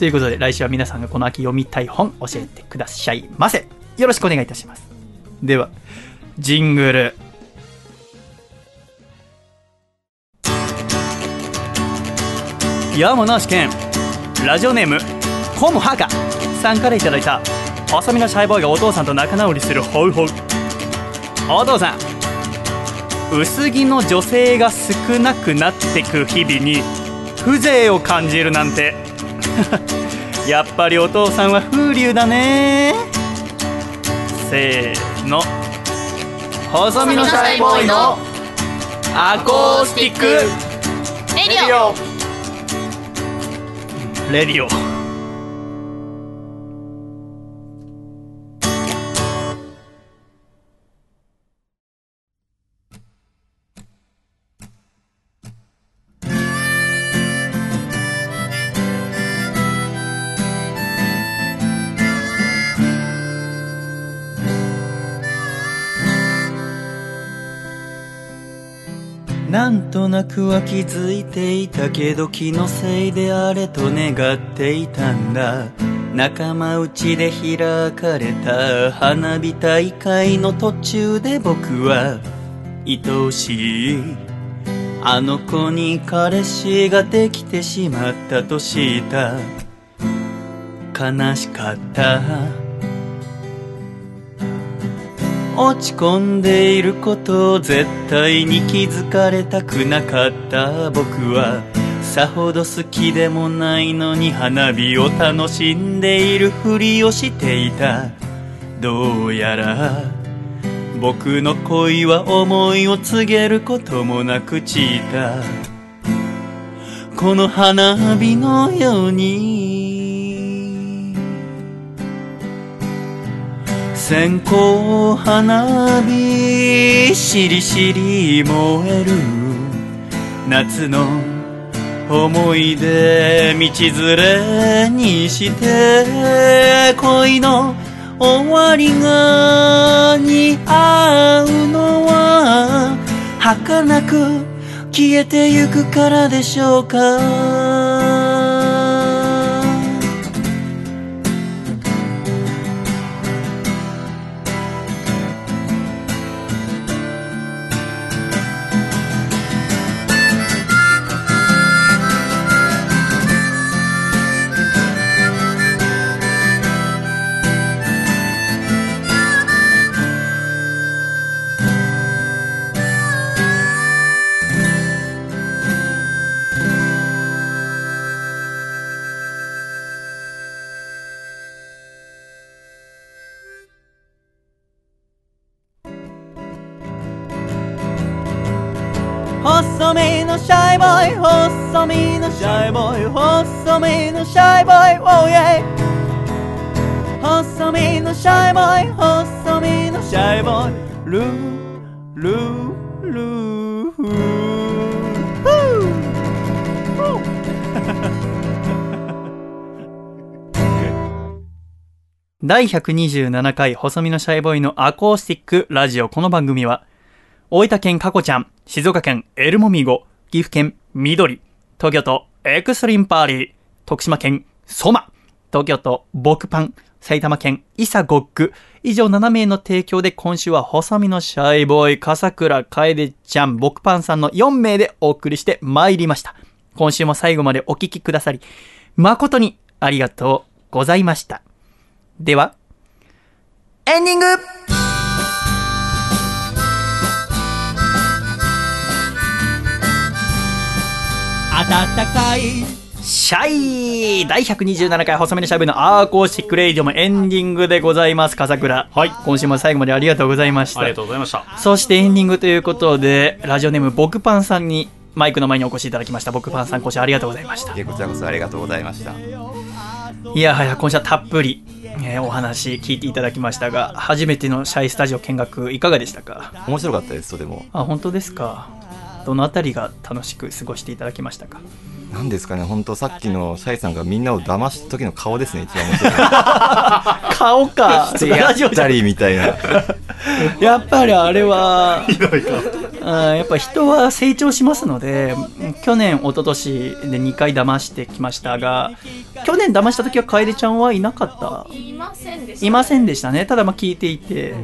ということで来週は皆さんがこの秋読みたい本教えてくださいませ。よろしくお願いいたします。ではジングル。山梨県ラジオネームコムハカさんからいただいた細身のシャイボーイがお父さんと仲直りするホウホウ。お父さん。薄着の女性が少なくなってく日々に風情を感じるなんて やっぱりお父さんは風流だね。せーの。細身のシャイボーイのアコースティック。レディオ。レディオとなくは気づいていたけど気のせいであれと願っていたんだ。仲間内で開かれた花火大会の途中で僕は愛おしい。あの子に彼氏ができてしまったとした。悲しかった。落ち込んでいることを絶対に気づかれたくなかった僕はさほど好きでもないのに花火を楽しんでいるふりをしていた。どうやら僕の恋は思いを告げることもなく散ったこの花火のように線香花火しりしり燃える。夏の思い出道連れにして恋の終わりが似合うのは儚く消えてゆくからでしょうか。シャイボーイ細身のシャイボーイ oh yeah 細身のシャイボーイ細身のシャイボーイ。ルールールー。フー第127回細身のシャイボーイのアコースティックラジオ。この番組は大分県かこちゃん、静岡県エルモミーゴ、岐阜県緑、東京都エクストリームパーリー、徳島県ソマ、東京都ボクパン、埼玉県イサゴック、以上7名の提供で今週は細身のシャイボーイ、笠倉楓ちゃん、ボクパンさんの4名でお送りして参りました。今週も最後までお聞きくださり、誠にありがとうございました。では、エンディング暖かいシャイ第127回細身のシャイボーイのアーコースティックレイディオもエンディングでございます、笠倉。はい今週も最後までありがとうございました。ありがとうございました。そしてエンディングということで、ラジオネームボクパンさんにマイクの前にお越しいただきました。ボクパンさん、今週ありがとうございました。こちらこそありがとうございました。いやはや、今週はたっぷり、えーお話聞いていただきましたが、初めてのシャイスタジオ見学いかがでしたか？面白かったです、とても。あ、本当ですか。どのあたりが楽しく過ごしていただきましたか？なんですかね、本当さっきのシャイさんがみんなを騙した時の顔ですね、一番面白い。顔か。でやったりみたいな。やっぱりあれは、うんやっぱ人は成長しますので、去年、一昨年で2回騙してきましたが、去年騙した時は楓ちゃんはいなかった？いませんでしたいませんでしたね。ただまあ聞いていて、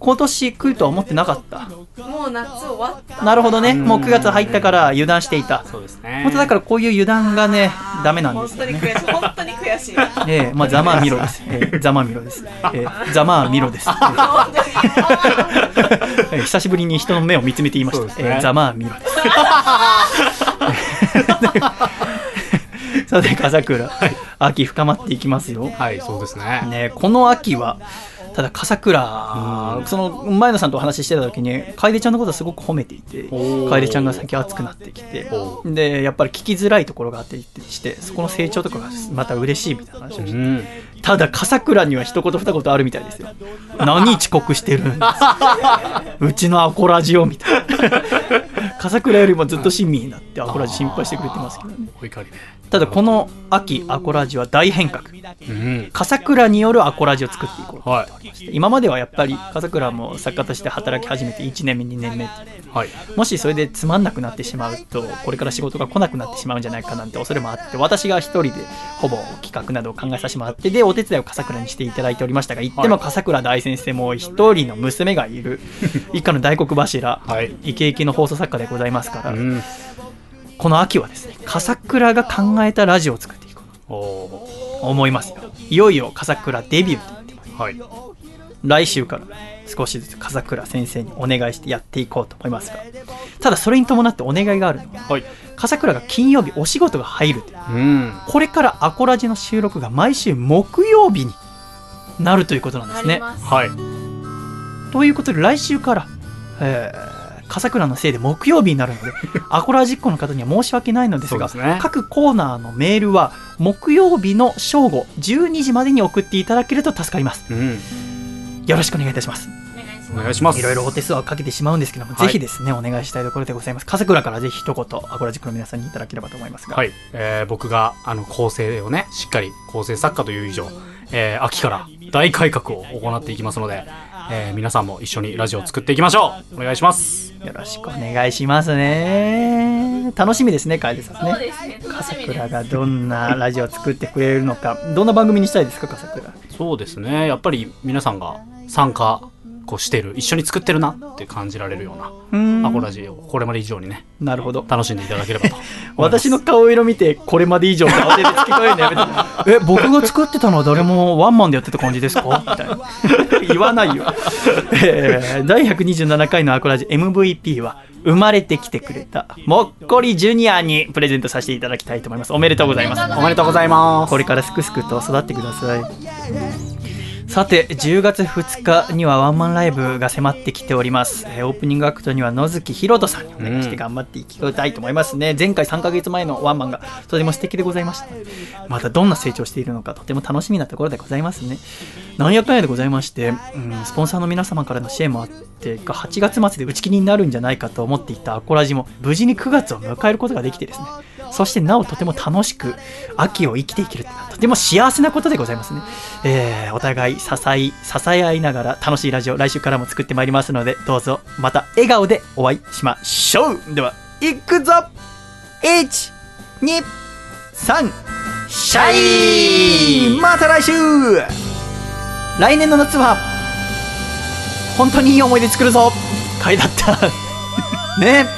今年来るとは思ってなかった。もう夏終わったなるほどね。もう9月入ったから油断していた。そうですね。本当だからこういう油断がね、ダメなんで本当にすよね。悔しい本当に悔しいええまあ、ざまあみろです。ええざまあみろです。ええざまあみろです。久しぶりに人の目を見つめて言いました。えーざまあみろです。さて、笠倉、秋深まっていきますよ。はい、そうですね。ね、この秋は、ただ笠倉、その前野さんとお話ししてた時に楓ちゃんのことをすごく褒めていて楓ちゃんが最近熱くなってきておでやっぱり聞きづらいところがあってしてそこの成長とかがまた嬉しいみたいな話をしてうん。ただ笠倉には一言二言あるみたいですよ何遅刻してるんですうちのアコラジオみたいな笠倉よりもずっと親身になってアコラジ心配してくれてますけどねお怒りね。ただこの秋アコラジは大変革うん。笠倉によるアコラジを作っていこうとは今まではやっぱり笠倉も作家として働き始めて1年目2年目ってい。はい。もしそれでつまんなくなってしまうとこれから仕事が来なくなってしまうんじゃないかなんて恐れもあって私が一人でほぼ企画などを考えさせてもらってでお手伝いを笠倉にしていただいておりましたが言っても笠倉大先生も一人の娘がいる 一家の大黒柱、はいイケイケの放送作家でございますから、うん。この秋はですね笠倉が考えたラジオを作っていこうと思いますよいよいよ笠倉デビューと言ってますー。はい。来週から少しずつ笠倉先生にお願いしてやっていこうと思いますがただそれに伴ってお願いがあるのははい。笠倉が金曜日お仕事が入るといううん。これからアコラジの収録が毎週木曜日になるということなんですねはい。ということで来週から、えー笠倉のせいで木曜日になるので アコラジっ子の方には申し訳ないのですがね各コーナーのメールは木曜日の正午12時までに送っていただけると助かりますうん。よろしくお願いいたしますお願いしますいろいろお手数はかけてしまうんですけども、はいぜひですね、お願いしたいところでございます。笠倉からぜひ一言、アコラジックの皆さんにいただければと思いますが。はい、えー僕があの構成をねしっかり構成作家という以上、えー秋から大改革を行っていきますので、えー皆さんも一緒にラジオを作っていきましょうお願いしますよろしくお願いしますね。楽しみですね、楓さんね。笠倉がどんなラジオを作ってくれるのか、どんな番組にしたいですか、笠倉。そうですねやっぱり皆さんが参加こうしてる一緒に作ってるなって感じられるようなアコラジオをこれまで以上にねなるほど。楽しんでいただければと 私の顔色見て、これまで以上って慌ててえるのやめて。え、僕が作ってたのは誰もワンマンでやってた感じですか？みたいな。言わないよ。え ー第127回のアコラジ MVP は、生まれてきてくれた、もっこりジュニアにプレゼントさせていただきたいと思います。おめでとうございます。おめでとうございますこれからすくすくと育ってください。さて、10月2日にはワンマンライブが迫ってきております。えーオープニングアクトには野月ひろとさんにお願いして頑張っていきたいと思いますね。前回3ヶ月前のワンマンがとても素敵でございました。またどんな成長しているのかとても楽しみなところでございますね。なんやかんやでございまして、うん、スポンサーの皆様からの支援もあって、8月末で打ち切りになるんじゃないかと思っていたアコラジも無事に9月を迎えることができてですね。そしてなおとても楽しく秋を生きていけるってのはとても幸せなことでございますね。えーお互い支え、支え合いながら楽しいラジオ来週からも作ってまいりますので、どうぞまた笑顔でお会いしましょうでは、いくぞ !1、2、3、シャイまた来週来年の夏は、本当にいい思い出作るぞ回だった。ね